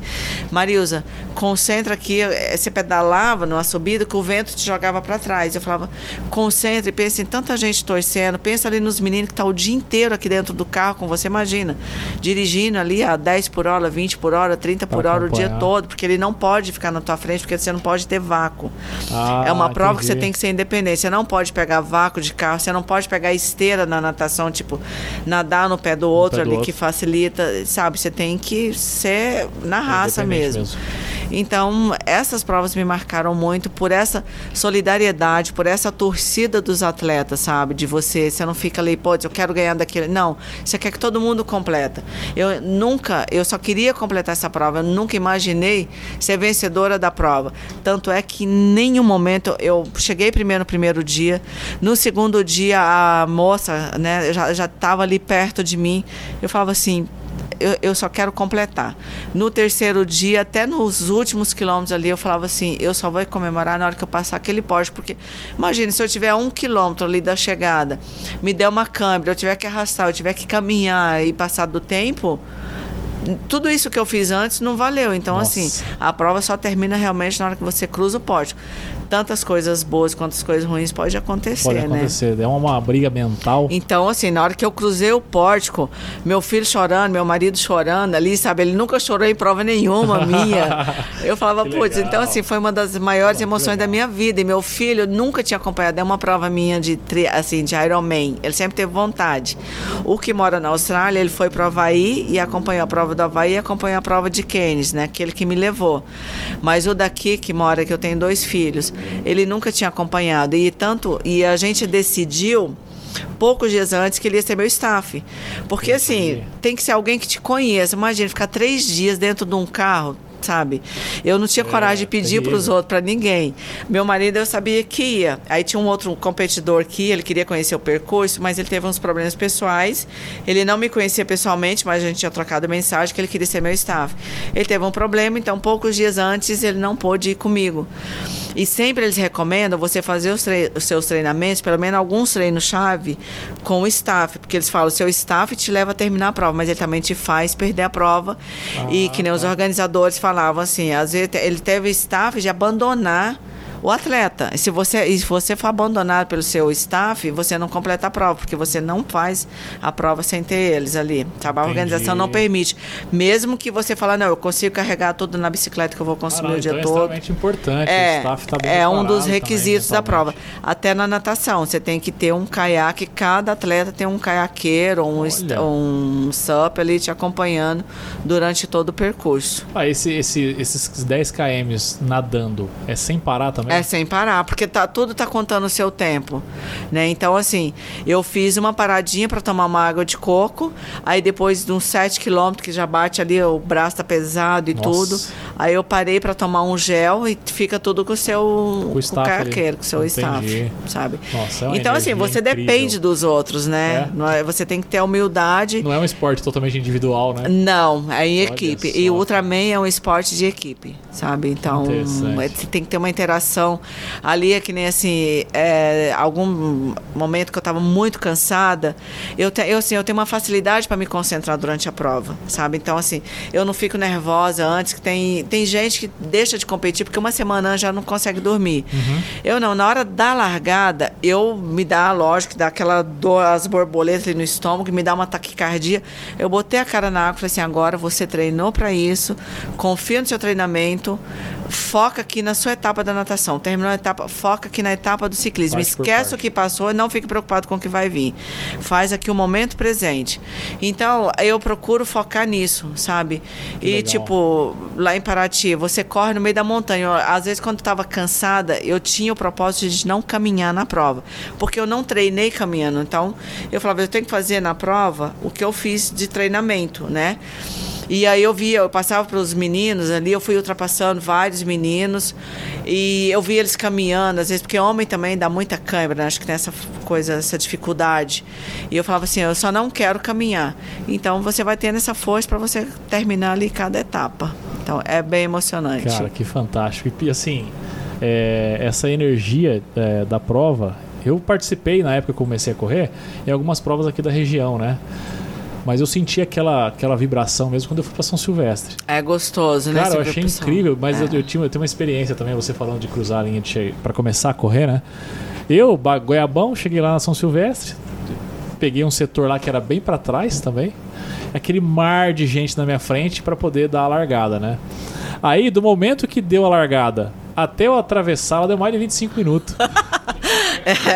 Speaker 2: Marilza, concentra aqui. Você pedalava numa subida que o vento te jogava para trás. Eu falava, concentra e pensa em tanta gente torcendo. Pensa ali nos meninos que tá o dia inteiro aqui dentro do carro com você. Imagina, dirigindo ali a 10 por hora, 20 por hora, 30 por
Speaker 1: Pra
Speaker 2: hora o dia
Speaker 1: acompanhar.
Speaker 2: todo, porque ele não pode ficar na tua frente, porque você não pode ter vácuo.
Speaker 1: Ah,
Speaker 2: É uma prova que você
Speaker 1: entendi.
Speaker 2: tem que ser independente. Você não pode pegar vácuo de carro, você não pode pegar esteira na natação, tipo, nadar no pé do outro
Speaker 1: pé do
Speaker 2: ali,
Speaker 1: outro.
Speaker 2: que facilita, sabe? Você tem que ser na raça
Speaker 1: Independente
Speaker 2: mesmo. Então, essas provas me marcaram muito por essa solidariedade, por essa torcida dos atletas, sabe? De você, você não fica ali, pô, eu quero ganhar daquele. Não, você quer que todo mundo completa. Eu nunca, eu só queria completar essa prova, eu nunca imaginei ser vencedora da prova. Tanto é que em nenhum momento eu cheguei primeiro no primeiro dia, no segundo dia a moça, né, já já estava ali perto de mim. Eu falava assim, eu, eu só quero completar. No terceiro dia, até nos últimos quilômetros ali, eu falava assim: eu só vou comemorar na hora que eu passar aquele poste. Porque, imagine, se eu tiver um quilômetro ali da chegada, me der uma câmera, eu tiver que arrastar, eu tiver que caminhar e passar do tempo. Tudo isso que eu fiz antes não valeu. Então,
Speaker 1: Nossa.
Speaker 2: assim, a prova só termina realmente na hora que você cruza o pórtico. Tantas coisas boas quanto as coisas ruins pode acontecer,
Speaker 1: Pode
Speaker 2: né?
Speaker 1: acontecer. É uma briga mental.
Speaker 2: Então, assim, na hora que eu cruzei o pórtico, meu filho chorando, meu marido chorando ali, sabe? Ele nunca chorou em prova nenhuma minha. Eu falava, putz, então, assim, foi uma das maiores emoções da minha vida. E meu filho nunca tinha acompanhado é uma prova minha de, assim, de Ironman. Ele sempre teve vontade. O que mora na Austrália, ele foi pro Havaí e acompanhou a prova do Havaí e acompanhou a prova de Keynes, né? Aquele que me levou. Mas o daqui, que mora, que eu tenho dois filhos, ele nunca tinha acompanhado. E tanto, e a gente decidiu poucos dias antes que ele ia ser meu staff. Porque assim, tem que ser alguém que te conheça. Imagina ficar três dias dentro de um carro. Sabe? Eu não tinha coragem de pedir para os outros, para ninguém. Meu marido eu sabia que ia. Aí tinha um outro competidor que ia, ele queria conhecer o percurso, mas ele teve uns problemas pessoais. Ele não me conhecia pessoalmente, mas a gente tinha trocado mensagem que ele queria ser meu staff. Ele teve um problema, então poucos dias antes ele não pôde ir comigo. E sempre eles recomendam você fazer os, tre os seus treinamentos, pelo menos alguns treinos-chave, com o staff. Porque eles falam, seu staff te leva a terminar a prova, mas ele também te faz perder a prova.
Speaker 1: Ah,
Speaker 2: e que nem os
Speaker 1: tá.
Speaker 2: organizadores falavam assim, às vezes ele teve staff de abandonar o atleta. Se você, se você for abandonado pelo seu staff, você não completa a prova, porque você não faz a prova sem ter eles ali. Sabe? A
Speaker 1: Entendi.
Speaker 2: organização não permite. Mesmo que você fale, não, eu consigo carregar tudo na bicicleta que eu vou consumir o dia
Speaker 1: então é
Speaker 2: todo.
Speaker 1: extremamente importante. o
Speaker 2: É,
Speaker 1: staff tá bem
Speaker 2: é um dos
Speaker 1: também,
Speaker 2: requisitos da
Speaker 1: mentalmente.
Speaker 2: prova. Até na natação, você tem que ter um caiaque, cada atleta tem um caiaqueiro, um, um sup ali te acompanhando durante todo o percurso.
Speaker 1: Ah, esse, esse, esses 10 km nadando é sem parar também?
Speaker 2: É sem parar, porque tá, tudo tá contando o seu tempo, né? Então, assim, eu fiz uma paradinha para tomar uma água de coco, aí depois de uns 7 quilômetros que já bate ali, o braço tá pesado e
Speaker 1: Nossa.
Speaker 2: tudo, aí eu parei para tomar um gel e fica tudo com o seu
Speaker 1: Com o staff
Speaker 2: com o seu
Speaker 1: Entendi.
Speaker 2: staff, sabe?
Speaker 1: Nossa, é
Speaker 2: então, assim, você
Speaker 1: incrível.
Speaker 2: depende dos outros, né?
Speaker 1: É?
Speaker 2: É- Você tem que ter a humildade.
Speaker 1: Não é um esporte totalmente individual, né?
Speaker 2: Não, é em
Speaker 1: Olha
Speaker 2: equipe.
Speaker 1: só.
Speaker 2: E o Ultraman é um esporte de equipe, sabe? Então, é- você tem que ter uma interação. Ali é que nem assim, é, algum momento que eu estava muito cansada, eu, te, eu, assim, eu tenho uma facilidade para me concentrar durante a prova, sabe? Então, assim, eu não fico nervosa antes, que tem, tem gente que deixa de competir porque uma semana já não consegue dormir. Eu não, na hora da largada, eu me dá, lógico, dá aquela dor, as borboletas ali no estômago, me dá uma taquicardia. Eu botei a cara na água e falei assim: agora você treinou para isso, confia no seu treinamento, foca aqui na sua etapa da natação. Terminou a etapa, foca aqui na etapa do ciclismo.
Speaker 1: Parte
Speaker 2: Esquece o que passou e não fique preocupado com o que vai vir. Faz aqui o momento presente. Então, eu procuro focar nisso, sabe?
Speaker 1: Que
Speaker 2: e,
Speaker 1: legal.
Speaker 2: tipo, lá em Paraty, você corre no meio da montanha. Eu, às vezes, quando estava cansada, eu tinha o propósito de não caminhar na prova. Porque eu não treinei caminhando. Então, eu falava, eu tenho que fazer na prova o que eu fiz de treinamento, né? E aí eu via, eu passava para os meninos ali, eu fui ultrapassando vários meninos e eu via eles caminhando, às vezes, porque homem também dá muita câimbra, né? acho que tem essa coisa, essa dificuldade. E eu falava assim, eu só não quero caminhar. Então você vai tendo essa força para você terminar ali cada etapa. Então é bem emocionante.
Speaker 1: Cara, que fantástico. E assim, é, essa energia é, da prova, eu participei na época que eu comecei a correr em algumas provas aqui da região, né? Mas eu senti aquela, aquela vibração mesmo quando eu fui pra São Silvestre.
Speaker 2: É gostoso, né?
Speaker 1: Cara, eu achei incrível, mas
Speaker 2: É.
Speaker 1: eu, eu, tinha, eu tenho uma experiência também, você falando de cruzar a linha de para começar a correr, né? Eu, Goiabão, cheguei lá na São Silvestre, peguei um setor lá que era bem para trás também, aquele mar de gente na minha frente para poder dar a largada, né? Aí, do momento que deu a largada até eu atravessar, ela deu mais de 25 minutos.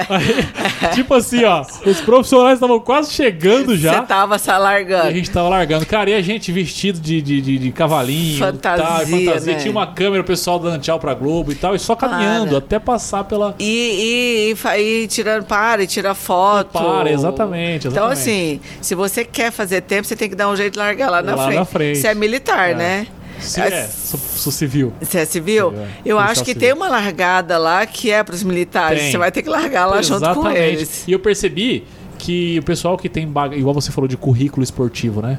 Speaker 1: Aí, tipo assim, ó, os profissionais estavam quase chegando já.
Speaker 2: Você tava se
Speaker 1: E a
Speaker 2: alargando.
Speaker 1: gente tava largando. Cara, e a gente vestido de, de, de, de cavalinho.
Speaker 2: Fantasia,
Speaker 1: tal, fantasia.
Speaker 2: né?
Speaker 1: Tinha uma câmera, o pessoal dando tchau pra Globo e tal, e só caminhando
Speaker 2: Para.
Speaker 1: até passar pela.
Speaker 2: E, e, e, e tirando para, e tira foto.
Speaker 1: Para, exatamente,
Speaker 2: Então,
Speaker 1: exatamente.
Speaker 2: assim, se você quer fazer tempo, você tem que dar um jeito de largar lá na
Speaker 1: Lá
Speaker 2: frente.
Speaker 1: na frente.
Speaker 2: Você é militar,
Speaker 1: É.
Speaker 2: né?
Speaker 1: Se,
Speaker 2: É,
Speaker 1: é, sou, sou civil.
Speaker 2: Você é civil?
Speaker 1: Civil, é.
Speaker 2: Eu acho que
Speaker 1: civil.
Speaker 2: tem uma largada lá que é para os militares.
Speaker 1: Tem.
Speaker 2: Você vai ter que largar lá junto com
Speaker 1: Exatamente.
Speaker 2: eles.
Speaker 1: E eu percebi que o pessoal que tem, baga- igual você falou de currículo esportivo, né?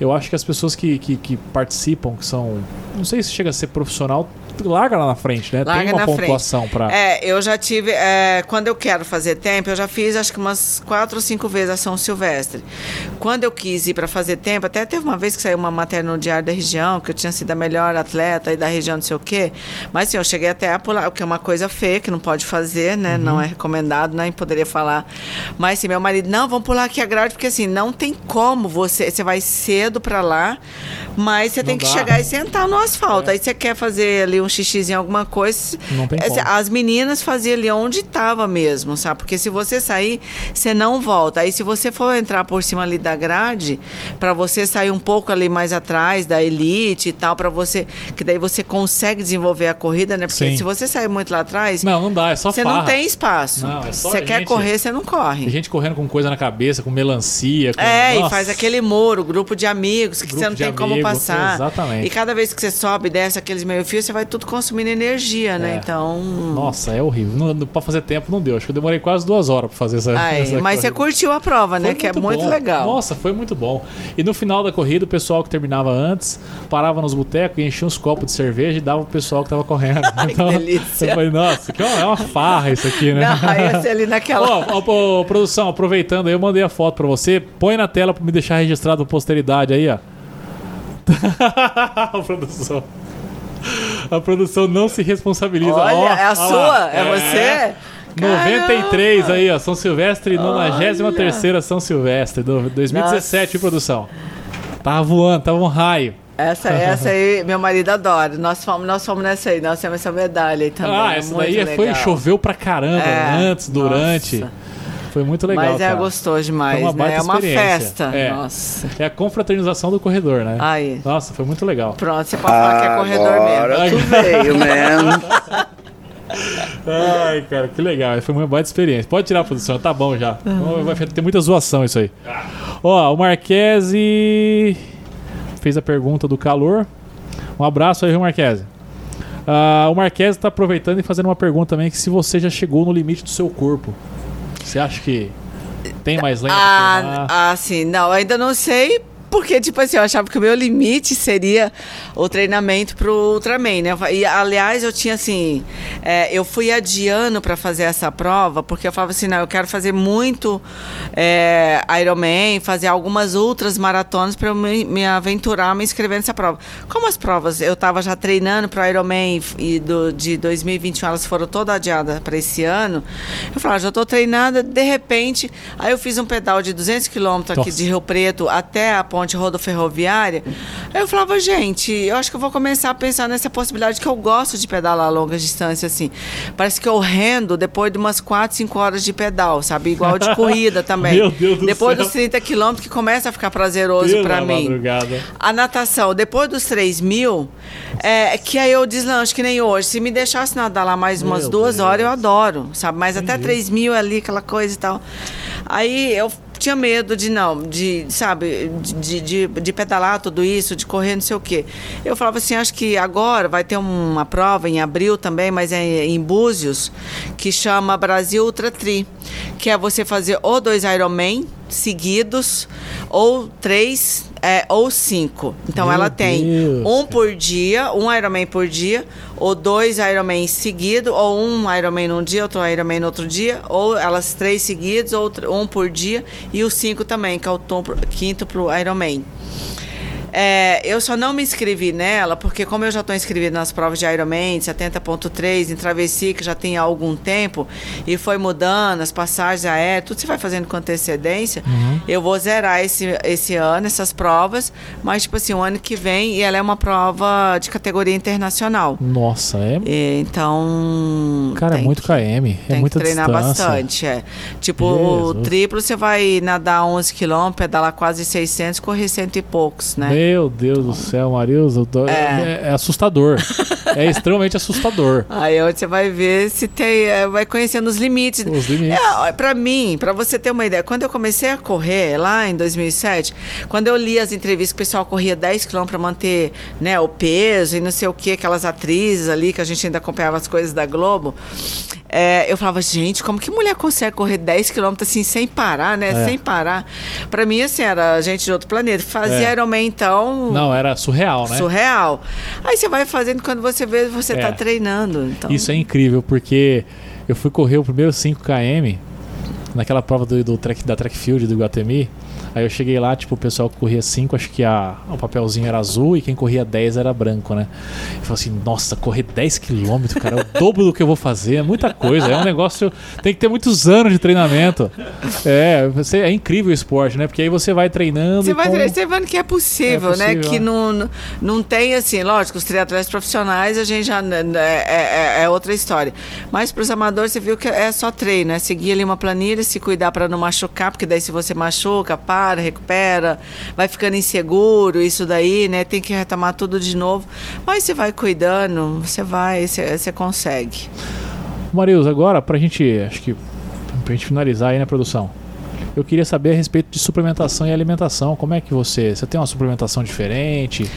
Speaker 1: Eu acho que as pessoas que, que, que participam, que são. Não sei se chega a ser profissional, larga lá na frente, né?
Speaker 2: Larga
Speaker 1: tem uma pontuação pra.
Speaker 2: É, eu já tive. é, quando eu quero fazer tempo, eu já fiz acho que umas quatro ou cinco vezes a São Silvestre. Quando eu quis ir para fazer tempo, até teve uma vez que saiu uma matéria no Diário da Região, que eu tinha sido a melhor atleta aí da região, não sei o quê. Mas assim, eu cheguei até a pular, o que é uma coisa feia, que não pode fazer, né?
Speaker 1: Uhum.
Speaker 2: Não é recomendado, nem poderia falar. Mas assim, meu marido, não, vamos pular aqui a grade, porque assim, não tem como você. Você vai cedo para lá, mas você
Speaker 1: Não
Speaker 2: tem que
Speaker 1: dá.
Speaker 2: chegar e sentar no asfalto.
Speaker 1: É.
Speaker 2: Aí você quer fazer ali um xixizinho, alguma coisa.
Speaker 1: Não tem como.
Speaker 2: As meninas faziam ali onde estava mesmo, sabe? Porque se você sair, você não volta. Aí se você for entrar por cima ali da grade, para você sair um pouco ali mais atrás da elite e tal, para você. Que daí você consegue desenvolver a corrida, né? Porque
Speaker 1: Sim.
Speaker 2: se você sair muito lá atrás,
Speaker 1: Não, não dá, é só
Speaker 2: você
Speaker 1: farra.
Speaker 2: não tem espaço.
Speaker 1: Não, é só
Speaker 2: você quer
Speaker 1: gente-
Speaker 2: correr, você não
Speaker 1: Tem
Speaker 2: corre.
Speaker 1: gente correndo com coisa na cabeça, com melancia. Com...
Speaker 2: É, e
Speaker 1: Nossa.
Speaker 2: faz aquele muro, grupo de amigos, que
Speaker 1: Grupo
Speaker 2: você não tem como
Speaker 1: amigo,
Speaker 2: passar.
Speaker 1: exatamente.
Speaker 2: E cada vez que você sobe e desce aqueles meio fios, você vai tudo tudo consumindo energia, né?
Speaker 1: É.
Speaker 2: Então.
Speaker 1: Nossa, é horrível. Não, não, pra fazer tempo não deu. Acho que eu demorei quase duas horas pra fazer essa.
Speaker 2: Ai,
Speaker 1: essa
Speaker 2: mas você
Speaker 1: corrida.
Speaker 2: curtiu a prova, né?
Speaker 1: Foi
Speaker 2: Que é muito
Speaker 1: bom.
Speaker 2: legal.
Speaker 1: Nossa, foi muito bom. E no final da corrida, o pessoal que terminava antes parava nos botecos e enchia uns copos de cerveja e dava pro pessoal que tava correndo. Então,
Speaker 2: que delícia.
Speaker 1: Eu falei, nossa, que é uma farra isso aqui, né?
Speaker 2: Não, você ali naquela.
Speaker 1: Ó, produção, aproveitando aí, eu mandei a foto pra você. Põe na tela pra me deixar registrado pra posteridade aí, ó. produção. A produção não se responsabiliza.
Speaker 2: Olha,
Speaker 1: Ó,
Speaker 2: é a
Speaker 1: ó
Speaker 2: sua?
Speaker 1: lá.
Speaker 2: É, você?
Speaker 1: 93 aí, ó. São Silvestre, 93
Speaker 2: Olha.
Speaker 1: São Silvestre, do- 2017,
Speaker 2: Nossa.
Speaker 1: produção. Tava voando, tava um raio.
Speaker 2: Essa, essa aí, meu marido adora. Nós fomos, nós fomos nessa aí, nós temos essa medalha aí também.
Speaker 1: ah,
Speaker 2: é
Speaker 1: essa
Speaker 2: muito
Speaker 1: daí foi,
Speaker 2: legal.
Speaker 1: choveu pra caramba,
Speaker 2: É,
Speaker 1: antes, durante.
Speaker 2: nossa.
Speaker 1: Foi muito legal.
Speaker 2: Mas é
Speaker 1: cara.
Speaker 2: gostoso demais,
Speaker 1: Foi uma
Speaker 2: né? É uma festa.
Speaker 1: É.
Speaker 2: Nossa.
Speaker 1: É a confraternização do corredor, né?
Speaker 2: Aí.
Speaker 1: Nossa, foi muito legal.
Speaker 2: Pronto, você pode falar que é corredor mesmo.
Speaker 3: Agora tu veio mesmo.
Speaker 1: Ai, cara, que legal. Foi uma baita experiência. Pode tirar a produção, tá bom já. Vai ter muita zoação isso aí. Ó, o Marquese fez a pergunta do calor. Um abraço aí, Rio Marquese. Ah, o Marquese tá aproveitando e fazendo uma pergunta também: que se você já chegou no limite do seu corpo. Você acha que tem mais lenha?
Speaker 2: Ah, ah, sim. Não, ainda não sei. Porque, tipo assim, eu achava que o meu limite seria o treinamento pro Ultraman, né? E, aliás, eu tinha assim. é, eu fui adiando para fazer essa prova, porque eu falava assim: não, eu quero fazer muito é, Ironman, fazer algumas outras maratonas para eu me, me aventurar, me inscrever nessa prova. Como as provas eu tava já treinando pro Ironman e do, de 2021 elas foram todas adiadas para esse ano, eu falava, já tô treinada, de repente, aí eu fiz um pedal de 200 quilômetros aqui
Speaker 1: Nossa.
Speaker 2: de Rio Preto até a ponte rodoferroviária. Aí eu falava, gente, eu acho que eu vou começar a pensar nessa possibilidade que eu gosto de pedalar a longas distâncias assim. Parece que eu rendo depois de umas 4, 5 horas de pedal, sabe? Igual de corrida também.
Speaker 1: Meu Deus do
Speaker 2: depois
Speaker 1: céu.
Speaker 2: dos 30 quilômetros que começa a ficar prazeroso para mim.
Speaker 1: madrugada.
Speaker 2: A natação, depois dos 3 mil, é, que aí eu deslancho, que nem hoje. Se me deixasse nadar lá mais umas
Speaker 1: Meu
Speaker 2: duas
Speaker 1: Deus.
Speaker 2: horas, eu adoro, sabe? Mas até
Speaker 1: Entendi.
Speaker 2: 3 mil ali, aquela coisa e tal. Aí eu tinha medo de não, de, sabe, de, de, de pedalar tudo isso, de correr não sei o quê. Eu falava assim, acho que agora vai ter uma prova em abril também, mas é em Búzios, que chama Brasil Ultra Tri, que é você fazer ou dois Ironman seguidos, ou três, é, ou cinco. Então
Speaker 1: Meu
Speaker 2: ela tem
Speaker 1: Deus,
Speaker 2: um por dia, um Ironman por dia, ou dois Ironman seguidos, ou um Ironman num dia, outro Ironman no outro dia, ou elas três seguidos, ou um por dia, e os cinco também, que é o tom, quinto pro Ironman. É, eu só não me inscrevi nela, porque como eu já estou inscrevida nas provas de Ironman, 70.3, em Travessia, que já tem há algum tempo, e foi mudando as passagens aéreas, tudo você vai fazendo com antecedência, eu vou zerar esse, esse ano, essas provas, mas, tipo assim, o ano que vem, e ela é uma prova de categoria internacional.
Speaker 1: Nossa, é.
Speaker 2: E, então...
Speaker 1: Cara, é muito
Speaker 2: que-
Speaker 1: KM. É
Speaker 2: tem
Speaker 1: muita
Speaker 2: que treinar
Speaker 1: distância.
Speaker 2: bastante, é. Tipo, o
Speaker 1: Jesus.
Speaker 2: triplo você vai nadar 11 quilômetros, pedalar quase 600, correr cento e poucos, né?
Speaker 1: Meu Deus do céu, Marilza. eu tô- É, é assustador. é extremamente assustador.
Speaker 2: Aí onde você vai ver se tem, é, vai conhecendo os limites.
Speaker 1: Os limites.
Speaker 2: É, para mim, para você ter uma ideia, quando eu comecei a correr lá em 2007, quando eu li as entrevistas que o pessoal corria 10 km para manter, né, o peso e não sei o que, aquelas atrizes ali que a gente ainda acompanhava as coisas da Globo, é, eu falava, gente, como que mulher consegue correr 10 km assim sem parar, né?
Speaker 1: É.
Speaker 2: Sem parar. Para mim assim era gente de outro planeta. Fazia
Speaker 1: É.
Speaker 2: Ironman então,
Speaker 1: Não, era surreal, né?
Speaker 2: surreal. Aí você vai fazendo quando você vê, você
Speaker 1: É.
Speaker 2: tá treinando. Então...
Speaker 1: Isso é incrível, porque eu fui correr o primeiro 5km naquela prova do, do track, da track field do Guatemi. Aí eu cheguei lá, tipo, o pessoal que corria 5, acho que a, o papelzinho era azul e quem corria 10 era branco, né? Eu falei assim, nossa, correr 10 km, cara, é o dobro do que eu vou fazer, é muita coisa, é um negócio. Tem que ter muitos anos de treinamento. É, você, é incrível o esporte, né? Porque aí você vai treinando.
Speaker 2: Você
Speaker 1: e
Speaker 2: vai
Speaker 1: com-
Speaker 2: ver- você vendo que é possível,
Speaker 1: É
Speaker 2: né?
Speaker 1: possível,
Speaker 2: Que
Speaker 1: é.
Speaker 2: não, não- tem assim, lógico, os triatletas profissionais a gente já né, é, é- é outra história. Mas para os amadores você viu que é só treino, é seguir ali uma planilha, se cuidar para não machucar, porque daí se você machuca, para, recupera, vai ficando inseguro, isso daí, né? Tem que retomar tudo de novo. Mas você vai cuidando, você vai, você, você consegue.
Speaker 1: Marius, agora pra gente, acho que pra gente finalizar aí na produção. Eu queria saber a respeito de suplementação e alimentação. Como é que você, você tem uma suplementação diferente?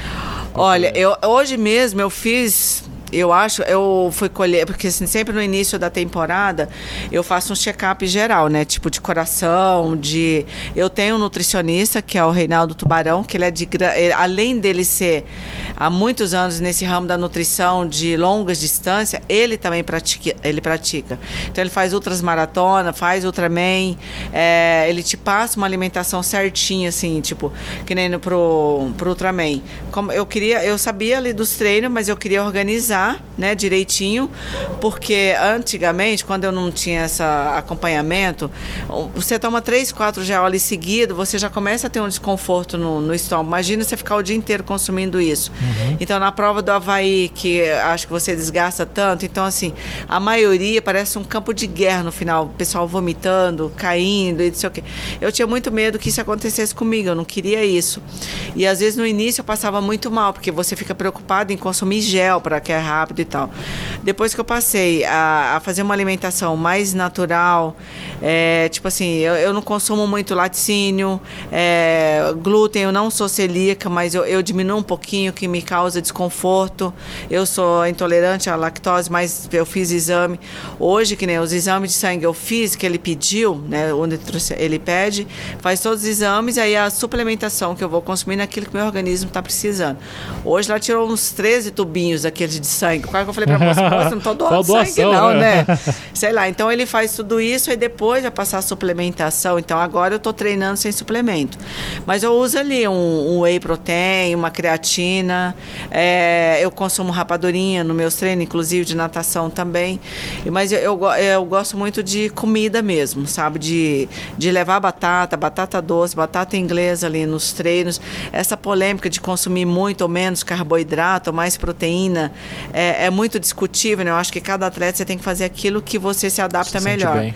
Speaker 2: Olha, eu, hoje mesmo eu fiz eu acho, eu fui colher, porque assim, sempre no início da temporada eu faço um check-up geral, né? Tipo de coração, de. Eu tenho um nutricionista, que é o Reinaldo Tubarão, que ele é de. Além dele ser há muitos anos nesse ramo da nutrição de longas distâncias, ele também pratica. Ele pratica. Então ele faz ultras maratona, faz Ultraman, é, ele te passa uma alimentação certinha, assim, tipo, que nem pro, pro Ultraman. Como eu queria, eu sabia ali dos treinos, mas eu queria organizar, né, direitinho, porque antigamente, quando eu não tinha esse acompanhamento, você toma três, quatro gel ali seguido, você já começa a ter um desconforto no, no estômago. Imagina você ficar o dia inteiro consumindo isso. Uhum. Então, na prova do Havaí, que acho que você desgasta tanto, então, assim, a maioria parece um campo de guerra no final, o pessoal vomitando, caindo e não sei o quê. Eu tinha muito medo que isso acontecesse comigo, eu não queria isso. E às vezes no início eu passava muito mal, porque você fica preocupado em consumir gel para que é rápido e tal. Depois que eu passei a, a fazer uma alimentação mais natural, é, tipo assim, eu, eu, não consumo muito laticínio, é, glúten, eu não sou celíaca, mas eu, eu diminuo um pouquinho, que me causa desconforto. Eu sou intolerante à lactose, mas eu fiz exame. Hoje, que nem os exames de sangue eu fiz, que ele pediu, né, onde ele pede, faz todos os exames, aí a suplementação que eu vou consumir naquilo que meu organismo está precisando. Hoje ela tirou uns 13 tubinhos daqueles de sangue. Quase que eu falei para você, não tô doando sangue não, né? né? Sei lá, então ele faz tudo isso e depois vai passar a suplementação. Então agora eu tô treinando sem suplemento. Mas eu uso ali um, um whey protein, uma creatina, é, eu consumo rapadurinha nos meus treinos, inclusive de natação também. Mas eu, eu, eu gosto muito de comida mesmo, sabe? De, de levar batata, batata doce, batata inglesa ali nos treinos. Essa polêmica de consumir muito ou menos carboidrato, mais proteína, é, é muito discutível, né? Eu acho que cada atleta você tem que fazer aquilo que você se adapta se melhor. Bem.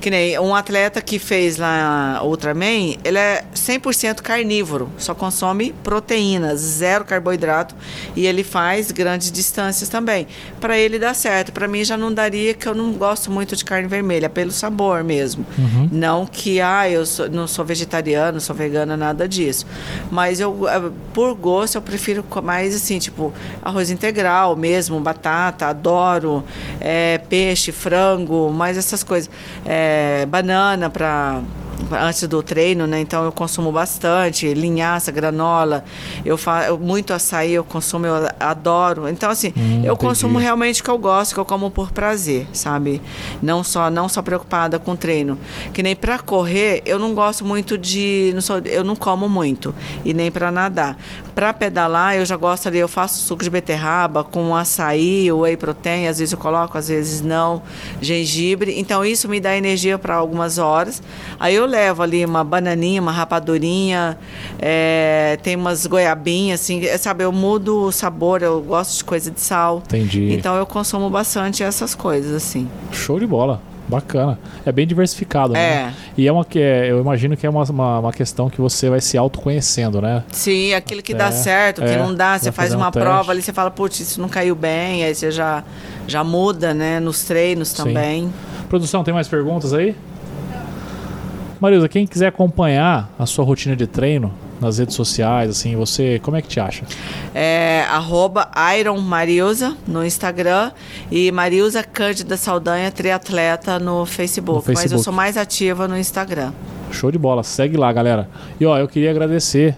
Speaker 2: Que nem um atleta que fez lá Ultraman, ele é 100% carnívoro, só consome proteínas, zero carboidrato e ele faz grandes distâncias também. Para ele dá certo, para mim já não daria que eu não gosto muito de carne vermelha, pelo sabor mesmo. Uhum. Não que ah, eu sou, não sou vegetariano, sou vegana, nada disso. Mas eu eh, por gosto eu prefiro mais assim, tipo arroz integral mesmo, batata, adoro é, peixe, frango, mais essas coisas. É, banana para antes do treino, né? Então eu consumo bastante linhaça, granola, eu faço muito açaí, eu consumo, eu adoro. Então assim, hum, eu entendi. consumo realmente o que eu gosto, que eu como por prazer, sabe? Não só não só preocupada com treino. Que nem para correr, eu não gosto muito de, não sou, eu não como muito e nem para nadar. Para pedalar, eu já gosto ali, eu faço suco de beterraba com açaí, whey protein, às vezes eu coloco, às vezes não, gengibre. Então isso me dá energia para algumas horas. Aí eu levo ali uma bananinha, uma rapadurinha, é, tem umas goiabinhas, assim, é, sabe? Eu mudo o sabor, eu gosto de coisa de sal.
Speaker 1: Entendi.
Speaker 2: Então eu consumo bastante essas coisas, assim.
Speaker 1: Show de bola. Bacana. É bem diversificado, né? é. E é uma que é, eu imagino que é uma, uma, uma, questão que você vai se autoconhecendo, né?
Speaker 2: Sim, aquilo que é, dá certo, que é, não dá, você faz uma um prova ali, você fala, putz, isso não caiu bem, aí você já, já muda, né? Nos treinos também. Sim.
Speaker 1: Produção, tem mais perguntas aí? Marisa, quem quiser acompanhar a sua rotina de treino nas redes sociais, assim, você, como é que te acha?
Speaker 2: É arroba Iron Mariusa no Instagram e Mariusa Cândida Saldanha Triatleta no Facebook, no Facebook. Mas eu sou mais ativa no Instagram.
Speaker 1: Show de bola, segue lá, galera. E ó, eu queria agradecer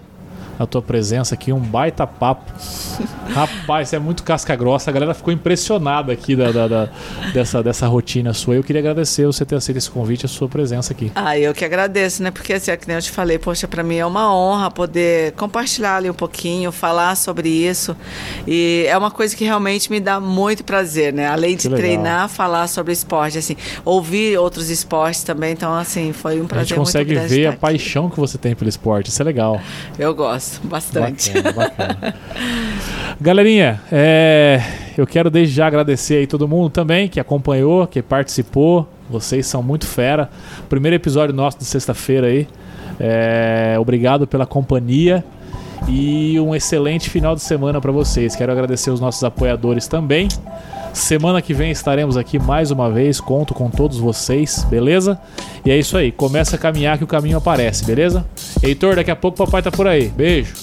Speaker 1: a tua presença aqui, um baita papo. Rapaz, você é muito casca grossa. A galera ficou impressionada aqui da, da, da, dessa, dessa rotina sua. Eu queria agradecer você ter aceito esse convite, a sua presença aqui.
Speaker 2: Ah, eu que agradeço, né? Porque assim, é que nem eu te falei, poxa, para mim é uma honra poder compartilhar ali um pouquinho, falar sobre isso. E é uma coisa que realmente me dá muito prazer, né? Além de treinar, falar sobre esporte, assim, ouvir outros esportes também. Então, assim, foi um prazer.
Speaker 1: A gente consegue ver a paixão que você tem pelo esporte. Isso é legal.
Speaker 2: Eu gosto gosto bastante. Bacana, bacana.
Speaker 1: Galerinha, é, eu quero desde já agradecer aí todo mundo também que acompanhou, que participou. Vocês são muito fera. Primeiro episódio nosso de sexta-feira aí. É, obrigado pela companhia e um excelente final de semana para vocês. Quero agradecer os nossos apoiadores também. Semana que vem estaremos aqui mais uma vez. Conto com todos vocês, beleza? E é isso aí. Começa a caminhar que o caminho aparece, beleza? Heitor, daqui a pouco o papai tá por aí. Beijo.